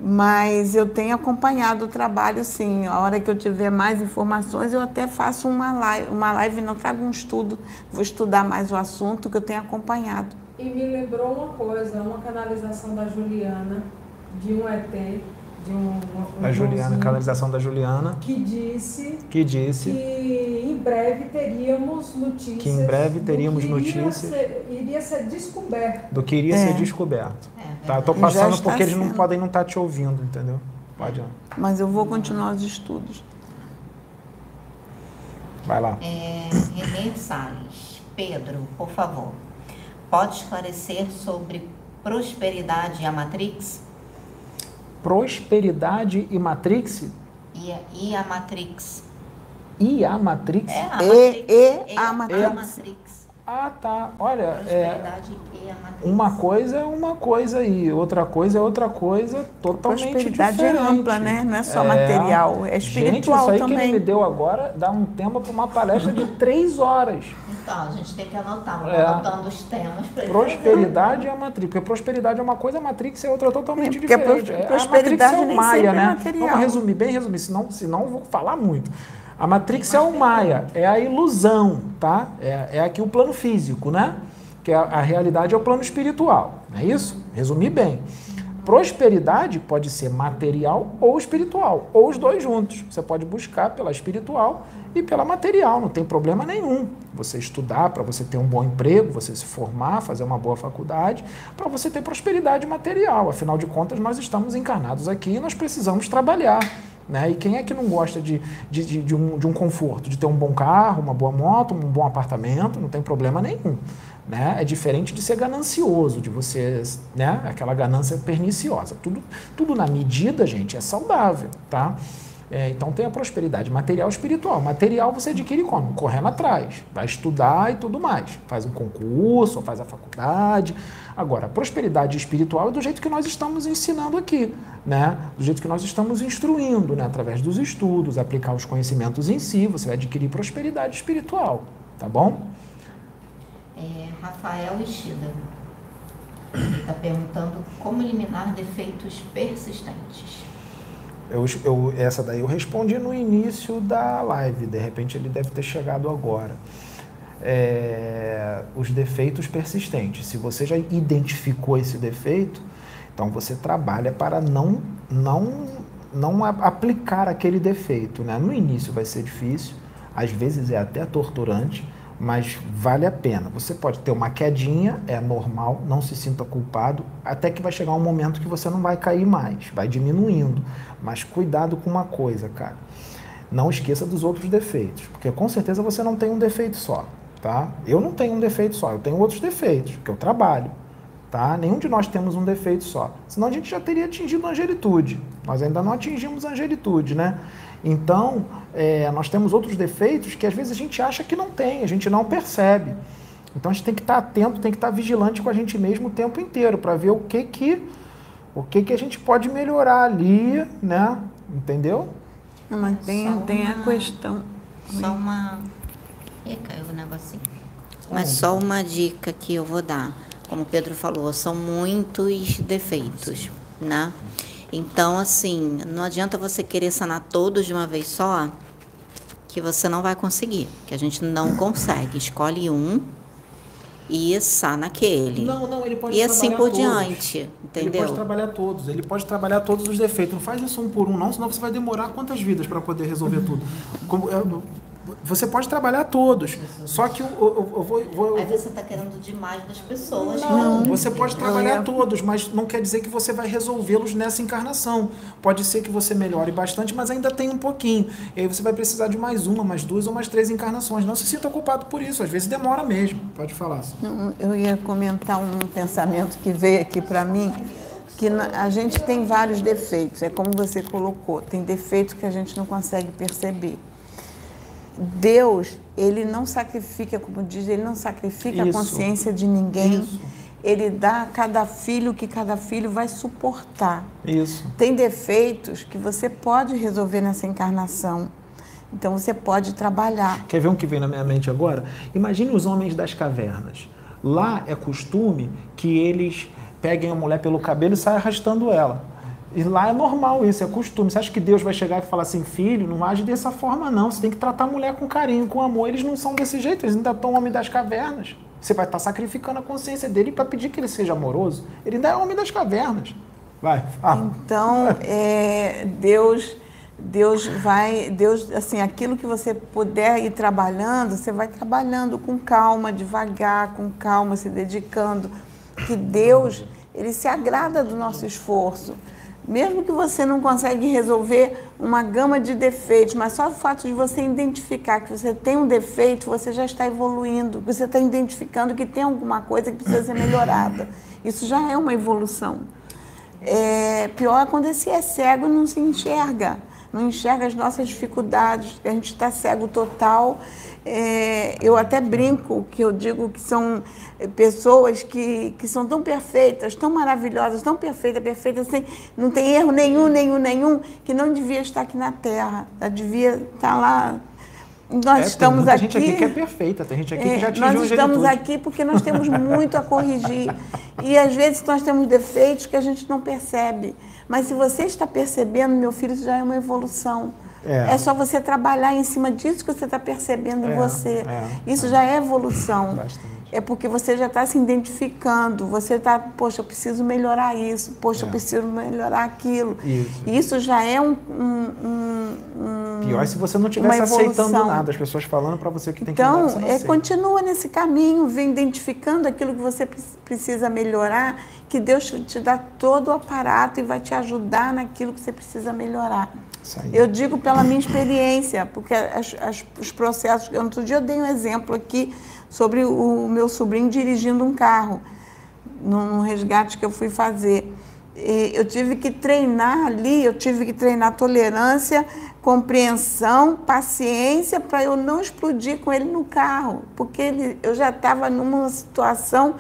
Mas eu tenho acompanhado o trabalho, sim. A hora que eu tiver mais informações, eu até faço uma live, uma live não trago um estudo, vou estudar mais o assunto que eu tenho acompanhado. E me lembrou uma coisa, uma canalização da Juliana, de um ET, de um, um A Juliana, canalização da Juliana, que disse que disse que em breve teríamos notícias. Que em breve teríamos que iria notícias. ser- iria ser descoberto. do que iria É. ser descoberto. É Tá, eu tô passando porque eles não sendo. podem não estar te ouvindo, entendeu? Pode ir. Mas eu vou continuar os estudos. Vai lá. É, Renê Salles. Pedro, por favor, pode esclarecer sobre prosperidade e a Matrix? Prosperidade e Matrix? E a, e a Matrix? E a Matrix? É a E- Matrix. e É a a Matrix. Matrix. Ah, tá. Olha, é, Prosperidade uma coisa é uma coisa e outra coisa é outra coisa totalmente Prosperidade diferente. é ampla, né? Não é só É. material, é Gente, espiritual isso aí também. que ele me deu agora dá um tema para uma palestra de três horas. Então, a gente tem que anotar, É. anotando os temas para Prosperidade e a Matrix. Porque prosperidade é uma coisa, a Matrix é outra totalmente É, porque a diferente. É, prosperidade a Matrix é o Maia, é né? material. Vamos resumir, bem resumir, senão, senão eu vou falar muito. A Matrix é o Maia, é a ilusão, tá? É, é aqui o plano físico, né? Que a, a realidade é o plano espiritual, não é isso? Resumir bem. Prosperidade pode ser material ou espiritual, ou os dois juntos. Você pode buscar pela espiritual e pela material, não tem problema nenhum. Você estudar para você ter um bom emprego, você se formar, fazer uma boa faculdade, para você ter prosperidade material. Afinal de contas, nós estamos encarnados aqui e nós precisamos trabalhar. Né? E quem é que não gosta de, de, de, de, um, de um conforto, de ter um bom carro, uma boa moto, um bom apartamento, não tem problema nenhum. Né? É diferente de ser ganancioso, de você, né? Aquela ganância perniciosa. Tudo, tudo na medida, gente, é saudável, tá? É, então tem a prosperidade material e espiritual. Material você adquire como? Correndo atrás, vai estudar e tudo mais. Faz um concurso, faz a faculdade. Agora, a prosperidade espiritual é do jeito que nós estamos ensinando aqui, né? Do jeito que nós estamos instruindo, né? Através dos estudos, aplicar os conhecimentos em si, você vai adquirir prosperidade espiritual, tá bom? É, Rafael Ishida está perguntando como eliminar defeitos persistentes. Eu, eu, essa daí eu respondi no início da live, de repente ele deve ter chegado agora. É, os defeitos persistentes. Se você já identificou esse defeito, então você trabalha para não, não, não aplicar aquele defeito. Né? No início vai ser difícil, às vezes é até torturante, mas vale a pena. Você pode ter uma quedinha, é normal, não se sinta culpado, até que vai chegar um momento que você não vai cair mais, vai diminuindo. Mas cuidado com uma coisa, cara. Não esqueça dos outros defeitos, porque com certeza você não tem um defeito só, tá? Eu não tenho um defeito só, eu tenho outros defeitos, porque eu trabalho, tá? Nenhum de nós temos um defeito só. Senão a gente já teria atingido a angelitude. Nós ainda não atingimos a angelitude, né? Então, é, nós temos outros defeitos que às vezes a gente acha que não tem, a gente não percebe. Então a gente tem que estar atento, tem que estar vigilante com a gente mesmo o tempo inteiro para ver o que que o que, que a gente pode melhorar ali, né? Entendeu? Não, mas tem, uma, tem a questão. Só uma. Ih, caiu o negocinho. Mas só uma dica que eu vou dar. Como o Pedro falou, são muitos defeitos, né? Então, assim, não adianta você querer sanar todos de uma vez só, que você não vai conseguir, que a gente não consegue. Escolhe um e está naquele. Não, não, ele pode E assim por todos. diante, entendeu? Ele pode trabalhar todos, ele pode trabalhar todos os defeitos. Não faz isso um por um, não, senão você vai demorar quantas vidas para poder resolver tudo. Como, você pode trabalhar todos, só que eu, eu, eu vou, vou. Às vezes você está querendo demais das pessoas. Não, não, você pode trabalhar todos, mas não quer dizer que você vai resolvê-los nessa encarnação. Pode ser que você melhore bastante, mas ainda tem um pouquinho. E aí você vai precisar de mais uma, mais duas ou mais três encarnações. Não se sinta culpado por isso, às vezes demora mesmo. Pode falar. Eu ia comentar um pensamento que veio aqui para mim que a gente tem vários defeitos, é como você colocou, tem defeitos que a gente não consegue perceber. Deus, ele não sacrifica, como diz, ele não sacrifica Isso. a consciência de ninguém. Isso. Ele dá a cada filho que cada filho vai suportar. Isso. Tem defeitos que você pode resolver nessa encarnação. Então você pode trabalhar. Quer ver um que vem na minha mente agora? Imagine os homens das cavernas. Lá é costume que eles peguem a mulher pelo cabelo e saiam arrastando ela. E lá é normal isso, é costume. Você acha que Deus vai chegar e falar assim, filho, não age dessa forma não. Você tem que tratar a mulher com carinho, com amor. Eles não são desse jeito, eles ainda estão homem das cavernas. Você vai estar sacrificando a consciência dele para pedir que ele seja amoroso. Ele ainda é homem das cavernas. Vai. Então, é, Deus, Deus vai, Deus, assim, aquilo que você puder ir trabalhando, você vai trabalhando com calma, devagar, com calma, se dedicando. Que Deus, ele se agrada do nosso esforço. Mesmo que você não consegue resolver uma gama de defeitos, mas só o fato de você identificar que você tem um defeito, você já está evoluindo, você está identificando que tem alguma coisa que precisa ser melhorada. Isso já é uma evolução. É, pior é quando esse é cego e não se enxerga, não enxerga as nossas dificuldades, a gente está cego total. É, eu até brinco que eu digo que são pessoas que, que são tão perfeitas, tão maravilhosas, tão perfeitas, perfeitas, assim, não tem erro nenhum, nenhum, nenhum, que não devia estar aqui na Terra. Ela devia estar lá. Nós é, estamos tem aqui. gente aqui que é perfeita, tem gente aqui que já é, atingiu Nós estamos aqui porque nós temos muito a corrigir. E às vezes nós temos defeitos que a gente não percebe. Mas se você está percebendo, meu filho, isso já é uma evolução. É. é. só você trabalhar em cima disso que você está percebendo em é, você. É, isso já é evolução. Bastante é porque você já está se identificando, você está, poxa, eu preciso melhorar isso, poxa, é. eu preciso melhorar aquilo. Isso, isso já é um, um, um, Pior é se você não estivesse aceitando nada, as pessoas falando para você que tem então, que mudar. Então, é, continua nesse caminho, vem identificando aquilo que você precisa melhorar, que Deus te dá todo o aparato e vai te ajudar naquilo que você precisa melhorar. Eu digo pela minha experiência, porque as, as, os processos. Outro dia eu dei um exemplo aqui sobre o meu sobrinho dirigindo um carro, num resgate que eu fui fazer. E eu tive que treinar ali, eu tive que treinar tolerância, compreensão, paciência para eu não explodir com ele no carro, porque ele, eu já estava numa situação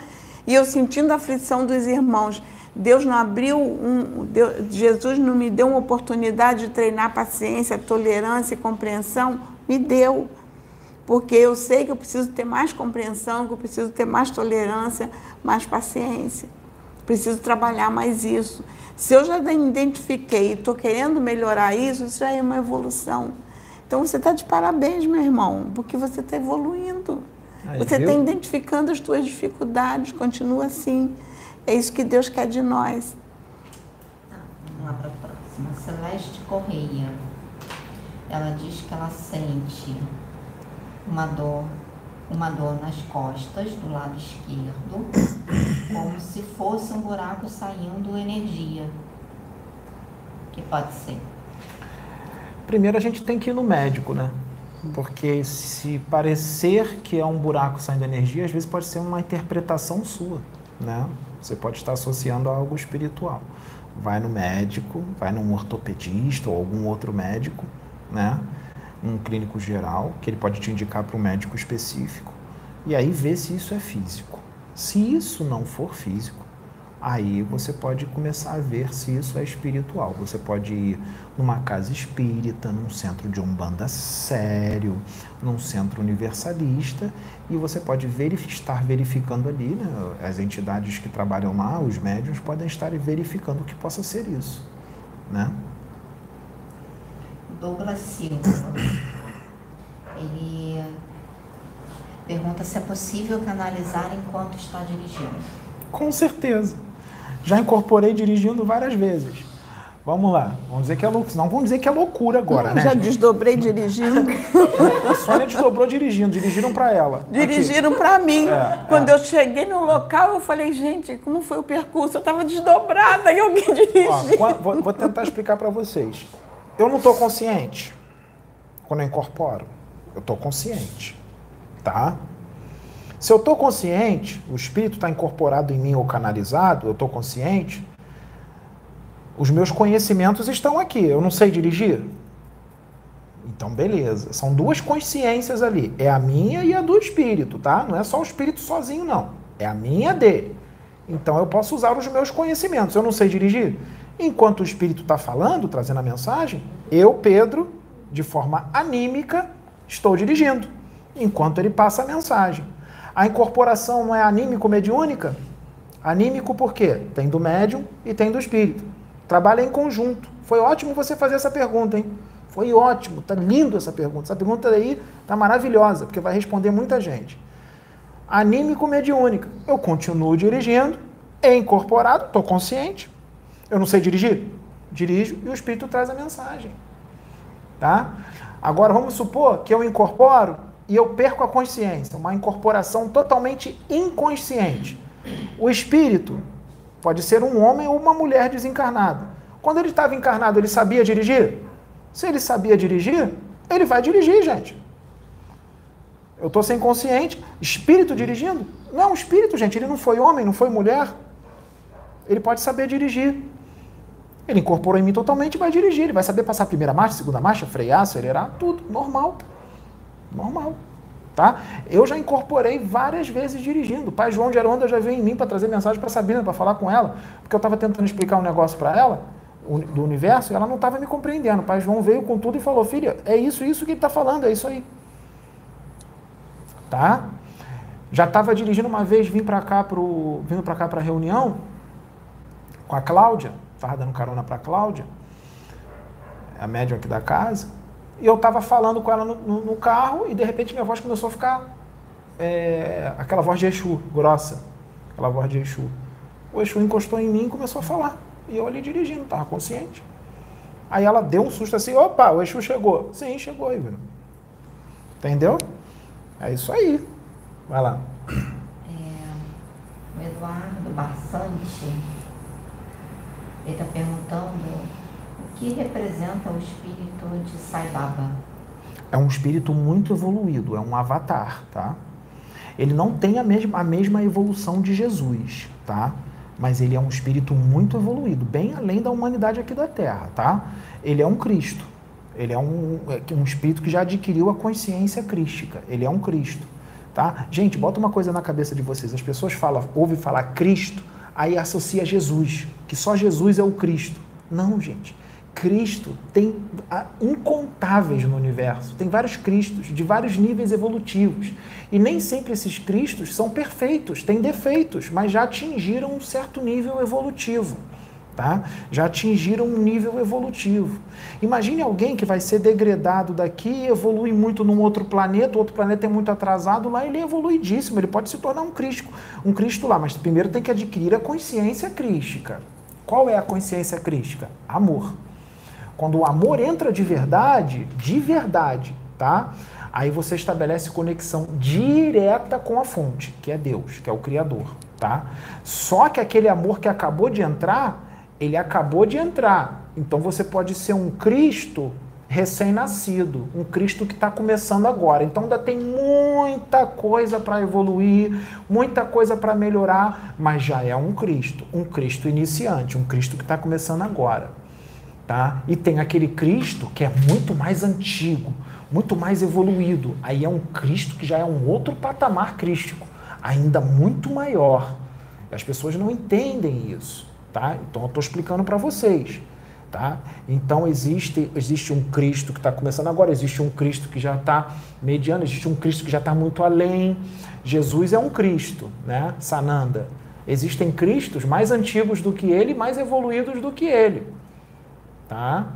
e eu sentindo a aflição dos irmãos. Deus não abriu um, Deus, Jesus não me deu uma oportunidade de treinar paciência, tolerância e compreensão, me deu. Porque eu sei que eu preciso ter mais compreensão, que eu preciso ter mais tolerância, mais paciência. Preciso trabalhar mais isso. Se eu já identifiquei e estou querendo melhorar isso, isso já é uma evolução. Então você está de parabéns, meu irmão, porque você está evoluindo. Aí, você está identificando as suas dificuldades, continua assim. É isso que Deus quer de nós. Tá, vamos lá para a próxima. Celeste Correia. Ela diz que ela sente uma dor, uma dor nas costas do lado esquerdo, como se fosse um buraco saindo energia. Que pode ser? Primeiro a gente tem que ir no médico, né? Porque se parecer que é um buraco saindo energia, às vezes pode ser uma interpretação sua, né? Você pode estar associando a algo espiritual. Vai no médico, vai num ortopedista ou algum outro médico, né? Um clínico geral, que ele pode te indicar para um médico específico, e aí ver se isso é físico. Se isso não for físico, aí você pode começar a ver se isso é espiritual. Você pode ir numa casa espírita, num centro de umbanda sério, num centro universalista, e você pode estar verificando ali, né? as entidades que trabalham lá, os médiums, podem estar verificando que possa ser isso. Né? Douglas Silva. Ele pergunta se é possível canalizar enquanto está dirigindo. Com certeza. Já incorporei dirigindo várias vezes. Vamos lá, vamos dizer que é loucura. Não vamos dizer que é loucura agora, Não, né? Já desdobrei dirigindo. A Sônia desdobrou dirigindo, dirigiram para ela. Dirigiram para mim. É, Quando é. eu cheguei no local, eu falei, gente, como foi o percurso? Eu estava desdobrada e alguém dirigiu. Vou, vou tentar explicar para vocês. Eu não estou consciente quando eu incorporo. Eu estou consciente, tá? Se eu estou consciente, o espírito está incorporado em mim ou canalizado, eu estou consciente, os meus conhecimentos estão aqui. Eu não sei dirigir? Então, beleza. São duas consciências ali. É a minha e a do espírito, tá? Não é só o espírito sozinho, não. É a minha dele. Então, eu posso usar os meus conhecimentos. Eu não sei dirigir? Enquanto o Espírito está falando, trazendo a mensagem, eu, Pedro, de forma anímica, estou dirigindo, enquanto ele passa a mensagem. A incorporação não é anímico-mediúnica? Anímico por quê? Tem do médium e tem do espírito. Trabalha em conjunto. Foi ótimo você fazer essa pergunta, hein? Foi ótimo, tá lindo essa pergunta. Essa pergunta aí tá maravilhosa, porque vai responder muita gente. Anímico-mediúnica. Eu continuo dirigindo, é incorporado, estou consciente, eu não sei dirigir? Dirijo e o Espírito traz a mensagem. Tá? Agora, vamos supor que eu incorporo e eu perco a consciência, uma incorporação totalmente inconsciente. O Espírito pode ser um homem ou uma mulher desencarnada. Quando ele estava encarnado, ele sabia dirigir? Se ele sabia dirigir, ele vai dirigir, gente. Eu estou sem consciente. Espírito dirigindo? Não é um espírito, gente. Ele não foi homem, não foi mulher. Ele pode saber dirigir. Ele incorporou em mim totalmente e vai dirigir. Ele vai saber passar a primeira marcha, segunda marcha, frear, acelerar, tudo. Normal. Normal. Tá? Eu já incorporei várias vezes dirigindo. O pai João de Aronda já veio em mim para trazer mensagem para Sabina, para falar com ela, porque eu estava tentando explicar um negócio para ela, do universo, e ela não estava me compreendendo. O pai João veio com tudo e falou: Filha, é isso, isso que ele está falando, é isso aí. Tá? Já estava dirigindo uma vez, vim para cá, vindo para cá para reunião com a Cláudia estava dando carona para Cláudia, a médium aqui da casa, e eu estava falando com ela no, no, no, carro e de repente minha voz começou a ficar é, aquela voz de Exu, grossa, aquela voz de Exu. O Exu encostou em mim e começou a falar. E eu ali dirigindo, estava consciente. Aí ela deu um susto assim, opa, o Exu chegou. Sim, chegou, Ivana. Entendeu? É isso aí. Vai lá. É, o Eduardo Bastante, ele está perguntando o que representa o espírito de Sai Baba. É um espírito muito evoluído, é um avatar, tá? Ele não tem a mesma, a mesma evolução de Jesus, tá? Mas ele é um espírito muito evoluído, bem além da humanidade aqui da Terra, tá? Ele é um Cristo. Ele é um, é um espírito que já adquiriu a consciência crística. Ele é um Cristo, tá? Gente, bota uma coisa na cabeça de vocês. As pessoas falam, ouvem falar Cristo, aí associa Jesus, que só Jesus é o Cristo. Não, gente. Cristo tem incontáveis no universo, tem vários Cristos de vários níveis evolutivos. E nem sempre esses Cristos são perfeitos, têm defeitos, mas já atingiram um certo nível evolutivo. Tá? Já atingiram um nível evolutivo. Imagine alguém que vai ser degradado daqui, evolui muito num outro planeta, o outro planeta é muito atrasado, lá ele é evoluidíssimo, ele pode se tornar um Cristo, um Cristo lá, mas primeiro tem que adquirir a consciência crística. Qual é a consciência crística? Amor. Quando o amor entra de verdade, de verdade, tá? Aí você estabelece conexão direta com a fonte, que é Deus, que é o Criador, tá? Só que aquele amor que acabou de entrar, ele acabou de entrar. Então você pode ser um Cristo recém-nascido, um Cristo que está começando agora. Então ainda tem muita coisa para evoluir, muita coisa para melhorar, mas já é um Cristo, um Cristo iniciante, um Cristo que está começando agora. Tá? E tem aquele Cristo que é muito mais antigo, muito mais evoluído. Aí é um Cristo que já é um outro patamar crístico, ainda muito maior. As pessoas não entendem isso, tá? Então eu estou explicando para vocês, tá? Então existe existe um Cristo que está começando agora, existe um Cristo que já está mediano, existe um Cristo que já está muito além. Jesus é um Cristo, né? Sananda. Existem Cristos mais antigos do que ele, mais evoluídos do que ele. Tá?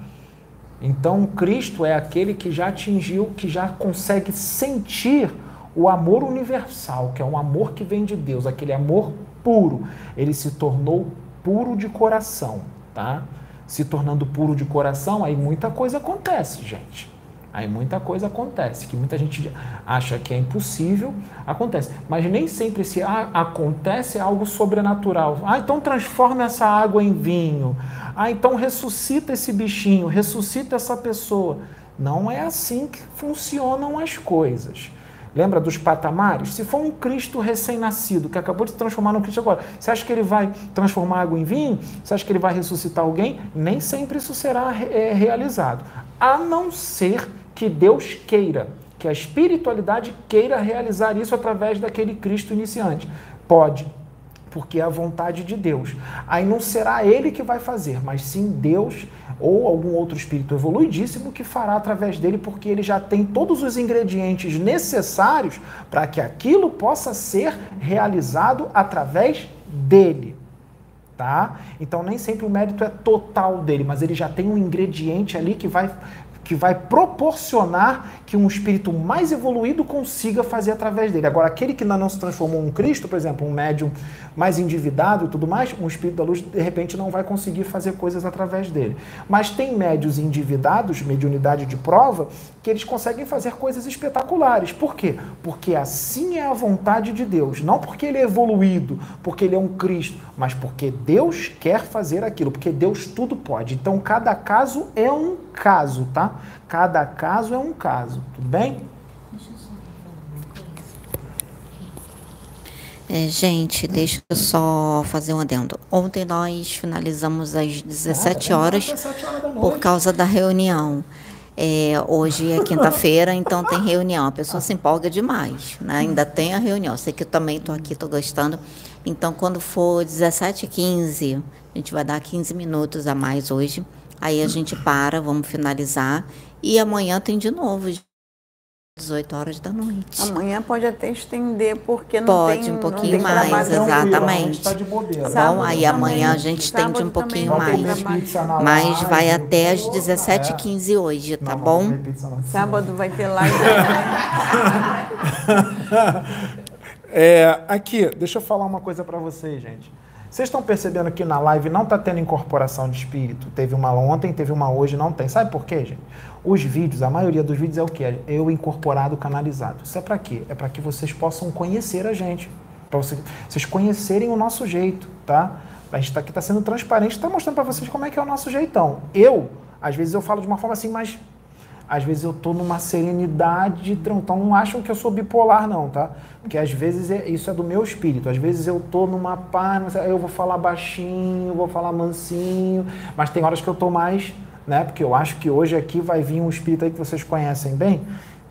Então, Cristo é aquele que já atingiu, que já consegue sentir o amor universal, que é um amor que vem de Deus, aquele amor puro. Ele se tornou puro de coração, tá? Se tornando puro de coração, aí muita coisa acontece, gente. Aí muita coisa acontece, que muita gente acha que é impossível, acontece. Mas nem sempre se acontece algo sobrenatural. Ah, então transforma essa água em vinho. Ah, então ressuscita esse bichinho, ressuscita essa pessoa. Não é assim que funcionam as coisas. Lembra dos patamares? Se for um Cristo recém-nascido, que acabou de se transformar no Cristo agora, você acha que ele vai transformar água em vinho? Você acha que ele vai ressuscitar alguém? Nem sempre isso será é, realizado. A não ser que Deus queira, que a espiritualidade queira realizar isso através daquele Cristo iniciante. Pode, porque é a vontade de Deus. Aí não será ele que vai fazer, mas sim Deus ou algum outro espírito evoluidíssimo que fará através dele, porque ele já tem todos os ingredientes necessários para que aquilo possa ser realizado através dele. Tá? Então nem sempre o mérito é total dele, mas ele já tem um ingrediente ali que vai que vai proporcionar que um espírito mais evoluído consiga fazer através dele. Agora, aquele que ainda não se transformou em Cristo, por exemplo, um médium mais endividado e tudo mais, um espírito da luz, de repente, não vai conseguir fazer coisas através dele. Mas tem médios endividados, mediunidade de prova, que eles conseguem fazer coisas espetaculares. Por quê? Porque assim é a vontade de Deus. Não porque ele é evoluído, porque ele é um Cristo, mas porque Deus quer fazer aquilo, porque Deus tudo pode. Então, cada caso é um caso, tá? Cada caso é um caso, tudo bem? É, gente, deixa eu só fazer um adendo. Ontem nós finalizamos às 17 horas por causa da reunião. É, hoje é quinta-feira, então tem reunião. A pessoa se empolga demais, né? Ainda tem a reunião. Sei que eu também estou aqui, estou gostando. Então, quando for 17h15, a gente vai dar 15 minutos a mais hoje. Aí a gente para, vamos finalizar. E amanhã tem de novo, 18 horas da noite. Amanhã pode até estender, porque não pode, tem um pouquinho mais, exatamente. Tá de bobeira. Bom, aí amanhã a gente estende um pouquinho mais. Mas vai até às 17h15 hoje, tá bom? Sábado vai ter live. é, aqui, deixa eu falar uma coisa para vocês, gente. Vocês estão percebendo que na live não está tendo incorporação de espírito? Teve uma ontem, teve uma hoje, não tem. Sabe por quê, gente? Os vídeos, a maioria dos vídeos é o quê? Eu incorporado, canalizado. Isso é para quê? É para que vocês possam conhecer a gente. Para vocês, vocês conhecerem o nosso jeito, tá? A gente está aqui tá sendo transparente, está mostrando para vocês como é que é o nosso jeitão. Eu, às vezes eu falo de uma forma assim, mas às vezes eu tô numa serenidade, então não acham que eu sou bipolar não, tá? Porque às vezes é, isso é do meu espírito, às vezes eu tô numa paz, eu vou falar baixinho, vou falar mansinho, mas tem horas que eu tô mais, né? Porque eu acho que hoje aqui vai vir um espírito aí que vocês conhecem bem,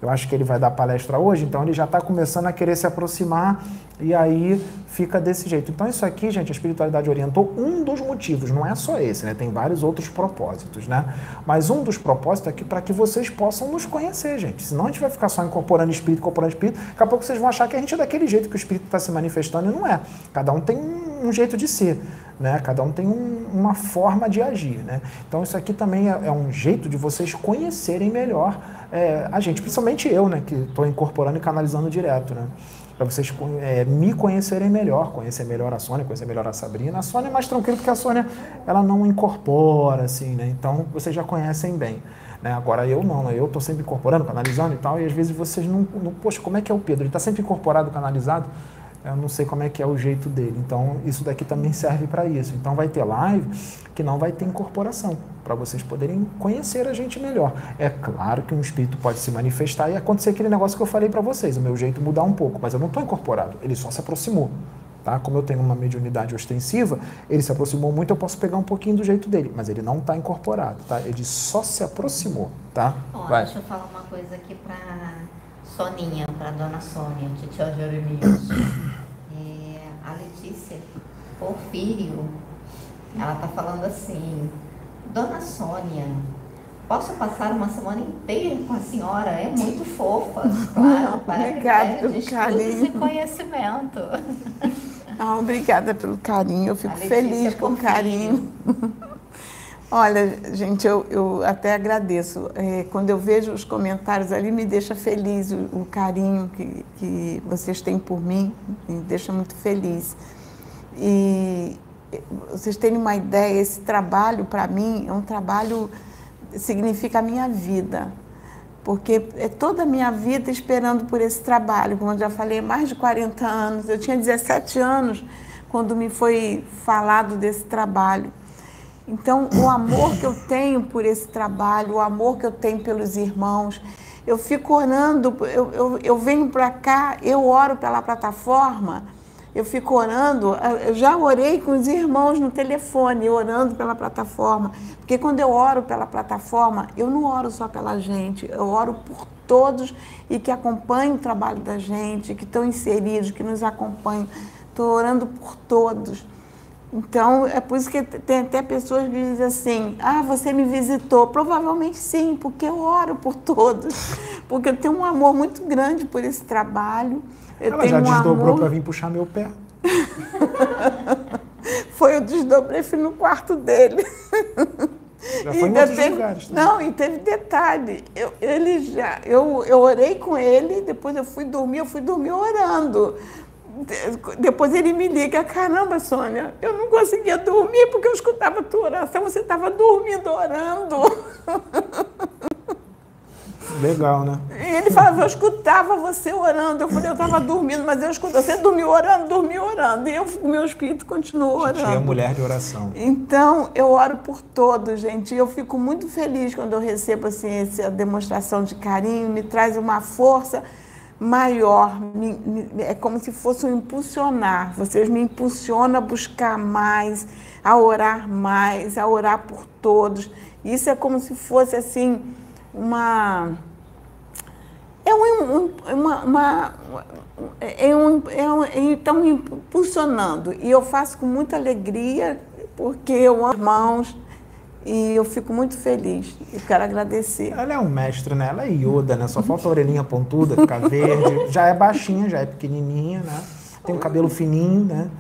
eu acho que ele vai dar palestra hoje, então ele já está começando a querer se aproximar e aí fica desse jeito. Então isso aqui, gente, a espiritualidade orientou um dos motivos, não é só esse, né? Tem vários outros propósitos, né? Mas um dos propósitos é para que vocês possam nos conhecer, gente. Senão a gente vai ficar só incorporando espírito, incorporando espírito, daqui a pouco vocês vão achar que a gente é daquele jeito que o espírito está se manifestando e não é. Cada um tem um jeito de ser. Né? Cada um tem um, uma forma de agir. Né? Então, isso aqui também é, é um jeito de vocês conhecerem melhor é, a gente, principalmente eu, né, que estou incorporando e canalizando direto, né? Para vocês é, me conhecerem melhor, conhecer melhor a Sônia, conhecer melhor a Sabrina. A Sônia é mais tranquila porque a Sônia ela não incorpora, assim, né? Então vocês já conhecem bem. Né? Agora eu não, né? eu estou sempre incorporando, canalizando e tal, e às vezes vocês não, não. Poxa, como é que é o Pedro? Ele está sempre incorporado, canalizado? Eu não sei como é que é o jeito dele. Então, isso daqui também serve para isso. Então, vai ter live que não vai ter incorporação, para vocês poderem conhecer a gente melhor. É claro que um espírito pode se manifestar e acontecer aquele negócio que eu falei para vocês, o meu jeito mudar um pouco, mas eu não estou incorporado, ele só se aproximou. Tá? Como eu tenho uma mediunidade ostensiva, ele se aproximou muito, eu posso pegar um pouquinho do jeito dele, mas ele não está incorporado, tá? Ele só se aproximou, tá? Ó, Vai. Deixa eu falar uma coisa aqui para Soninha, para dona Sônia, Titia Jeremias. É, a Letícia Porfírio, ela tá falando assim, Dona Sônia, posso passar uma semana inteira com a senhora? É muito fofa. Claro, para Obrigada pelo carinho. conhecimento. Ah, obrigada pelo carinho, eu fico feliz com o carinho. Olha, gente, eu, eu até agradeço. É, quando eu vejo os comentários ali, me deixa feliz o, o carinho que, que vocês têm por mim, me deixa muito feliz. E vocês terem uma ideia, esse trabalho para mim é um trabalho significa a minha vida, porque é toda a minha vida esperando por esse trabalho, como eu já falei, mais de 40 anos. Eu tinha 17 anos quando me foi falado desse trabalho. Então, o amor que eu tenho por esse trabalho, o amor que eu tenho pelos irmãos, eu fico orando, eu, eu, eu venho para cá, eu oro pela plataforma eu fico orando, eu já orei com os irmãos no telefone, orando pela plataforma. Porque quando eu oro pela plataforma, eu não oro só pela gente, eu oro por todos e que acompanham o trabalho da gente, que estão inseridos, que nos acompanham. Estou orando por todos. Então, é por isso que tem até pessoas que dizem assim: ah, você me visitou. Provavelmente sim, porque eu oro por todos. Porque eu tenho um amor muito grande por esse trabalho. Eu Ela já um desdobrou amor... para vir puxar meu pé. foi, eu desdobrei, fui no quarto dele. Já foi em outros teve, lugares. Também. Não, e teve detalhe. Eu, ele já, eu, eu orei com ele, depois eu fui dormir, eu fui dormir orando. Depois ele me liga, caramba, Sônia, eu não conseguia dormir porque eu escutava a tua oração, você estava dormindo orando. Legal, né? Ele falava, eu escutava você orando. Eu falei, eu estava dormindo, mas eu escutava. Você dormiu orando, dormiu orando. E eu, o meu espírito continuou orando. Tinha mulher de oração. Então, eu oro por todos, gente. E eu fico muito feliz quando eu recebo assim, essa demonstração de carinho. Me traz uma força maior. Me, me, é como se fosse um impulsionar. Vocês me impulsionam a buscar mais, a orar mais, a orar por todos. Isso é como se fosse assim uma é um, uma, uma, é um, é um, estão impulsionando e eu faço com muita alegria porque eu amo irmãos e eu fico muito feliz e quero agradecer. Ela é um mestre, né? Ela é Yoda, né? Só falta a orelhinha pontuda, ficar verde. Já é baixinha, já é pequenininha, né? Tem um cabelo fininho, né?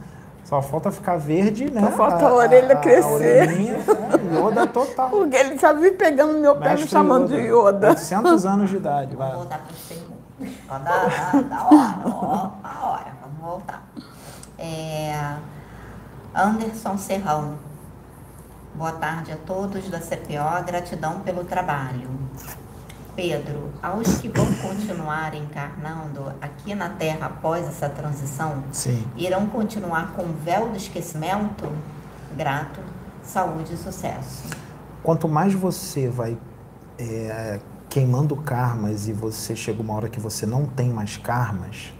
Só falta ficar verde, né? Só falta a, a orelha a, crescer. A orelhinha, é, Yoda total. Porque ele só me pegando no meu pé me chamando Yoda. de Yoda. 800 anos de idade. Vai. Vamos voltar para o segundo. Da, da hora, ó, a hora. Vamos voltar. É, Anderson Serrão. Boa tarde a todos da CPO, gratidão pelo trabalho. Pedro, aos que vão continuar encarnando aqui na Terra após essa transição, Sim. irão continuar com o véu do esquecimento? Grato, saúde e sucesso. Quanto mais você vai é, queimando karmas e você chega uma hora que você não tem mais karmas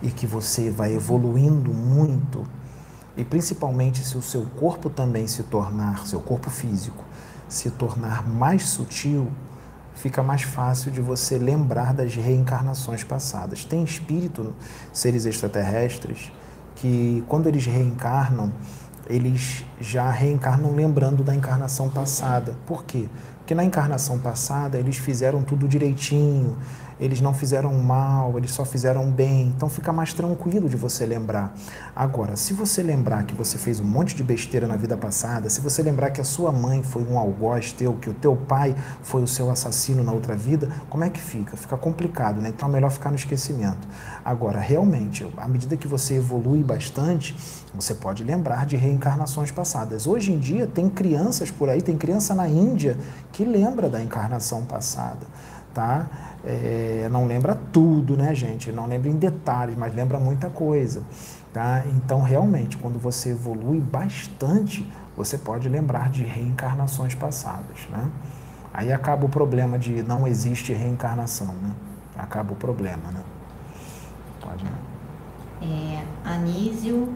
e que você vai evoluindo muito, e principalmente se o seu corpo também se tornar, seu corpo físico, se tornar mais sutil, fica mais fácil de você lembrar das reencarnações passadas. Tem espírito, seres extraterrestres, que quando eles reencarnam, eles já reencarnam lembrando da encarnação passada. Por quê? Porque na encarnação passada eles fizeram tudo direitinho, eles não fizeram mal, eles só fizeram bem. Então fica mais tranquilo de você lembrar. Agora, se você lembrar que você fez um monte de besteira na vida passada, se você lembrar que a sua mãe foi um algoz teu, que o teu pai foi o seu assassino na outra vida, como é que fica? Fica complicado, né? Então é melhor ficar no esquecimento. Agora, realmente, à medida que você evolui bastante, você pode lembrar de reencarnações passadas. Hoje em dia tem crianças por aí, tem criança na Índia que lembra da encarnação passada, tá? É, não lembra tudo, né, gente? Não lembra em detalhes, mas lembra muita coisa. Tá? Então, realmente, quando você evolui bastante, você pode lembrar de reencarnações passadas. Né? Aí acaba o problema de não existe reencarnação. Né? Acaba o problema. Né? Pode. Né? É, Anísio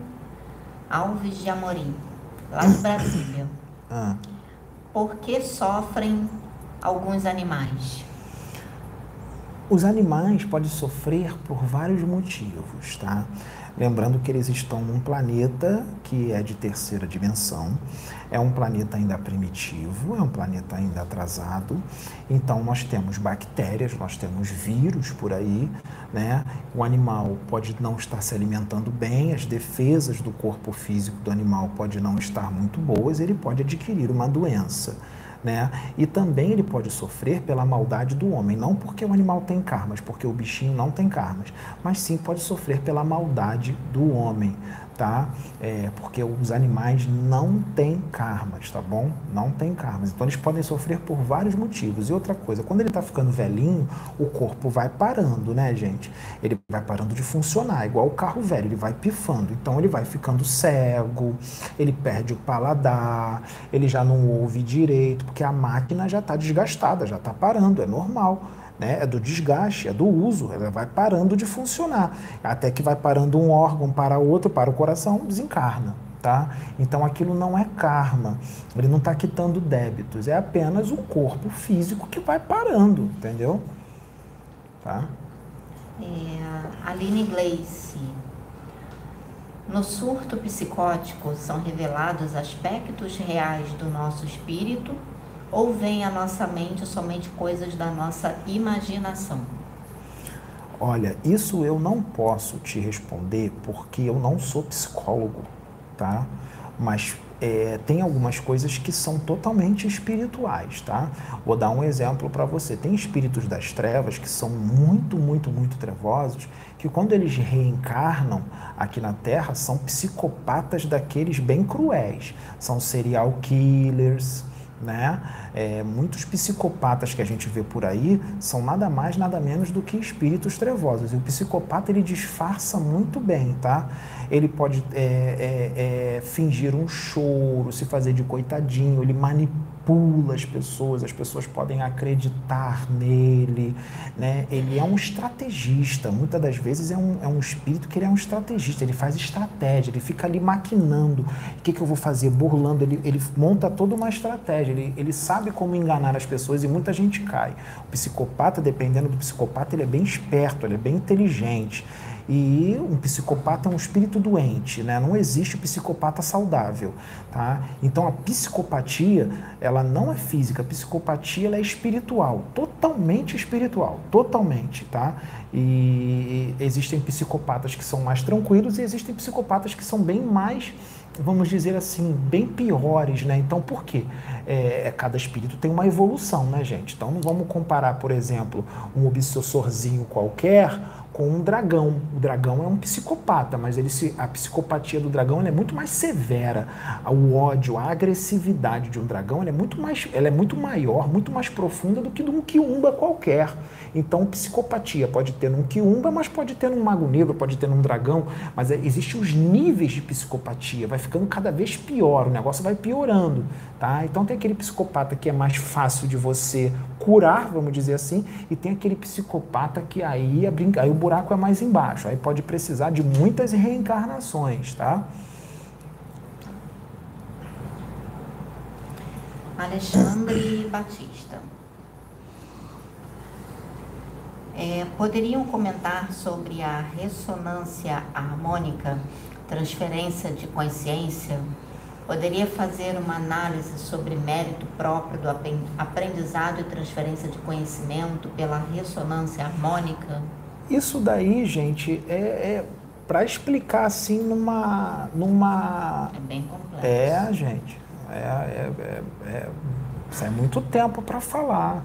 Alves de Amorim, lá de Brasília. Ah. Por que sofrem alguns animais? Os animais podem sofrer por vários motivos, tá? Lembrando que eles estão num planeta que é de terceira dimensão, é um planeta ainda primitivo, é um planeta ainda atrasado. Então nós temos bactérias, nós temos vírus por aí, né? O animal pode não estar se alimentando bem, as defesas do corpo físico do animal pode não estar muito boas, ele pode adquirir uma doença. Né? E também ele pode sofrer pela maldade do homem, não porque o animal tem karmas, porque o bichinho não tem karmas, mas sim pode sofrer pela maldade do homem tá? É, porque os animais não têm karmas, tá bom? Não têm karmas. Então eles podem sofrer por vários motivos. E outra coisa, quando ele está ficando velhinho, o corpo vai parando, né, gente? Ele vai parando de funcionar, igual o carro velho, ele vai pifando. Então ele vai ficando cego, ele perde o paladar, ele já não ouve direito, porque a máquina já está desgastada, já está parando, é normal né? é do desgaste, é do uso, ela vai parando de funcionar, até que vai parando um órgão para outro, para o coração, desencarna. Tá? Então aquilo não é karma, ele não está quitando débitos, é apenas o corpo físico que vai parando, entendeu? Tá? É, Aline Gleice. No surto psicótico são revelados aspectos reais do nosso espírito ou vem à nossa mente somente coisas da nossa imaginação? Olha, isso eu não posso te responder porque eu não sou psicólogo, tá? Mas é, tem algumas coisas que são totalmente espirituais, tá? Vou dar um exemplo para você. Tem espíritos das trevas que são muito, muito, muito trevosos, que quando eles reencarnam aqui na Terra são psicopatas daqueles bem cruéis. São serial killers, né? É, muitos psicopatas que a gente vê por aí são nada mais, nada menos do que espíritos trevosos. E o psicopata ele disfarça muito bem, tá? Ele pode é, é, é fingir um choro, se fazer de coitadinho, ele manipula manipula as pessoas, as pessoas podem acreditar nele, né? Ele é um estrategista, muitas das vezes é um, é um espírito que ele é um estrategista, ele faz estratégia, ele fica ali maquinando, o que, que eu vou fazer, burlando, ele, ele monta toda uma estratégia, ele, ele sabe como enganar as pessoas e muita gente cai. O psicopata, dependendo do psicopata, ele é bem esperto, ele é bem inteligente, e um psicopata é um espírito doente, né? Não existe psicopata saudável, tá? Então a psicopatia, ela não é física, a psicopatia ela é espiritual, totalmente espiritual, totalmente, tá? E existem psicopatas que são mais tranquilos e existem psicopatas que são bem mais vamos dizer assim, bem piores, né? Então, por quê? É, é, cada espírito tem uma evolução, né, gente? Então, não vamos comparar, por exemplo, um obsessorzinho qualquer com um dragão. O dragão é um psicopata, mas ele se, a psicopatia do dragão é muito mais severa. O ódio, a agressividade de um dragão é muito mais, ela é muito maior, muito mais profunda do que de um quiumba qualquer. Então, psicopatia pode ter num quiumba, mas pode ter num mago negro, pode ter num dragão, mas é, existem os níveis de psicopatia, vai ficando cada vez pior, o negócio vai piorando, tá? Então tem aquele psicopata que é mais fácil de você curar, vamos dizer assim, e tem aquele psicopata que aí, a brinca... aí o buraco é mais embaixo, aí pode precisar de muitas reencarnações, tá? Alexandre Batista. É, poderiam comentar sobre a ressonância harmônica, transferência de consciência? Poderia fazer uma análise sobre mérito próprio do aprendizado e transferência de conhecimento pela ressonância harmônica? Isso daí, gente, é, é para explicar assim numa, numa. É bem complexo. É, gente. É, é, é, é, isso é muito tempo para falar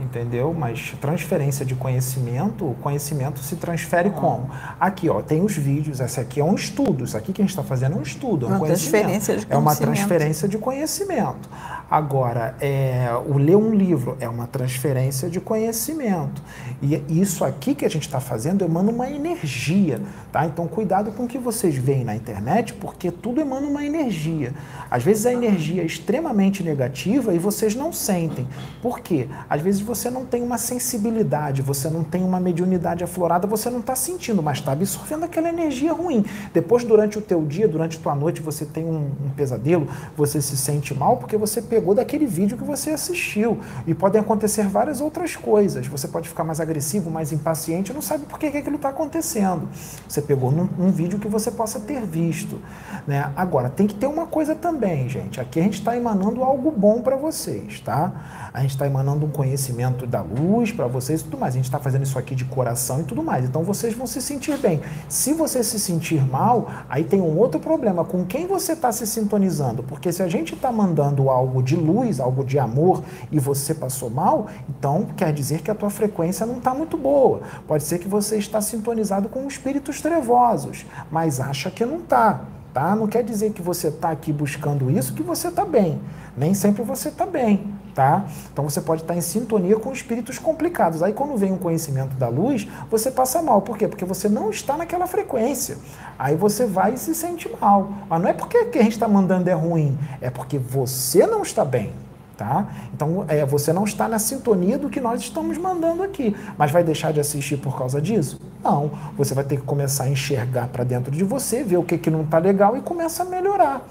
entendeu? Mas transferência de conhecimento, o conhecimento se transfere como? Aqui, ó, tem os vídeos, esse aqui é um estudo, isso aqui que a gente está fazendo é um estudo, é um uma transferência de É uma transferência de conhecimento. Agora, é, o ler um livro é uma transferência de conhecimento. E isso aqui que a gente está fazendo emana uma energia, tá? Então, cuidado com o que vocês veem na internet, porque tudo emana uma energia. Às vezes a energia é extremamente negativa e vocês não sentem. Por quê? Às vezes você não tem uma sensibilidade, você não tem uma mediunidade aflorada, você não está sentindo, mas está absorvendo aquela energia ruim. Depois, durante o teu dia, durante a tua noite, você tem um, um pesadelo, você se sente mal porque você pegou daquele vídeo que você assistiu. E podem acontecer várias outras coisas. Você pode ficar mais agressivo, mais impaciente, não sabe por que, que aquilo está acontecendo. Você pegou num, um vídeo que você possa ter visto. Né? Agora, tem que ter uma coisa também, gente. Aqui a gente está emanando algo bom para vocês, tá? A gente está emanando um conhecimento da luz para vocês e tudo mais. A gente está fazendo isso aqui de coração e tudo mais. Então vocês vão se sentir bem. Se você se sentir mal, aí tem um outro problema. Com quem você está se sintonizando? Porque se a gente está mandando algo de luz, algo de amor, e você passou mal, então quer dizer que a tua frequência não está muito boa. Pode ser que você está sintonizado com espíritos trevosos, mas acha que não está. Tá? Não quer dizer que você está aqui buscando isso que você está bem. Nem sempre você está bem. Tá? Então você pode estar tá em sintonia com espíritos complicados. Aí quando vem um conhecimento da luz, você passa mal. Por quê? Porque você não está naquela frequência. Aí você vai e se sente mal. Mas não é porque que a gente está mandando é ruim, é porque você não está bem. Tá? Então, é, você não está na sintonia do que nós estamos mandando aqui. Mas vai deixar de assistir por causa disso? Não. Você vai ter que começar a enxergar para dentro de você, ver o que, que não está legal e começa a melhorar.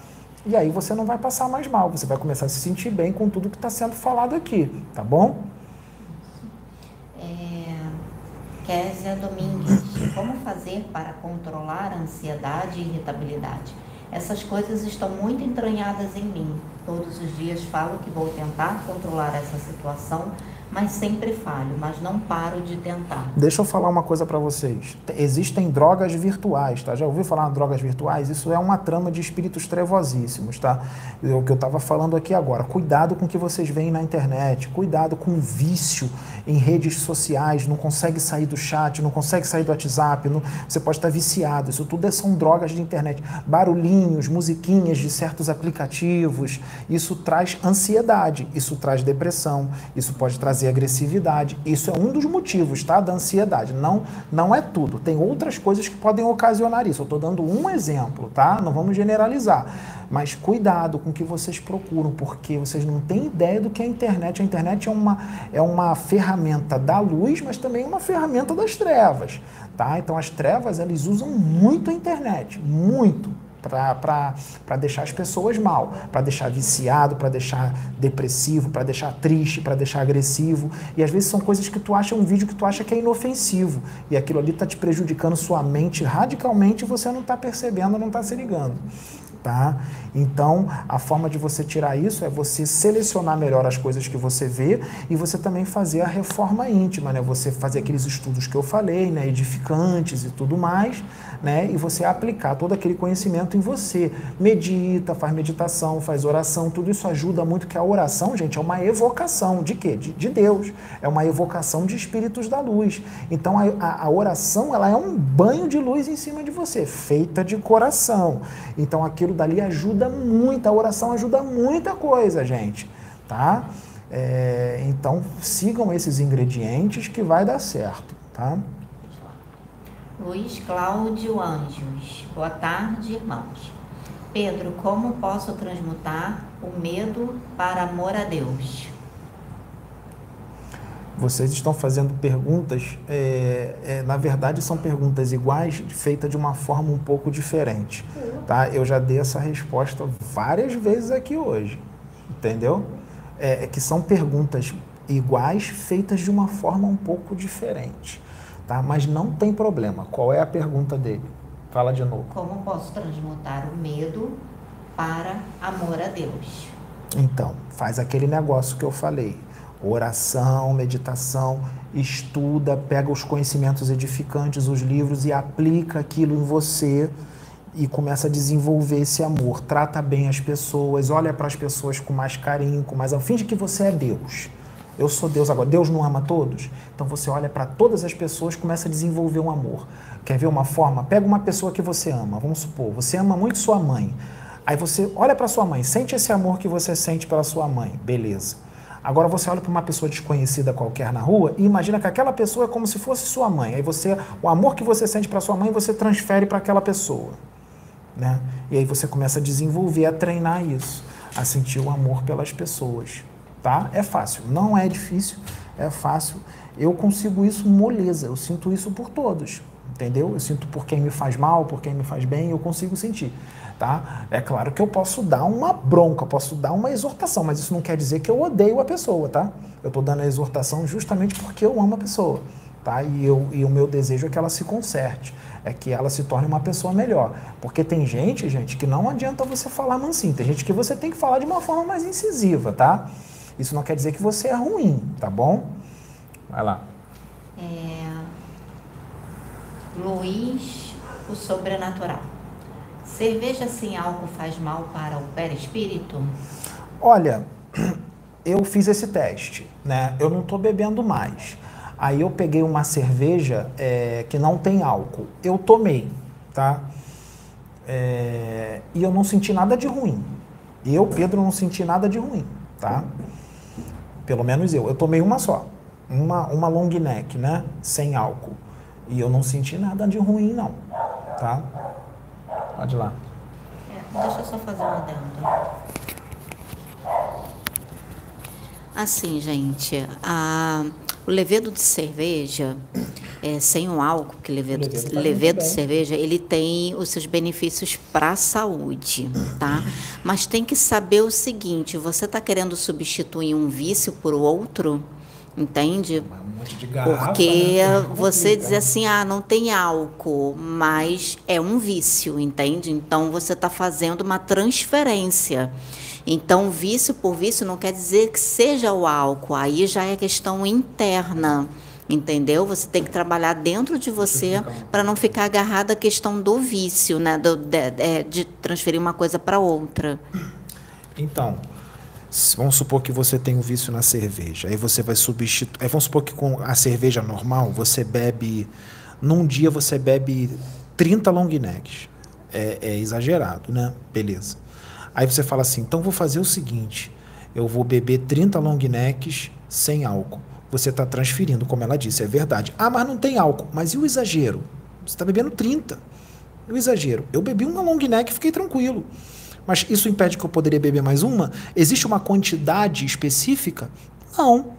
E aí você não vai passar mais mal, você vai começar a se sentir bem com tudo que está sendo falado aqui, tá bom? É, Késia Domingues, como fazer para controlar a ansiedade e irritabilidade? Essas coisas estão muito entranhadas em mim. Todos os dias falo que vou tentar controlar essa situação, mas sempre falho, mas não paro de tentar. Deixa eu falar uma coisa para vocês. Existem drogas virtuais, tá? Já ouviu falar em drogas virtuais? Isso é uma trama de espíritos trevosíssimos, tá? É o que eu estava falando aqui agora. Cuidado com o que vocês veem na internet, cuidado com o vício em redes sociais, não consegue sair do chat, não consegue sair do WhatsApp, não... você pode estar viciado. Isso tudo são drogas de internet. Barulhinhos, musiquinhas de certos aplicativos, isso traz ansiedade, isso traz depressão, isso pode trazer trazer agressividade. Isso é um dos motivos, tá? Da ansiedade. Não, não é tudo. Tem outras coisas que podem ocasionar isso. Eu estou dando um exemplo, tá? Não vamos generalizar. Mas cuidado com o que vocês procuram, porque vocês não têm ideia do que é a internet. A internet é uma, é uma ferramenta da luz, mas também uma ferramenta das trevas. Tá? Então as trevas elas usam muito a internet, muito para deixar as pessoas mal, para deixar viciado, para deixar depressivo, para deixar triste, para deixar agressivo. E às vezes são coisas que tu acha um vídeo que tu acha que é inofensivo e aquilo ali está te prejudicando sua mente radicalmente e você não está percebendo, não está se ligando. Tá? Então, a forma de você tirar isso é você selecionar melhor as coisas que você vê e você também fazer a reforma íntima, né? Você fazer aqueles estudos que eu falei, né? edificantes e tudo mais, né? E você aplicar todo aquele conhecimento em você. Medita, faz meditação, faz oração, tudo isso ajuda muito, que a oração, gente, é uma evocação de quê? De, de Deus. É uma evocação de espíritos da luz. Então, a, a, a oração, ela é um banho de luz em cima de você, feita de coração. Então, aquilo dali ajuda muito, a oração ajuda muita coisa, gente, tá? É, então, sigam esses ingredientes que vai dar certo, tá? Luiz Cláudio Anjos. Boa tarde, irmãos. Pedro, como posso transmutar o medo para amor a Deus? Vocês estão fazendo perguntas, é, é, na verdade são perguntas iguais, feitas de uma forma um pouco diferente. Tá? Eu já dei essa resposta várias vezes aqui hoje, entendeu? É, é que são perguntas iguais, feitas de uma forma um pouco diferente. Tá? Mas não tem problema. Qual é a pergunta dele? Fala de novo. Como posso transmutar o medo para amor a Deus? Então, faz aquele negócio que eu falei oração, meditação, estuda, pega os conhecimentos edificantes, os livros e aplica aquilo em você e começa a desenvolver esse amor. Trata bem as pessoas, olha para as pessoas com mais carinho, com mais. Finge que você é Deus. Eu sou Deus agora. Deus não ama todos? Então você olha para todas as pessoas e começa a desenvolver um amor. Quer ver uma forma? Pega uma pessoa que você ama. Vamos supor, você ama muito sua mãe. Aí você olha para sua mãe, sente esse amor que você sente pela sua mãe. Beleza. Agora você olha para uma pessoa desconhecida qualquer na rua e imagina que aquela pessoa é como se fosse sua mãe. Aí você, o amor que você sente para sua mãe, você transfere para aquela pessoa, né? E aí você começa a desenvolver, a treinar isso, a sentir o amor pelas pessoas, tá? É fácil, não é difícil, é fácil. Eu consigo isso moleza, eu sinto isso por todos, entendeu? Eu sinto por quem me faz mal, por quem me faz bem, eu consigo sentir tá? É claro que eu posso dar uma bronca, posso dar uma exortação, mas isso não quer dizer que eu odeio a pessoa, tá? Eu estou dando a exortação justamente porque eu amo a pessoa, tá? E, eu, e o meu desejo é que ela se conserte, é que ela se torne uma pessoa melhor. Porque tem gente, gente, que não adianta você falar mansinho, tem gente que você tem que falar de uma forma mais incisiva, tá? Isso não quer dizer que você é ruim, tá bom? Vai lá. É... Luiz, o sobrenatural. Cerveja sem álcool faz mal para o perispírito? Olha, eu fiz esse teste, né? Eu não estou bebendo mais. Aí eu peguei uma cerveja é, que não tem álcool. Eu tomei, tá? É, e eu não senti nada de ruim. Eu, Pedro, não senti nada de ruim, tá? Pelo menos eu. Eu tomei uma só. Uma, uma long neck, né? Sem álcool. E eu não senti nada de ruim, não, tá? Pode ir lá. É, deixa eu só fazer um adendo. Assim, gente, a, o levedo de cerveja, é, sem o álcool, que levedo, o levedo, tá levedo de cerveja, ele tem os seus benefícios para a saúde, tá? Mas tem que saber o seguinte: você está querendo substituir um vício por outro? Entende? Garrafa, Porque né? você diz assim, ah, não tem álcool, mas é um vício, entende? Então você está fazendo uma transferência. Então, vício por vício não quer dizer que seja o álcool, aí já é questão interna. Entendeu? Você tem que trabalhar dentro de você para não ficar agarrado à questão do vício, né? Do, de, é, de transferir uma coisa para outra. Então, Vamos supor que você tem um vício na cerveja. Aí você vai substituir. Aí vamos supor que com a cerveja normal você bebe. Num dia você bebe 30 long necks. É, é exagerado, né? Beleza. Aí você fala assim: então vou fazer o seguinte. Eu vou beber 30 long necks sem álcool. Você está transferindo, como ela disse, é verdade. Ah, mas não tem álcool. Mas e o exagero? Você está bebendo 30. E o exagero? Eu bebi uma long neck e fiquei tranquilo. Mas isso impede que eu poderia beber mais uma? Existe uma quantidade específica? Não.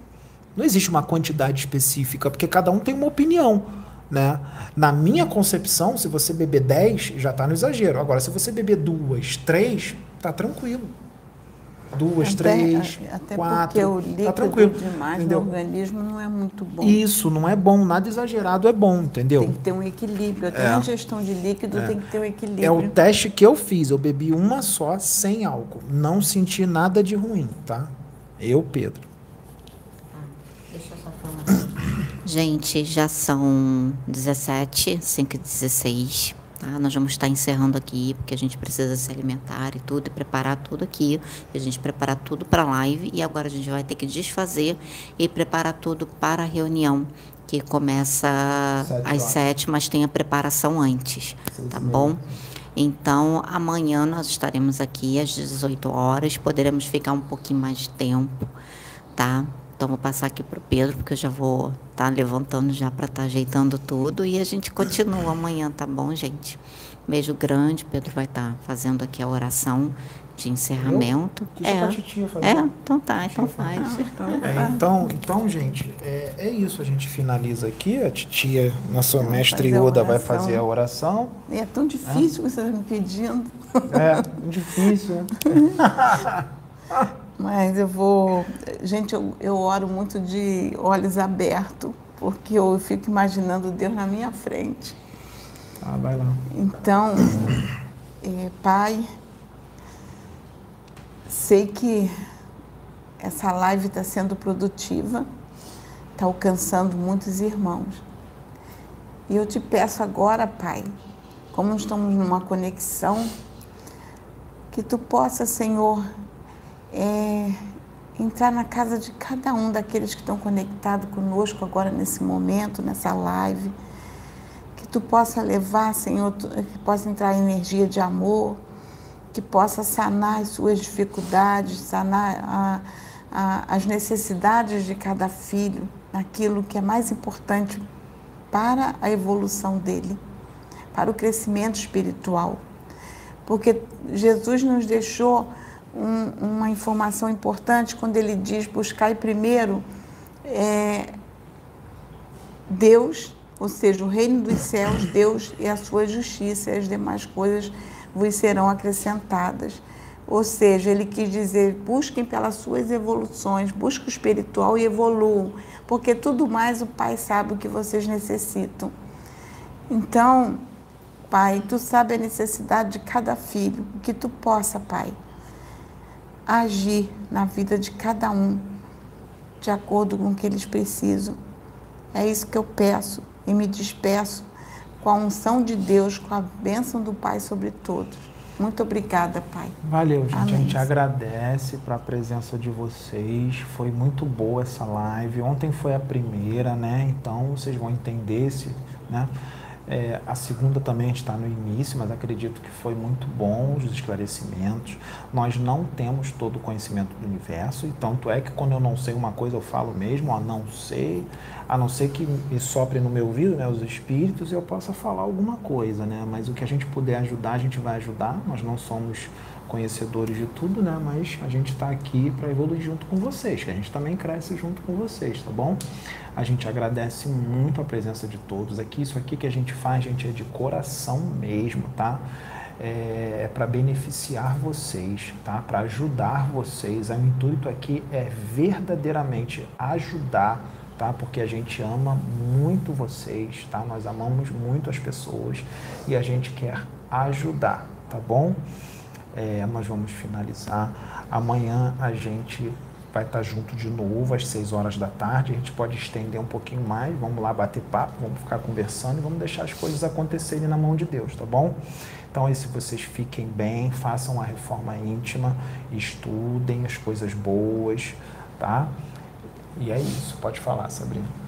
Não existe uma quantidade específica, porque cada um tem uma opinião. Né? Na minha concepção, se você beber 10, já está no exagero. Agora, se você beber duas, três, tá tranquilo. Duas, até, três, até quatro. Porque o líquido tá tranquilo, demais entendeu? no organismo não é muito bom. Isso, não é bom, nada exagerado é bom, entendeu? Tem que ter um equilíbrio. Até é. na gestão de líquido é. tem que ter um equilíbrio. É o teste que eu fiz. Eu bebi uma só sem álcool. Não senti nada de ruim, tá? Eu, Pedro. deixa eu só falar. Gente, já são 17, 5 e 16. Tá? Nós vamos estar encerrando aqui, porque a gente precisa se alimentar e tudo, e preparar tudo aqui. A gente preparar tudo para a live e agora a gente vai ter que desfazer e preparar tudo para a reunião, que começa sete às sete, mas tem a preparação antes, tá bom? Então, amanhã nós estaremos aqui às 18 horas, poderemos ficar um pouquinho mais de tempo, tá? Então, vou passar aqui para o Pedro, porque eu já vou estar tá levantando já para estar tá ajeitando tudo. E a gente continua amanhã, tá bom, gente? Beijo grande. Pedro vai estar tá fazendo aqui a oração de encerramento. é, é, então tá, então faz. É, então, então, gente, é, é isso. A gente finaliza aqui. A titia, nossa mestre Yoda, vai fazer a oração. É tão difícil é. você me pedindo. É, difícil. Mas eu vou. Gente, eu, eu oro muito de olhos abertos, porque eu fico imaginando Deus na minha frente. Ah, vai lá. Então, é, Pai, sei que essa live está sendo produtiva, está alcançando muitos irmãos. E eu te peço agora, Pai, como estamos numa conexão, que tu possa, Senhor, é, entrar na casa de cada um daqueles que estão conectados conosco agora nesse momento, nessa live. Que tu possa levar, Senhor, que possa entrar energia de amor, que possa sanar as suas dificuldades, sanar a, a, as necessidades de cada filho, naquilo que é mais importante para a evolução dele, para o crescimento espiritual. Porque Jesus nos deixou um, uma informação importante quando ele diz: buscai primeiro é, Deus, ou seja, o reino dos céus, Deus e a sua justiça, e as demais coisas vos serão acrescentadas. Ou seja, ele quis dizer: busquem pelas suas evoluções, busquem o espiritual e evoluam, porque tudo mais o Pai sabe o que vocês necessitam. Então, Pai, tu sabe a necessidade de cada filho, que tu possa, Pai, agir na vida de cada um de acordo com o que eles precisam. É isso que eu peço e me despeço com a unção de Deus, com a bênção do Pai sobre todos. Muito obrigada, Pai. Valeu, gente. Amém. A gente agradece para a presença de vocês. Foi muito boa essa live. Ontem foi a primeira, né? Então vocês vão entender esse, né? É, a segunda também está no início, mas acredito que foi muito bom os esclarecimentos. Nós não temos todo o conhecimento do universo, e tanto é que quando eu não sei uma coisa eu falo mesmo, ó, não sei, a não ser que me sopre no meu ouvido né, os espíritos e eu possa falar alguma coisa, né? Mas o que a gente puder ajudar, a gente vai ajudar. Nós não somos conhecedores de tudo, né? Mas a gente está aqui para evoluir junto com vocês, que a gente também cresce junto com vocês, tá bom? A gente agradece muito a presença de todos aqui. Isso aqui que a gente faz, gente, é de coração mesmo, tá? É, é para beneficiar vocês, tá? Para ajudar vocês. O intuito aqui é verdadeiramente ajudar, tá? Porque a gente ama muito vocês, tá? Nós amamos muito as pessoas e a gente quer ajudar, tá bom? É, nós vamos finalizar. Amanhã a gente vai estar junto de novo às 6 horas da tarde. A gente pode estender um pouquinho mais. Vamos lá bater papo, vamos ficar conversando e vamos deixar as coisas acontecerem na mão de Deus, tá bom? Então, se vocês fiquem bem, façam a reforma íntima, estudem as coisas boas, tá? E é isso. Pode falar, Sabrina.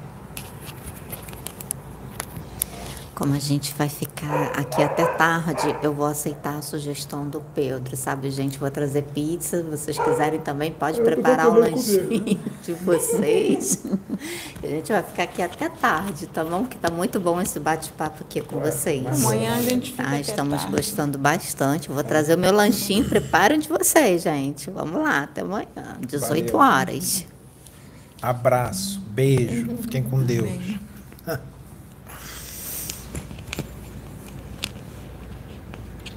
Como a gente vai ficar aqui até tarde, eu vou aceitar a sugestão do Pedro, sabe, gente? Vou trazer pizza. Se vocês quiserem também, pode eu preparar um lanchinho de vocês. a gente vai ficar aqui até tarde, tá bom? Que tá muito bom esse bate-papo aqui com vocês. Amanhã a gente fica tá, Estamos tarde. gostando bastante. Vou trazer o meu lanchinho. Preparem de vocês, gente. Vamos lá, até amanhã, 18 Valeu. horas. Abraço, beijo. Fiquem com Deus. Beijo.